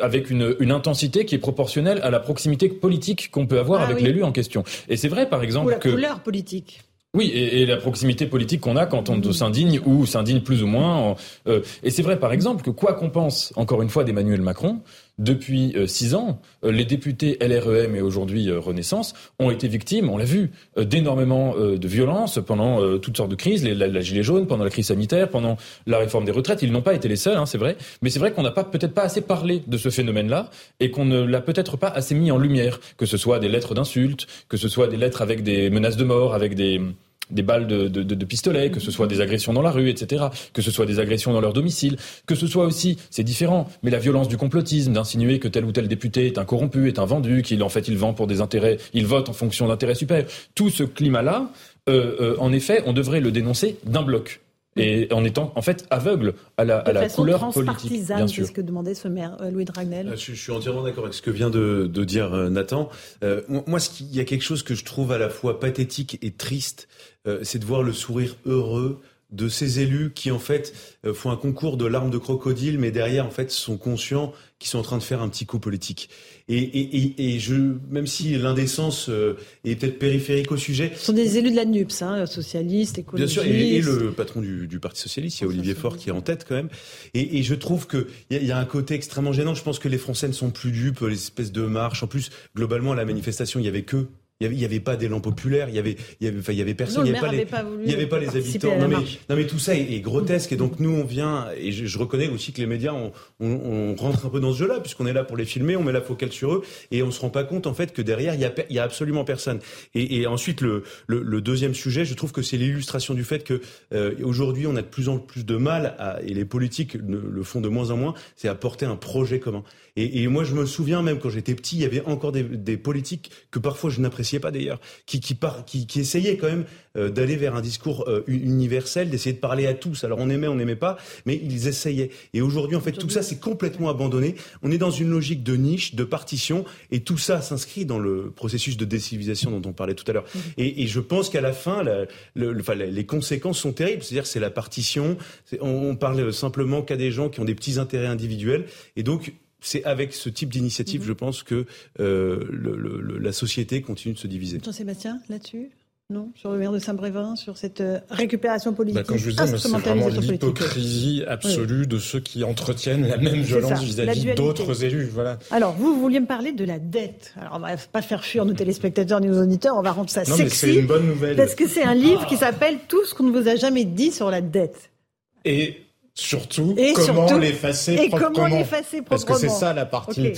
avec une, une, intensité qui est proportionnelle à la proximité politique qu'on peut avoir ah avec l'élu en question. Et c'est vrai par exemple ou la que couleur politique. Oui, et, la proximité politique qu'on a quand on mmh. s'indigne ou s'indigne plus ou moins. Euh, et c'est vrai, par exemple, que quoi qu'on pense, encore une fois, d'Emmanuel Macron, depuis euh, six ans, euh, les députés LREM et aujourd'hui Renaissance ont été victimes, on l'a vu, d'énormément de violences pendant toutes sortes de crises, la, la, gilet jaune, pendant la crise sanitaire, pendant la réforme des retraites. Ils n'ont pas été les seuls, hein, c'est vrai, mais c'est vrai qu'on n'a pas peut-être pas assez parlé de ce phénomène-là et qu'on ne l'a peut-être pas assez mis en lumière, que ce soit des lettres d'insultes, que ce soit des lettres avec des menaces de mort, avec des des balles de, de, de, pistolet, que ce soit des agressions dans la rue, etc., que ce soit des agressions dans leur domicile, que ce soit aussi, c'est différent, mais la violence du complotisme, d'insinuer que tel ou tel député est un corrompu, est un vendu, qu'il en fait il vend pour des intérêts, il vote en fonction d'intérêts supérieurs. Tout ce climat-là, euh, euh, en effet, on devrait le dénoncer d'un bloc et en étant en fait aveugle à la, à la couleur politique. Bien sûr. C'est ce que demandait ce maire euh, Louis Dragnel. Je, je suis entièrement d'accord avec ce que vient de, de dire Nathan. Euh, moi, il y a quelque chose que je trouve à la fois pathétique et triste euh, c'est de voir le sourire heureux de ces élus qui en fait euh, font un concours de larmes de crocodile, mais derrière en fait sont conscients qu'ils sont en train de faire un petit coup politique. Et, je, même si l'indécence euh, est peut-être périphérique au sujet, ce sont des élus de la NUPS, hein, socialistes, écologistes. Bien sûr, et, le patron du, Parti socialiste, il y a Olivier Faure qui est en tête quand même. Et, je trouve que il y, a un côté extrêmement gênant. Je pense que les Français ne sont plus dupes, les espèces de marches. En plus, globalement, à la manifestation, il y avait que il n'y avait, pas d'élan populaire, il y avait, il y avait, enfin, il y avait personne, il n'y avait, pas les, il y avait pas les habitants. Non mais, non mais, tout ça est, grotesque et donc nous on vient et je, reconnais aussi que les médias on, on, rentre un peu dans ce jeu-là puisqu'on est là pour les filmer, on met la focale sur eux et on se rend pas compte en fait que derrière il y a, y a absolument personne. Et, et ensuite le, le, le, deuxième sujet, je trouve que c'est l'illustration du fait que euh, aujourd'hui on a de plus en plus de mal à, et les politiques le font de moins en moins, c'est à porter un projet commun. Et, et, moi, je me souviens même quand j'étais petit, il y avait encore des, des politiques que parfois je n'appréciais pas d'ailleurs, qui, qui, qui, qui, essayaient quand même euh, d'aller vers un discours euh, universel, d'essayer de parler à tous. Alors on aimait, on n'aimait pas, mais ils essayaient. Et aujourd'hui, en fait, tout ça, c'est complètement abandonné. On est dans une logique de niche, de partition, et tout ça s'inscrit dans le processus de décivilisation dont on parlait tout à l'heure. Mmh. Et, et, je pense qu'à la fin, la, le, enfin, les conséquences sont terribles. C'est-à-dire, c'est la partition. On, on parle simplement qu'à des gens qui ont des petits intérêts individuels, et donc c'est avec ce type d'initiative, mhm. je pense, que euh, le, la société continue de se diviser. Jean-Sébastien, là-dessus? Non, sur le maire de Saint-Brévin, sur cette euh, récupération politique. Bah, comme je vous dis, c'est vraiment l'hypocrisie absolue de ceux qui entretiennent la même violence vis-à-vis d'autres élus. Voilà. Alors, vous, vous vouliez me parler de la dette. Alors, on va pas faire fuir nos téléspectateurs ni nos auditeurs, on va rendre ça non, sexy. Mais c'est une bonne nouvelle. Parce que c'est un livre qui s'appelle Tout ce qu'on ne vous a jamais dit sur la dette. Et Surtout, comment l'effacer proprement. Comment l'effacer Parce que c'est ça la partie,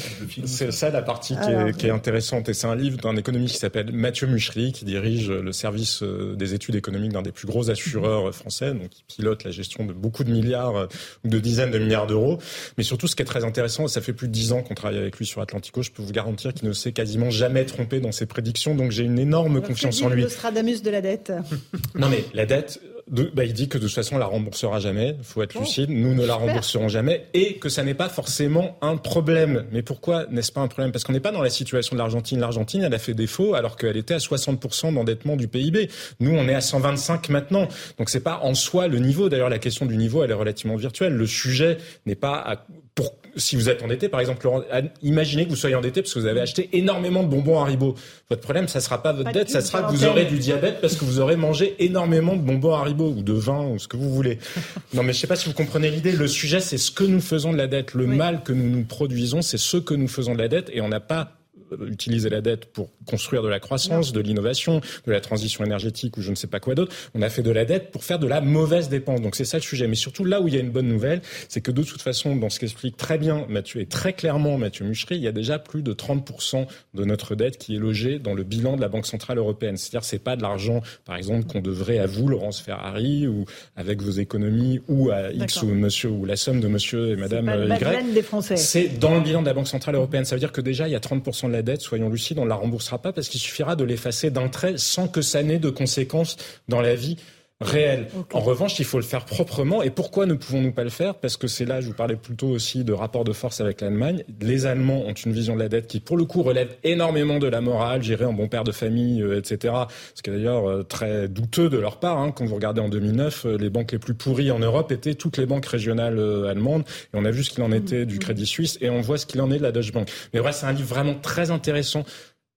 c'est ça la partie qui, est, qui, est, intéressante. Et c'est un livre d'un économiste qui s'appelle Mathieu Muchery, qui dirige le service euh, des études économiques d'un des plus gros assureurs français, donc qui pilote la gestion de beaucoup de milliards euh, ou de dizaines de milliards d'euros. Mais surtout, ce qui est très intéressant, ça fait plus de dix ans qu'on travaille avec lui sur Atlantico, je peux vous garantir qu'il ne s'est quasiment jamais trompé dans ses prédictions. Donc j'ai une énorme confiance en lui. Le Stradamus de la dette. non mais la dette, bah, il dit que de toute façon, on la remboursera jamais. Il faut être lucide. Nous ne la rembourserons jamais. Et que ça n'est pas forcément un problème. Mais pourquoi n'est-ce pas un problème? Parce qu'on n'est pas dans la situation de l'Argentine. L'Argentine, elle a fait défaut alors qu'elle était à 60% d'endettement du PIB. Nous, on est à 125 maintenant. Donc c'est pas en soi le niveau. D'ailleurs, la question du niveau, elle est relativement virtuelle. Le sujet n'est pas à, si vous êtes endetté, par exemple, imaginez que vous soyez endetté parce que vous avez acheté énormément de bonbons Haribo. Votre problème, ça sera pas votre dette, ça sera que vous aurez du diabète parce que vous aurez mangé énormément de bonbons Haribo ou de vin ou ce que vous voulez. non, mais je sais pas si vous comprenez l'idée. Le sujet, c'est ce que nous faisons de la dette. Le mal que nous nous produisons, c'est ce que nous faisons de la dette et on n'a pas utiliser la dette pour construire de la croissance, de l'innovation, de la transition énergétique ou je ne sais pas quoi d'autre. On a fait de la dette pour faire de la mauvaise dépense. Donc c'est ça le sujet. Mais surtout là où il y a une bonne nouvelle, c'est que de toute façon, dans ce qu'explique très bien Mathieu et très clairement Mathieu Muchery, il y a déjà plus de 30% de notre dette qui est logée dans le bilan de la Banque Centrale Européenne. C'est-à-dire c'est pas de l'argent, par exemple, qu'on devrait à vous, Laurence Ferrari, ou avec vos économies, ou à X ou monsieur, ou la somme de monsieur et madame Y. C'est dans le bilan de la Banque Centrale Européenne. Ça veut dire que déjà, il y a 30% de la dette, soyons lucides, on ne la remboursera pas parce qu'il suffira de l'effacer d'un trait sans que ça n'ait de conséquences dans la vie réel. En revanche, il faut le faire proprement. Et pourquoi ne pouvons-nous pas le faire? Parce que c'est là, je vous parlais plutôt aussi de rapport de force avec l'Allemagne. Les Allemands ont une vision de la dette qui, pour le coup, relève énormément de la morale, gérer un bon père de famille, euh, etc. Ce qui est d'ailleurs euh, très douteux de leur part. Hein. Quand vous regardez en 2009, euh, les banques les plus pourries en Europe étaient toutes les banques régionales allemandes. Et on a vu ce qu'il en était du Crédit Suisse et on voit ce qu'il en est de la Deutsche Bank. Mais vrai, c'est un livre vraiment très intéressant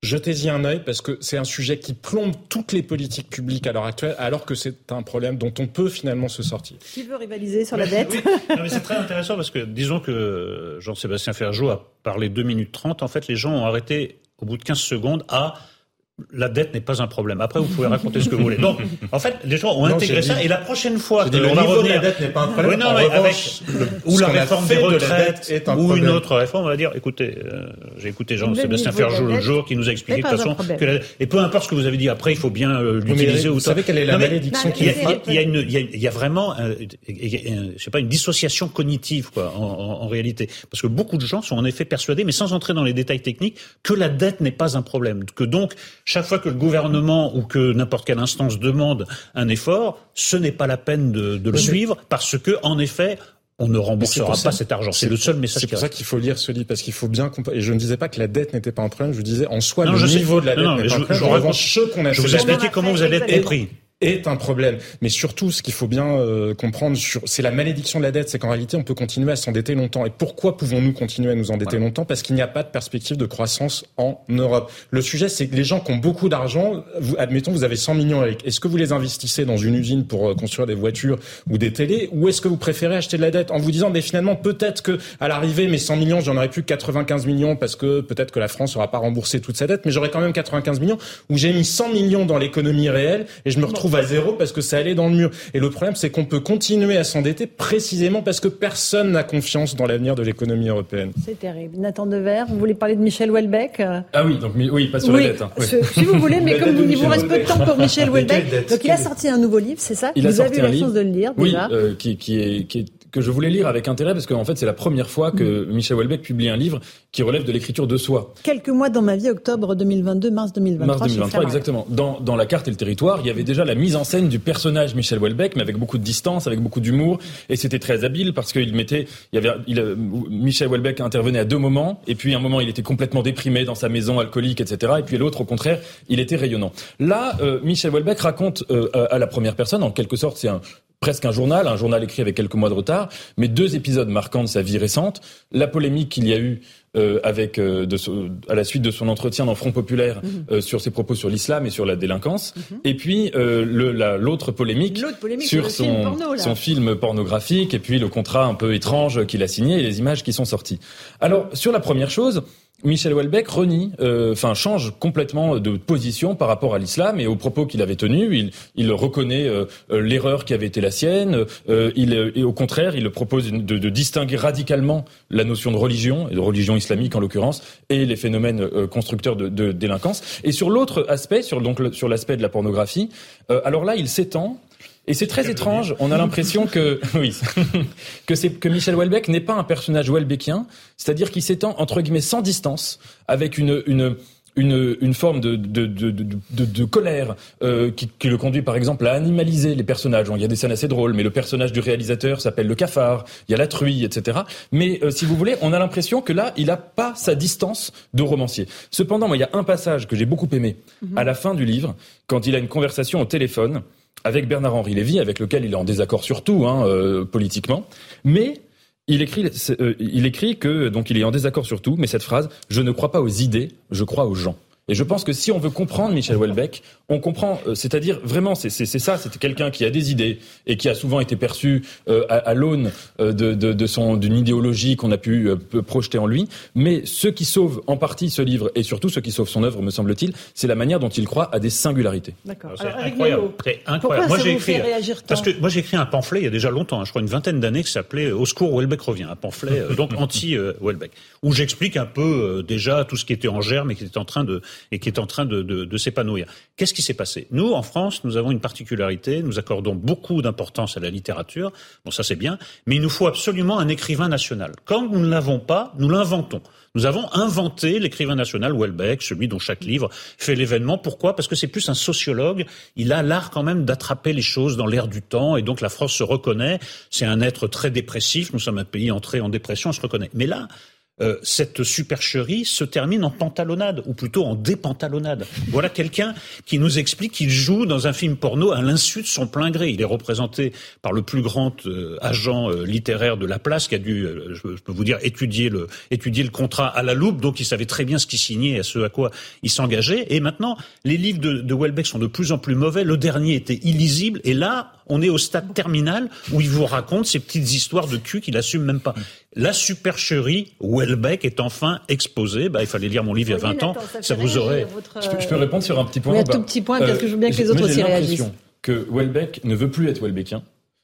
Jetez-y un œil parce que c'est un sujet qui plombe toutes les politiques publiques à l'heure actuelle, alors que c'est un problème dont on peut finalement se sortir. Qui veut rivaliser sur la dette C'est très intéressant parce que disons que Jean-Sébastien Ferjou a parlé 2 minutes 30. En fait, les gens ont arrêté au bout de 15 secondes à la dette n'est pas un problème. Après, vous pouvez raconter ce que vous voulez. Donc, en fait, les gens ont intégré ça. et la prochaine fois que l'on va revenir, la dette n'est pas un problème. non, mais avec, ou la réforme des retraites, ou une autre réforme, on va dire, écoutez, euh, j'ai écouté Jean-Sébastien Ferjou l'autre jour qui nous a expliqué de toute façon que la, et peu importe ce que vous avez dit après, il faut bien euh, l'utiliser. Vous savez quelle est la malédiction qui est Il y a une, il y a vraiment, je sais pas, une dissociation cognitive, quoi, en, en réalité, parce que beaucoup de gens sont en effet persuadés, mais sans entrer dans les détails techniques, que la dette n'est pas un problème, que donc chaque fois que le gouvernement ou que n'importe quelle instance demande un effort, ce n'est pas la peine de, de le suivre parce que, en effet, on ne remboursera pas cet argent. C'est le seul message. C'est pour ça qu'il faut lire ce livre, parce qu'il faut bien comprendre. Et je ne disais pas que la dette n'était pas un problème, je disais en soi le niveau de la dette n'est pas un problème. Je, qu'on a je vous expliquer comment vous allez être pris est un problème. Mais surtout, ce qu'il faut bien euh, comprendre, c'est la malédiction de la dette, c'est qu'en réalité, on peut continuer à s'endetter longtemps. Et pourquoi pouvons-nous continuer à nous endetter longtemps? Parce qu'il n'y a pas de perspective de croissance en Europe. Le sujet, c'est que les gens qui ont beaucoup d'argent, admettons, vous avez 100 millions avec. Est-ce que vous les investissez dans une usine pour euh, construire des voitures ou des télés, ou est-ce que vous préférez acheter de la dette en vous disant, mais finalement, peut-être que à l'arrivée, mes 100 millions, j'en aurais plus que 95 millions parce que peut-être que la France n'aura pas remboursé toute sa dette, mais j'aurais quand même 95 millions, où j'ai mis 100 millions dans l'économie réelle et je me retrouve à zéro parce que ça allait dans le mur. Et le problème, c'est qu'on peut continuer à s'endetter précisément parce que personne n'a confiance dans l'avenir de l'économie européenne. C'est terrible. Nathan Dever, vous voulez parler de Michel Houellebecq Ah oui, donc oui, pas sur la dette. Hein. Si vous voulez, mais comme il vous reste peu de temps pour Michel Houellebecq, donc il a sorti un nouveau livre, c'est ça il Vous a avez eu la chance de le lire déjà Oui, euh, qui, qui, est, qui est que je voulais lire avec intérêt parce qu'en fait c'est la première fois que mm. Michel Houellebecq publie un livre qui relève de l'écriture de soi. Quelques mois dans ma vie, octobre 2022, mars 2023. Mars 2023, exactement. Dans, dans La carte et le territoire, il y avait déjà la mise en scène du personnage Michel Houellebecq, mais avec beaucoup de distance, avec beaucoup d'humour, et c'était très habile parce qu'il mettait, il y avait, il, euh, Michel Houellebecq intervenait à deux moments, et puis un moment il était complètement déprimé dans sa maison alcoolique, etc., et puis l'autre au contraire, il était rayonnant. Là, euh, Michel Houellebecq raconte euh, à la première personne, en quelque sorte, c'est un presque un journal, un journal écrit avec quelques mois de retard, mais deux épisodes marquants de sa vie récente, la polémique qu'il y a eu euh, avec euh, de, à la suite de son entretien dans Front Populaire mhm. euh, sur ses propos sur l'islam et sur la délinquance, mhm. et puis l'autre polémique, polémique, sur, son, son film pornographique et puis le contrat un peu étrange qu'il a signé et les images qui sont sorties. Alors sur la première chose, Michel Houellebecq renie, euh, enfin change complètement de position par rapport à l'islam et aux propos qu'il avait tenus. Il, il reconnaît euh, euh, l'erreur qui avait été la sienne. il, et au contraire, il propose de, de, distinguer radicalement la notion de religion et de religion islamique en l'occurrence et les phénomènes constructeurs de, de, délinquance. Et sur l'autre aspect, sur donc sur l'aspect de la pornographie, alors là, il s'étend et c'est très étrange. On a l'impression que oui, que c'est que Michel Houellebecq n'est pas un personnage Houellebecquien, c'est-à-dire qu'il s'étend entre guillemets sans distance, avec une une une, une forme de, de, de, de, de colère euh, qui, qui, le conduit par exemple à animaliser les personnages. il y a des scènes assez drôles, mais le personnage du réalisateur s'appelle le cafard, il y a la truie, etc. Mais euh, si vous voulez, on a l'impression que là, il n'a pas sa distance de romancier. Cependant, moi, il y a un passage que j'ai beaucoup aimé mhm. à la fin du livre, quand il a une conversation au téléphone avec Bernard-Henri Lévy, avec lequel il est en désaccord surtout hein, euh, politiquement, mais il écrit, euh, il écrit que donc il est en désaccord sur tout, mais cette phrase "Je ne crois pas aux idées, je crois aux gens". Et je pense que si on veut comprendre Michel Houellebecq, on comprend, euh, c'est-à-dire vraiment, c'est ça, c'est quelqu'un qui a des idées et qui a souvent été perçu euh, à, à l'aune euh, de, de, de, son d'une idéologie qu'on a pu projeter en lui. Mais ce qui sauve en partie ce livre et surtout ce qui sauve son œuvre, me semble-t-il, c'est la manière dont il croit à des singularités. D'accord. C'est incroyable. C'est incroyable. Moi j'ai écrit parce que moi j'ai écrit un pamphlet il y a déjà longtemps, hein, je crois une vingtaine d'années, qui s'appelait Au secours Houellebecq revient, un pamphlet donc anti Houellebecq, où j'explique un peu déjà tout ce qui était en germe et qui était en train de et qui est en train de, de, de s'épanouir. Qu'est-ce qui s'est passé? Nous, en France, nous avons une particularité, nous accordons beaucoup d'importance à la littérature, bon ça c'est bien, mais il nous faut absolument un écrivain national. Quand nous ne l'avons pas, nous l'inventons. Nous avons inventé l'écrivain national Welbeck, celui dont chaque livre fait l'événement. Pourquoi? Parce que c'est plus un sociologue. Il a l'art quand même d'attraper les choses dans l'air du temps, et donc la France se reconnaît. C'est un être très dépressif. Nous sommes un pays entré en dépression, on se reconnaît. Mais là, euh, cette supercherie se termine en pantalonnade, ou plutôt en dépantalonnade. Voilà quelqu'un qui nous explique qu'il joue dans un film porno à l'insu de son plein gré. Il est représenté par le plus grand euh, agent euh, littéraire de la place, qui a dû, je, peux vous dire, étudier le, contrat à la loupe, donc il savait très bien ce qu'il signait et ce à quoi il s'engageait. Et maintenant, les livres de, de Welbeck sont de plus en plus mauvais. Le dernier était illisible, et là, on est au stade terminal où il vous raconte ces petites histoires de cul qu'il assume même pas. La supercherie Welbeck est enfin exposée. Bah, il fallait lire mon livre il y a 20 ans. Ça, vous aurait. Je, peux, répondre sur un petit point. Oui, un tout petit point, parce que je veux bien que les autres aussi réagissent. Que Welbeck ne veut plus être Welbeckien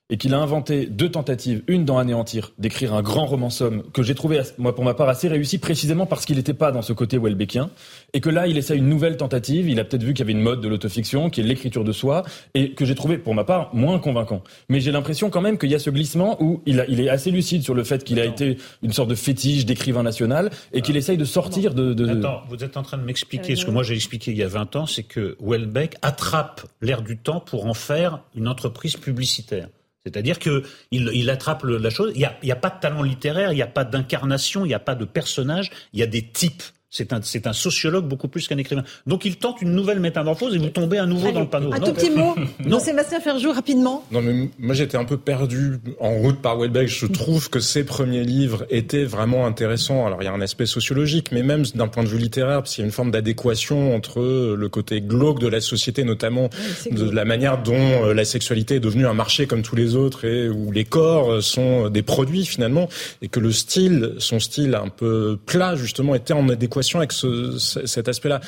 et qu'il a inventé deux tentatives, une dans Anéantir, d'écrire un grand roman somme que j'ai trouvé, moi pour ma part, assez réussi précisément parce qu'il n'était pas dans ce côté Welbeckien, et que là il essaie une nouvelle tentative, il a peut-être vu qu'il y avait une mode de l'autofiction, qui est l'écriture de soi, et que j'ai trouvé, pour ma part, moins convaincant. Mais j'ai l'impression quand même qu'il y a ce glissement où il, a, il est assez lucide sur le fait qu'il a été une sorte de fétiche d'écrivain national, et qu'il essaye de sortir de... de... Attends, vous êtes en train de m'expliquer, ce que moi j'ai expliqué il y a 20 ans, c'est que Welbeck attrape l'air du temps pour en faire une entreprise publicitaire. C'est-à-dire qu'il il attrape la chose. Il n'y a, a, pas de talent littéraire, il n'y a pas d'incarnation, il n'y a pas de personnage, il y a des types. C'est un, c'est un sociologue beaucoup plus qu'un écrivain. Donc il tente une nouvelle métamorphose et vous tombez à nouveau dans le panneau. Un tout petit mot, non. Sébastien Ferjou, rapidement. Non, mais moi j'étais un peu perdu en route par Welbeck. Je trouve que ses premiers livres étaient vraiment intéressants. Alors il y a un aspect sociologique, mais même d'un point de vue littéraire, parce qu'il y a une forme d'adéquation entre le côté glauque de la société, notamment de la manière dont euh, la sexualité est devenue un marché comme tous les autres et où les corps sont des produits finalement, et que le style, son style un peu plat justement, était en adéquation avec ce, cet aspect-là.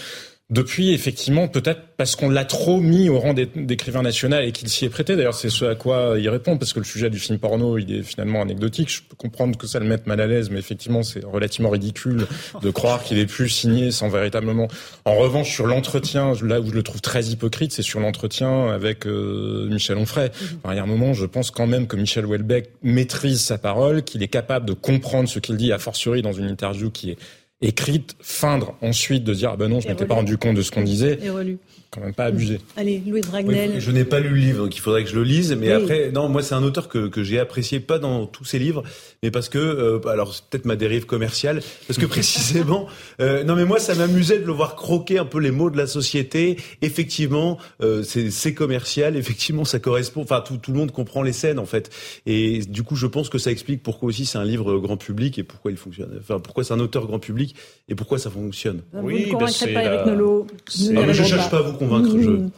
Depuis, effectivement, peut-être parce qu'on l'a trop mis au rang d'écrivain national et qu'il s'y est prêté. D'ailleurs, c'est ce à quoi il répond, parce que le sujet du film porno, il est finalement anecdotique. Je peux comprendre que ça le mette mal à l'aise, mais effectivement, c'est relativement ridicule de croire qu'il ait pu signer sans véritablement. En revanche, sur l'entretien, là où je le trouve très hypocrite, c'est sur l'entretien avec euh, Michel Onfray. il y a un moment, je pense quand même que Michel Houellebecq maîtrise sa parole, qu'il est capable de comprendre ce qu'il dit, a fortiori dans une interview qui est écrite, feindre ensuite de dire ah ben non, je m'étais pas rendu compte de ce qu'on disait. Et relu quand même pas abusé. Allez, Louis Dragnel. je n'ai pas lu le livre, donc il faudrait que je le lise. Mais après, non, moi c'est un auteur que, que j'ai apprécié, pas dans tous ses livres, mais parce que, euh, alors c'est peut-être ma dérive commerciale, parce que précisément, euh, non mais moi ça m'amusait de le voir croquer un peu les mots de la société. Effectivement, euh, c'est commercial, effectivement ça correspond, enfin tout, tout le monde comprend les scènes en fait. Et du coup, je pense que ça explique pourquoi aussi c'est un livre grand public et pourquoi il fonctionne. Enfin, pourquoi c'est un auteur grand public et pourquoi ça fonctionne. Vous oui, ne convaincrez pas Eric Nolot. je cherche pas à vous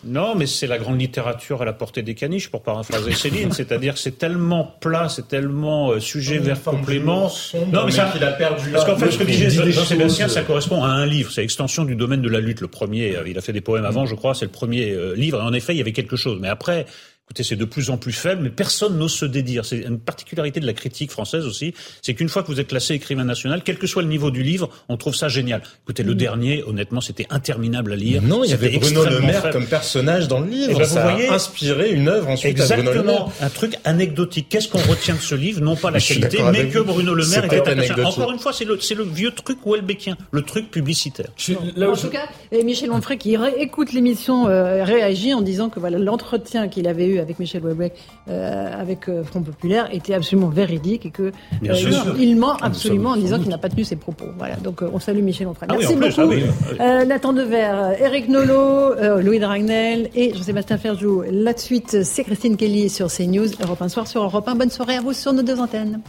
non, mais c'est la grande littérature à la portée des caniches, pour paraphraser Céline. C'est-à-dire que c'est tellement plat, c'est tellement euh, sujet vers complément. Non, mais ça, il a perdu. Parce qu'en fait, ce que disait Jean-Sébastien, ça correspond à un livre. C'est l'extension du domaine de la lutte. Le premier, euh, il a fait des poèmes avant, je crois, c'est le premier euh, livre. Et en effet, il y avait quelque chose. Mais après, Écoutez, c'est de plus en plus faible, mais personne n'ose se dédire. C'est une particularité de la critique française aussi, c'est qu'une fois que vous êtes classé écrivain national, quel que soit le niveau du livre, on trouve ça génial. Écoutez, le mm. dernier, honnêtement, c'était interminable à lire. Non, il y avait Bruno Le Maire comme personnage dans le livre. Et eh ben, ça vous voyez, a inspiré une œuvre ensuite exactement, à Bruno Le Maire. un truc anecdotique. Qu'est-ce qu'on retient de ce livre? Non pas la qualité, mais que Bruno Le Maire était anecdotique. Encore une fois, c'est le, le, vieux truc Welbeckien, le truc publicitaire. en tout cas, et Michel Onfray qui écoute l'émission euh, réagit en disant que voilà l'entretien qu'il avait eu avec Michel Houellebecq euh, avec euh, Front Populaire était absolument véridique et que euh, il ment absolument en disant qu'il n'a pas tenu ses propos. Voilà. Donc on salue Michel Onfray. Ah Merci beaucoup. Ah Nathan Dever, Eric Nolot, Louis Dragnel et Jean-Sébastien Ferjou. La suite, c'est Christine Kelly sur CNews, Europe 1 Soir sur Europe 1. Bonne soirée à vous sur nos deux antennes.